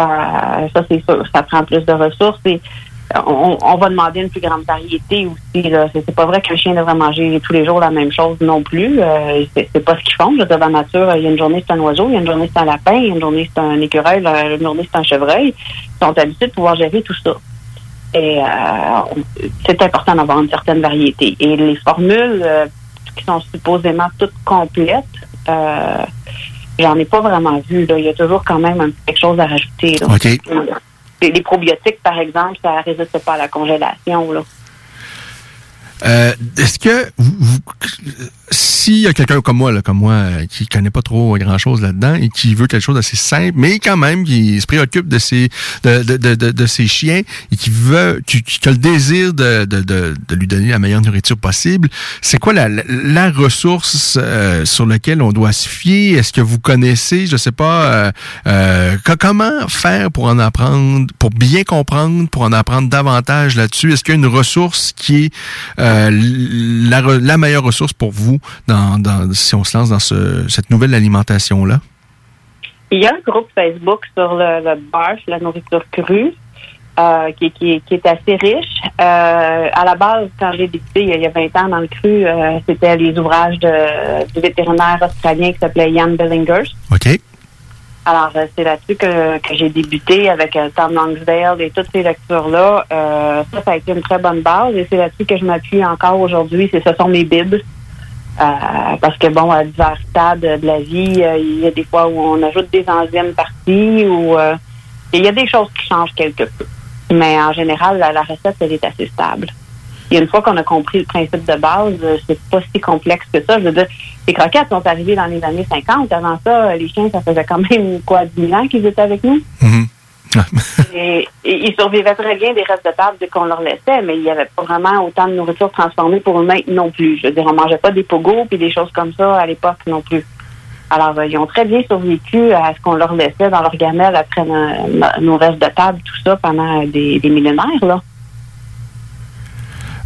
ça, c'est sûr. Ça prend plus de ressources et euh, on, on va demander une plus grande variété aussi. C'est, pas vrai qu'un chien devrait manger tous les jours la même chose non plus. Euh, c'est, pas ce qu'ils font. Je dans la nature, il y a une journée, c'est un oiseau, il y a une journée, c'est un lapin, il y a une journée, c'est un écureuil, la- une journée, c'est un chevreuil. Ils sont habitués de pouvoir gérer tout ça. Et euh, c'est important d'avoir une certaine variété. Et les formules euh, qui sont supposément toutes complètes, euh, j'en ai pas vraiment vu. Là. Il y a toujours quand même quelque chose à rajouter. Là. Les, les probiotiques, par exemple, ça résiste pas à la congélation. Là. Euh, Est-ce que vous, vous- s'il y a quelqu'un comme moi, là, comme moi, euh, qui connaît pas trop grand-chose là-dedans et qui veut quelque chose d'assez simple, mais quand même qui se préoccupe de ses de, de, de, de, ses chiens et qui veut qui, qui a le désir de, de, lui donner la meilleure nourriture possible, c'est quoi la, la, la ressource euh, sur laquelle on doit se fier? Est-ce que vous connaissez, je sais pas, euh, euh, comment faire pour en apprendre, pour bien comprendre, pour en apprendre davantage là-dessus? Est-ce qu'il y a une ressource qui est euh, la, la meilleure ressource pour vous dans, dans, si on se lance dans ce, cette nouvelle alimentation-là? Il y a un groupe Facebook sur le, le la nourriture crue, euh, qui, qui, qui est assez riche. Euh, à la base, quand j'ai débuté il y a- il y a 20 ans dans le cru, euh, c'était les ouvrages de, du vétérinaire australien qui s'appelait Ian Billingers. OK. Alors, c'est là-dessus que, que j'ai débuté avec Tom Longsdale et toutes ces lectures-là. Ça, ça a été une très bonne base et c'est là-dessus que je m'appuie encore aujourd'hui. C'est ce sont mes bibles. Euh, parce que, bon, à divers stades de la vie, euh, il y a des fois où on ajoute des enzymes parties ou euh, il y a des choses qui changent quelque peu. Mais en général, la, recette, elle est assez stable. Et une fois qu'on a compris le principe de base, c'est pas si complexe que ça. Je veux dire, les croquettes sont arrivées dans les années 50. Avant ça, les chiens, ça faisait quand même quoi, 10 000 ans qu'ils étaient avec nous. Et, et ils survivaient très bien des restes de table qu'on leur laissait, mais il n'y avait pas vraiment autant de nourriture transformée pour eux-mêmes non plus. Je veux dire, on mangeait pas des pogos puis des choses comme ça à l'époque non plus. Alors, euh, ils ont très bien survécu à ce qu'on leur laissait dans leur gamelle après no- no- nos restes de table, tout ça, pendant des, des millénaires, là.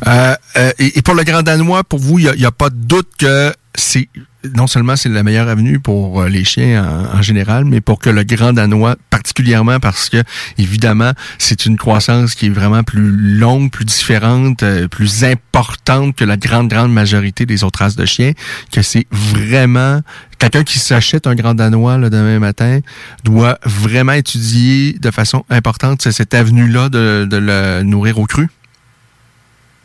Euh, euh, et, et pour le Grand Danois, pour vous, il n'y a, a pas de doute que c'est non seulement c'est la meilleure avenue pour euh, les chiens en, général, mais pour que le Grand Danois, particulièrement parce que, évidemment, c'est une croissance qui est vraiment plus longue, plus différente, euh, plus importante que la grande, grande majorité des autres races de chiens, que c'est vraiment... Quelqu'un qui s'achète un Grand Danois là, demain matin doit vraiment étudier de façon importante cette avenue-là de, de le nourrir au cru.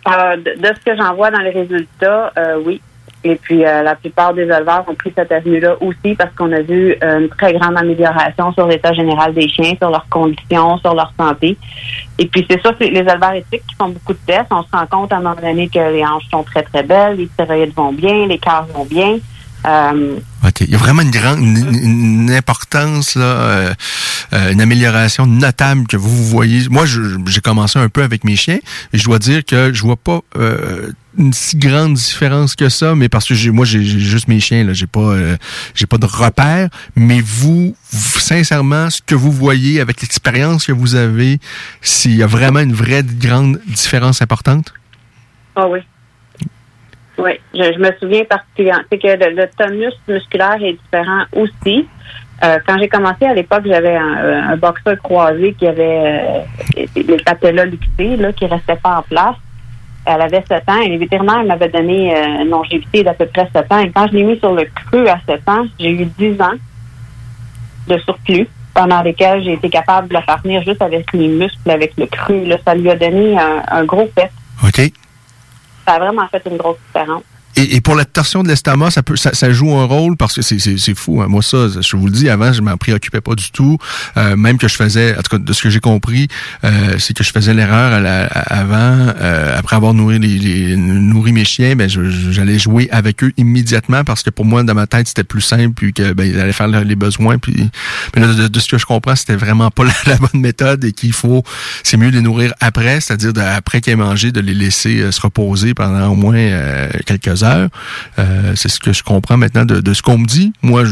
Euh, de, de ce que j'en vois dans les résultats, euh, oui. Et puis, euh, la plupart des éleveurs ont pris cette avenue-là aussi parce qu'on a vu une très grande amélioration sur l'état général des chiens, sur leurs conditions, sur leur santé. Et puis, c'est ça, c'est les éleveurs éthiques qui font beaucoup de tests. On se rend compte à un moment donné que les hanches sont très, très belles, les stéroïdes vont bien, les cœurs vont bien. Euh, Il y a vraiment une grande une, une importance, là, euh, euh, une amélioration notable que vous, voyez. Moi, j'ai commencé un peu avec mes chiens et je dois dire que je vois pas euh, une si grande différence que ça, mais parce que moi, j'ai j'ai juste mes chiens, là, j'ai pas, euh, j'ai pas de repères. Mais vous, vous, sincèrement, ce que vous voyez avec l'expérience que vous avez, s'il y a vraiment une vraie grande différence importante? Ah oui. Oui, je, je me souviens particulièrement. C'est que le, le tonus musculaire est différent aussi. Euh, quand j'ai commencé à l'époque, j'avais un, un boxeur croisé qui avait euh, les patellas luxées, là, qui restait pas en place. Elle avait 7 ans et les vétérinaires m'avaient donné euh, une longévité d'à peu près 7 ans. Et quand je l'ai mis sur le cru à 7 ans, j'ai eu 10 ans de surplus pendant lesquels j'ai été capable de le faire venir juste avec les muscles, avec le cru. Là, ça lui a donné un, un gros fait. OK. Ça a vraiment fait une grosse différence. Et, et pour la torsion de l'estomac, ça peut, ça, ça joue un rôle parce que c'est, fou. hein. Moi, ça, je vous le dis, avant, je m'en préoccupais pas du tout. Euh, même que je faisais, en tout cas, de ce que j'ai compris, euh, c'est que je faisais l'erreur avant, euh, après avoir nourri, les, les- nourri mes chiens, ben, j'allais jouer avec eux immédiatement parce que pour moi, dans ma tête, c'était plus simple, puis que ben, ils allaient faire le- les besoins. Puis, mais là, de, ce que je comprends, c'était vraiment pas la, la bonne méthode et qu'il faut, c'est mieux de les nourrir après, c'est-à-dire après qu'ils aient mangé, de les laisser euh, se reposer pendant au moins euh, quelques heures. Euh, c'est ce que je comprends maintenant de, de ce qu'on me dit. Moi, je,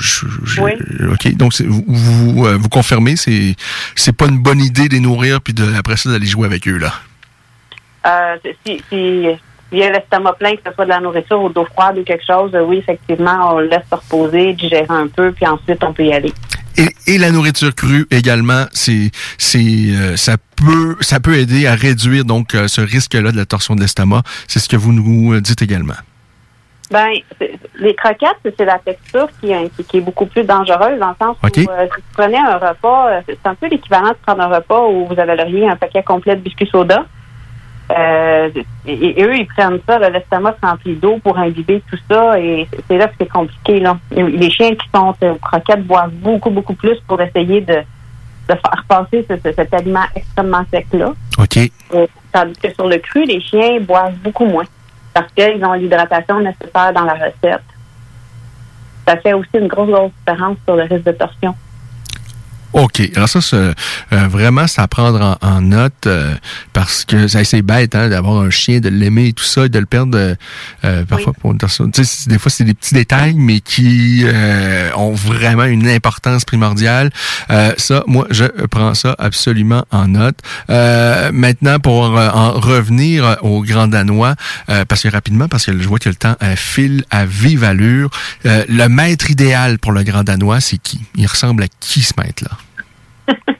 je- je- Oui. ok. Donc vous vous, euh, vous confirmez, c'est c'est pas une bonne idée de les nourrir puis de après ça d'aller jouer avec eux là? Euh, si, si, il y a l'estomac plein, que ce soit de la nourriture ou d'eau froide ou quelque chose, oui, effectivement, on le laisse se reposer, digérer un peu, puis ensuite on peut y aller. Et, et la nourriture crue également, c'est c'est euh, ça peut ça peut aider à réduire donc euh, ce risque-là de la torsion de l'estomac. C'est ce que vous nous euh, dites également. Ben, les croquettes, c'est la texture qui, est- qui est beaucoup plus dangereuse dans le sens où euh, si vous prenez un repas, c'est un peu l'équivalent de prendre un repas où vous avaleriez un paquet complet de biscuits soda. Euh, et, et eux, ils prennent ça, l'estomac se remplit d'eau pour imbiber tout ça, et c'est là que c'est compliqué. Là. Les chiens qui sont aux croquettes boivent beaucoup, beaucoup plus pour essayer de, de faire passer ce- ce- cet aliment extrêmement sec-là. OK. Euh, Tandis que sur le cru, les chiens boivent beaucoup moins. parce qu'ils ont l'hydratation nécessaire dans la recette. Ça fait aussi une grosse, grosse différence sur le risque de torsion. OK. Alors ça, c'est, euh, vraiment, c'est à prendre en, en note euh, parce que ça, c'est bête hein, d'avoir un chien, de l'aimer et tout ça, et de le perdre euh, euh, parfois pour une personne. Des fois, c'est des petits détails, mais qui euh, ont vraiment une importance primordiale. Euh, ça, moi, je prends ça absolument en note. Euh, maintenant, pour en revenir au Grand Danois, euh, parce que rapidement, parce que je vois que le temps file à vive allure, euh, le maître idéal pour le Grand Danois, c'est qui? Il ressemble à qui, ce maître-là?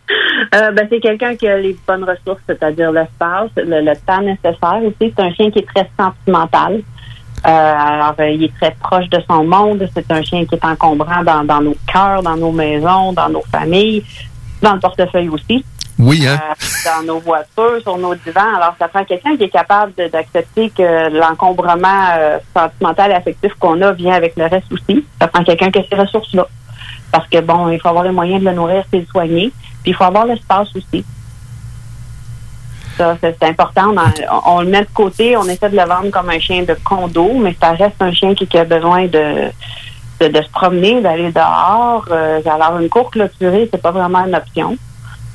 Euh, ben, c'est quelqu'un qui a les bonnes ressources, c'est-à-dire l'espace, le, le temps nécessaire aussi. C'est un chien qui est très sentimental. Euh, alors, euh, il est très proche de son monde. C'est un chien qui est encombrant dans, dans nos cœurs, dans nos maisons, dans nos familles, dans le portefeuille aussi. Oui, hein? Dans nos voitures, sur nos divans. Alors, ça prend quelqu'un qui est capable d'accepter que l'encombrement sentimental et affectif qu'on a vient avec le reste aussi. Ça prend quelqu'un qui a ces ressources-là. Parce que, bon, il faut avoir les moyens de le nourrir de le soigner. Puis, il faut avoir l'espace aussi. Ça, c'est c'est important. On, le met de côté, on essaie de le vendre comme un chien de condo, mais ça reste un chien qui, a besoin de, de, se promener, d'aller dehors. Euh, alors, une cour clôturée, c'est pas vraiment une option.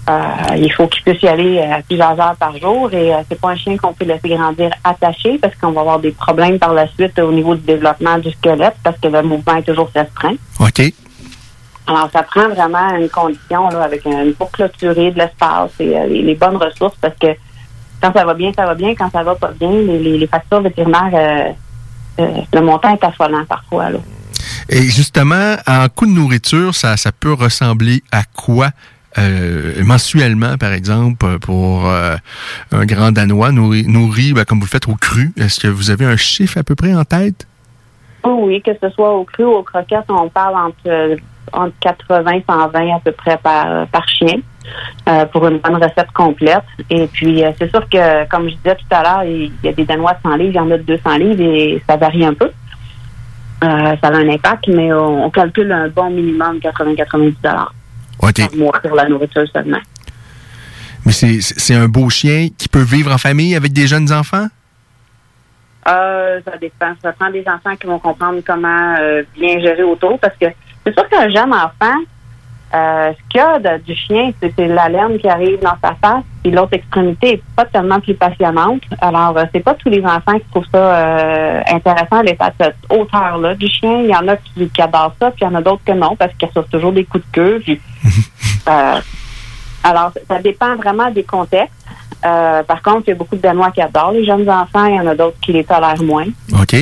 Euh, il faut qu'il puisse y aller à plusieurs heures par jour et euh, c'est pas un chien qu'on peut laisser grandir attaché parce qu'on va avoir des problèmes par la suite au niveau du développement du squelette parce que le mouvement est toujours restreint. OK. Alors, ça prend vraiment une condition là, avec une cour clôturée, de l'espace et euh, les, bonnes ressources parce que quand ça va bien, ça va bien. Quand ça va pas bien, les, factures vétérinaires, euh, euh, le montant est affolant parfois. Là. Et justement, en coût de nourriture, ça, ça peut ressembler à quoi euh, mensuellement, par exemple, pour euh, un grand Danois nourri, nourri ben, comme vous le faites au cru? Est-ce que vous avez un chiffre à peu près en tête? Oh oui, que ce soit au cru ou au croquette, on parle entre, entre 80 et 120 à peu près par, par chien euh, pour une bonne recette complète. Et puis, euh, c'est sûr que, comme je disais tout à l'heure, il y a des Danois de 100 livres, il y en a de 200 livres et ça varie un peu. Euh, ça a un impact, mais on, on calcule un bon minimum 80-90 dollars OK. par mois pour la nourriture seulement. Mais c'est c'est un beau chien qui peut vivre en famille avec des jeunes enfants? Euh, ça dépend. Ça prend des enfants qui vont comprendre comment euh, bien gérer autour parce que c'est sûr qu'un jeune enfant, euh, ce qu'il y a de- du chien, c'est la laine qui arrive dans sa face, puis l'autre extrémité est pas tellement plus passionnante. Alors, euh, c'est pas tous les enfants qui trouvent ça euh, intéressant d'être à cette hauteur-là du chien. Il y en a qui, qui adorent ça, puis il y en a d'autres que non, parce qu'ils reçoivent toujours des coups de queue. Puis, euh, alors, ça dépend vraiment des contextes. Euh, par contre, il y a beaucoup de Danois qui adorent les jeunes enfants. Il y en a d'autres qui les tolèrent moins. OK.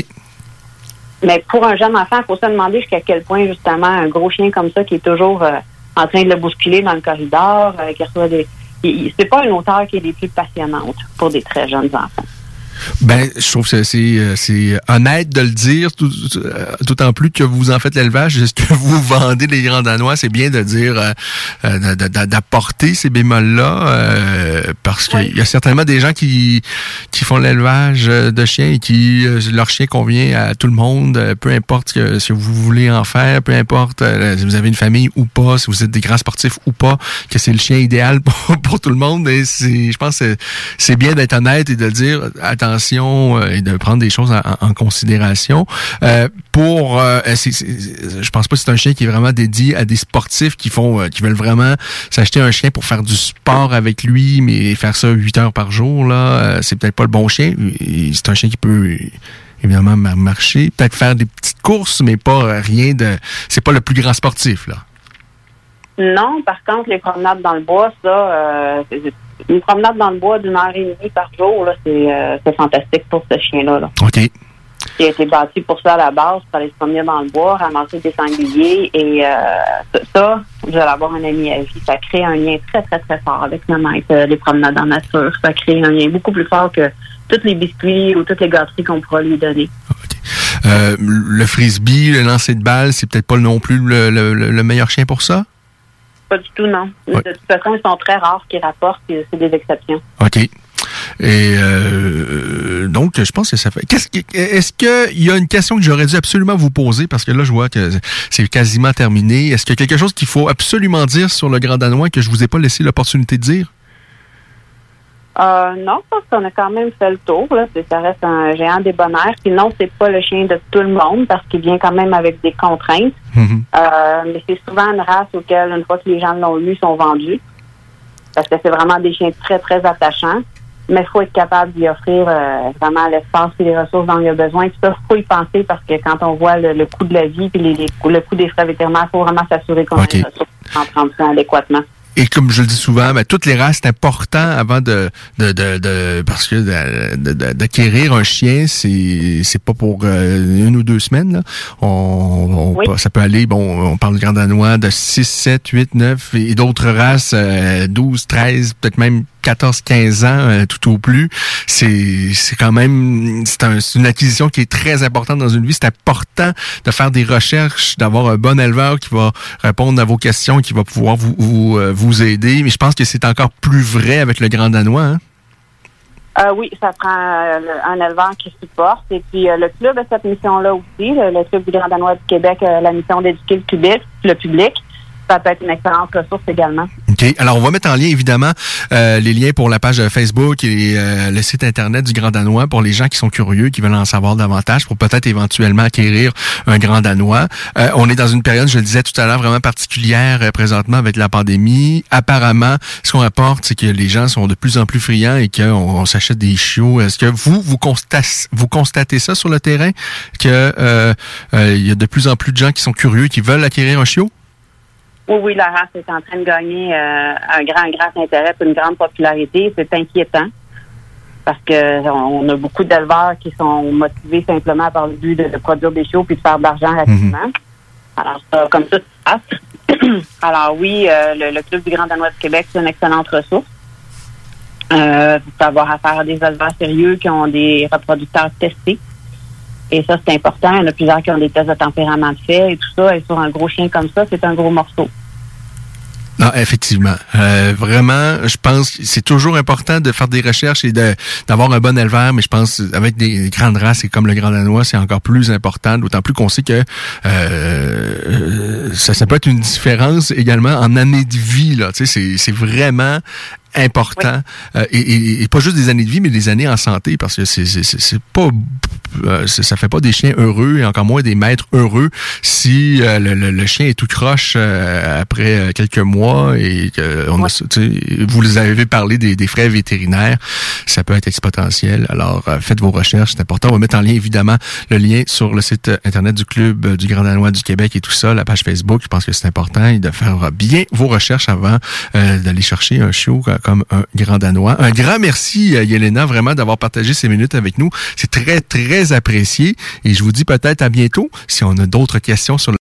Mais pour un jeune enfant, il faut se demander jusqu'à quel point, justement, un gros chien comme ça qui est toujours euh, en train de le bousculer dans le corridor, euh, qui reçoit des. C'est pas une hauteur qui est des plus passionnantes pour des très jeunes enfants. Ben, je trouve que c'est euh, c'est honnête de le dire, tout, euh, d'autant plus que vous en faites l'élevage. Est-ce que vous vendez les grands danois? C'est bien de dire, euh, euh, d'apporter ces bémols-là, euh, parce qu'il y a certainement des gens qui qui font l'élevage euh, de chiens et qui euh, leur chien convient à tout le monde, euh, peu importe ce que, que vous voulez en faire, peu importe euh, si vous avez une famille ou pas, si vous êtes des grands sportifs ou pas, que c'est le chien idéal pour, pour tout le monde. Et je pense que c'est- c'est bien d'être honnête et de dire euh, et de prendre des choses en, considération. Euh, pour, euh, c'est- je pense pas que c'est un chien qui est vraiment dédié à des sportifs qui font, qui veulent vraiment s'acheter un chien pour faire du sport avec lui, mais faire ça 8 heures par jour là, c'est peut-être pas le bon chien. C'est un chien qui peut évidemment mar- marcher, peut-être faire des petites courses, mais pas rien de. C'est pas le plus grand sportif là. Non, par contre, les promenades dans le bois, ça, euh, une promenade dans le bois d'une heure et demie par jour, là, c'est euh, c'est fantastique pour ce chien-là. Là. OK. qui a été bâti pour ça à la base, pour aller se promener dans le bois, ramasser des sangliers. Et euh, ça, vous allez avoir un ami à vie. Ça crée un lien très, très, très fort avec le maître, euh, les promenades en nature. Ça crée un lien beaucoup plus fort que tous les biscuits ou toutes les gâteries qu'on pourra lui donner. Euh, le frisbee, le lancer de balle, c'est peut-être pas non plus le- le- le meilleur chien pour ça? Pas du tout, non. De toute façon, ils sont très rares qui rapportent, c'est des exceptions. OK. Et euh, donc, je pense que ça fait. Qu'est-ce que- Est-ce qu'il y a une question que j'aurais dû absolument vous poser parce que là, je vois que c'est quasiment terminé. Est-ce qu'il y a quelque chose qu'il faut absolument dire sur le Grand Danois que je vous ai pas laissé l'opportunité de dire? Euh, non, parce qu'on a quand même fait le tour. Là. Ça reste un géant des bonheurs. Puis non, c'est pas le chien de tout le monde parce qu'il vient quand même avec des contraintes. Euh, mais c'est souvent une race auquel, une fois que les gens l'ont eu, sont vendus. Parce que c'est vraiment des chiens très, très attachants. Mais il faut être capable d'y offrir euh, vraiment l'espace et les ressources dont il y a besoin. Puis ça, il faut y penser parce que quand on voit le, le coût de la vie puis les, le coût des frais vétérinaires, il faut vraiment s'assurer qu'on a les ressources pour en prendre soin adéquatement. Et comme je le dis souvent, ben, toutes les races, c'est important avant de, de, de, de- parce que de- de- de- d'acquérir un chien, c'est c'est pas pour euh, une ou deux semaines. Là. On, on- ça peut aller, bon, on parle du grand danois de 6, 7, 8, 9 et d'autres races, euh, 12, 13, peut-être même 14, 15 ans, euh, tout au plus. C'est c'est quand même c'est un- une acquisition qui est très importante dans une vie. C'est important de faire des recherches, d'avoir un bon éleveur qui va répondre à vos questions, qui va pouvoir vous, vous, euh, aider. Mais je pense que c'est encore plus vrai avec le Grand Danois. Hein? Euh, oui, ça prend euh, un éleveur qui supporte. Et puis, le club a cette mission-là aussi. Le, Club du Grand Danois du Québec la mission d'éduquer le public. Le public. Ça peut être une excellente ressource également. OK. Alors, on va mettre en lien, évidemment, euh, les liens pour la page Facebook et euh, le site Internet du Grand Danois pour les gens qui sont curieux, qui veulent en savoir davantage, pour peut-être éventuellement acquérir un Grand Danois. Euh, on est dans une période, je le disais tout à l'heure, vraiment particulière euh, présentement avec la pandémie. Apparemment, ce qu'on rapporte, c'est que les gens sont de plus en plus friands et qu'on on, s'achète des chiots. Est-ce que vous, vous constatez, vous constatez ça sur le terrain, que euh, euh, y a de plus en plus de gens qui sont curieux qui veulent acquérir un chiot? Oui, oui, la race est en train de gagner euh, un grand, grand intérêt, une grande popularité. C'est inquiétant parce que on a beaucoup d'éleveurs qui sont motivés simplement par le but de, de produire des chiots puis de faire de l'argent rapidement. Alors, ça, comme ça, ça se passe. Alors oui, euh, le, le Club du Grand Danois du Québec, c'est une excellente ressource. Euh, vous pouvez avoir affaire à des éleveurs sérieux qui ont des reproducteurs testés. Et ça, c'est important. Il y en a plusieurs qui ont des tests de tempérament de fait et tout ça. Et sur un gros chien comme ça, c'est un gros morceau. Non, effectivement. Euh, vraiment, je pense que c'est toujours important de faire des recherches et d'avoir un bon éleveur, mais je pense avec des grandes races et comme le Grand Danois, c'est encore plus important, d'autant plus qu'on sait que euh, ça, peut être une différence également en année de vie. Là, c'est vraiment important Euh, et, et- et pas juste des années de vie mais des années en santé parce que c'est c'est pas euh, ça fait pas des chiens heureux et encore moins des maîtres heureux si euh, le, le- le chien est tout croche euh, après euh, quelques mois et que on a, tu sais, vous les avez parlé des, des frais vétérinaires ça peut être exponentiel alors euh, faites vos recherches c'est important. On va mettre en lien évidemment le lien sur le site internet du club du Grand Danois du Québec et tout ça la page Facebook je pense que c'est important et de faire bien vos recherches avant euh, d'aller chercher un chiot comme un grand danois. Un grand merci, euh, Yelena, vraiment d'avoir partagé ces minutes avec nous. C'est très, très apprécié. Et je vous dis peut-être à bientôt si on a d'autres questions sur le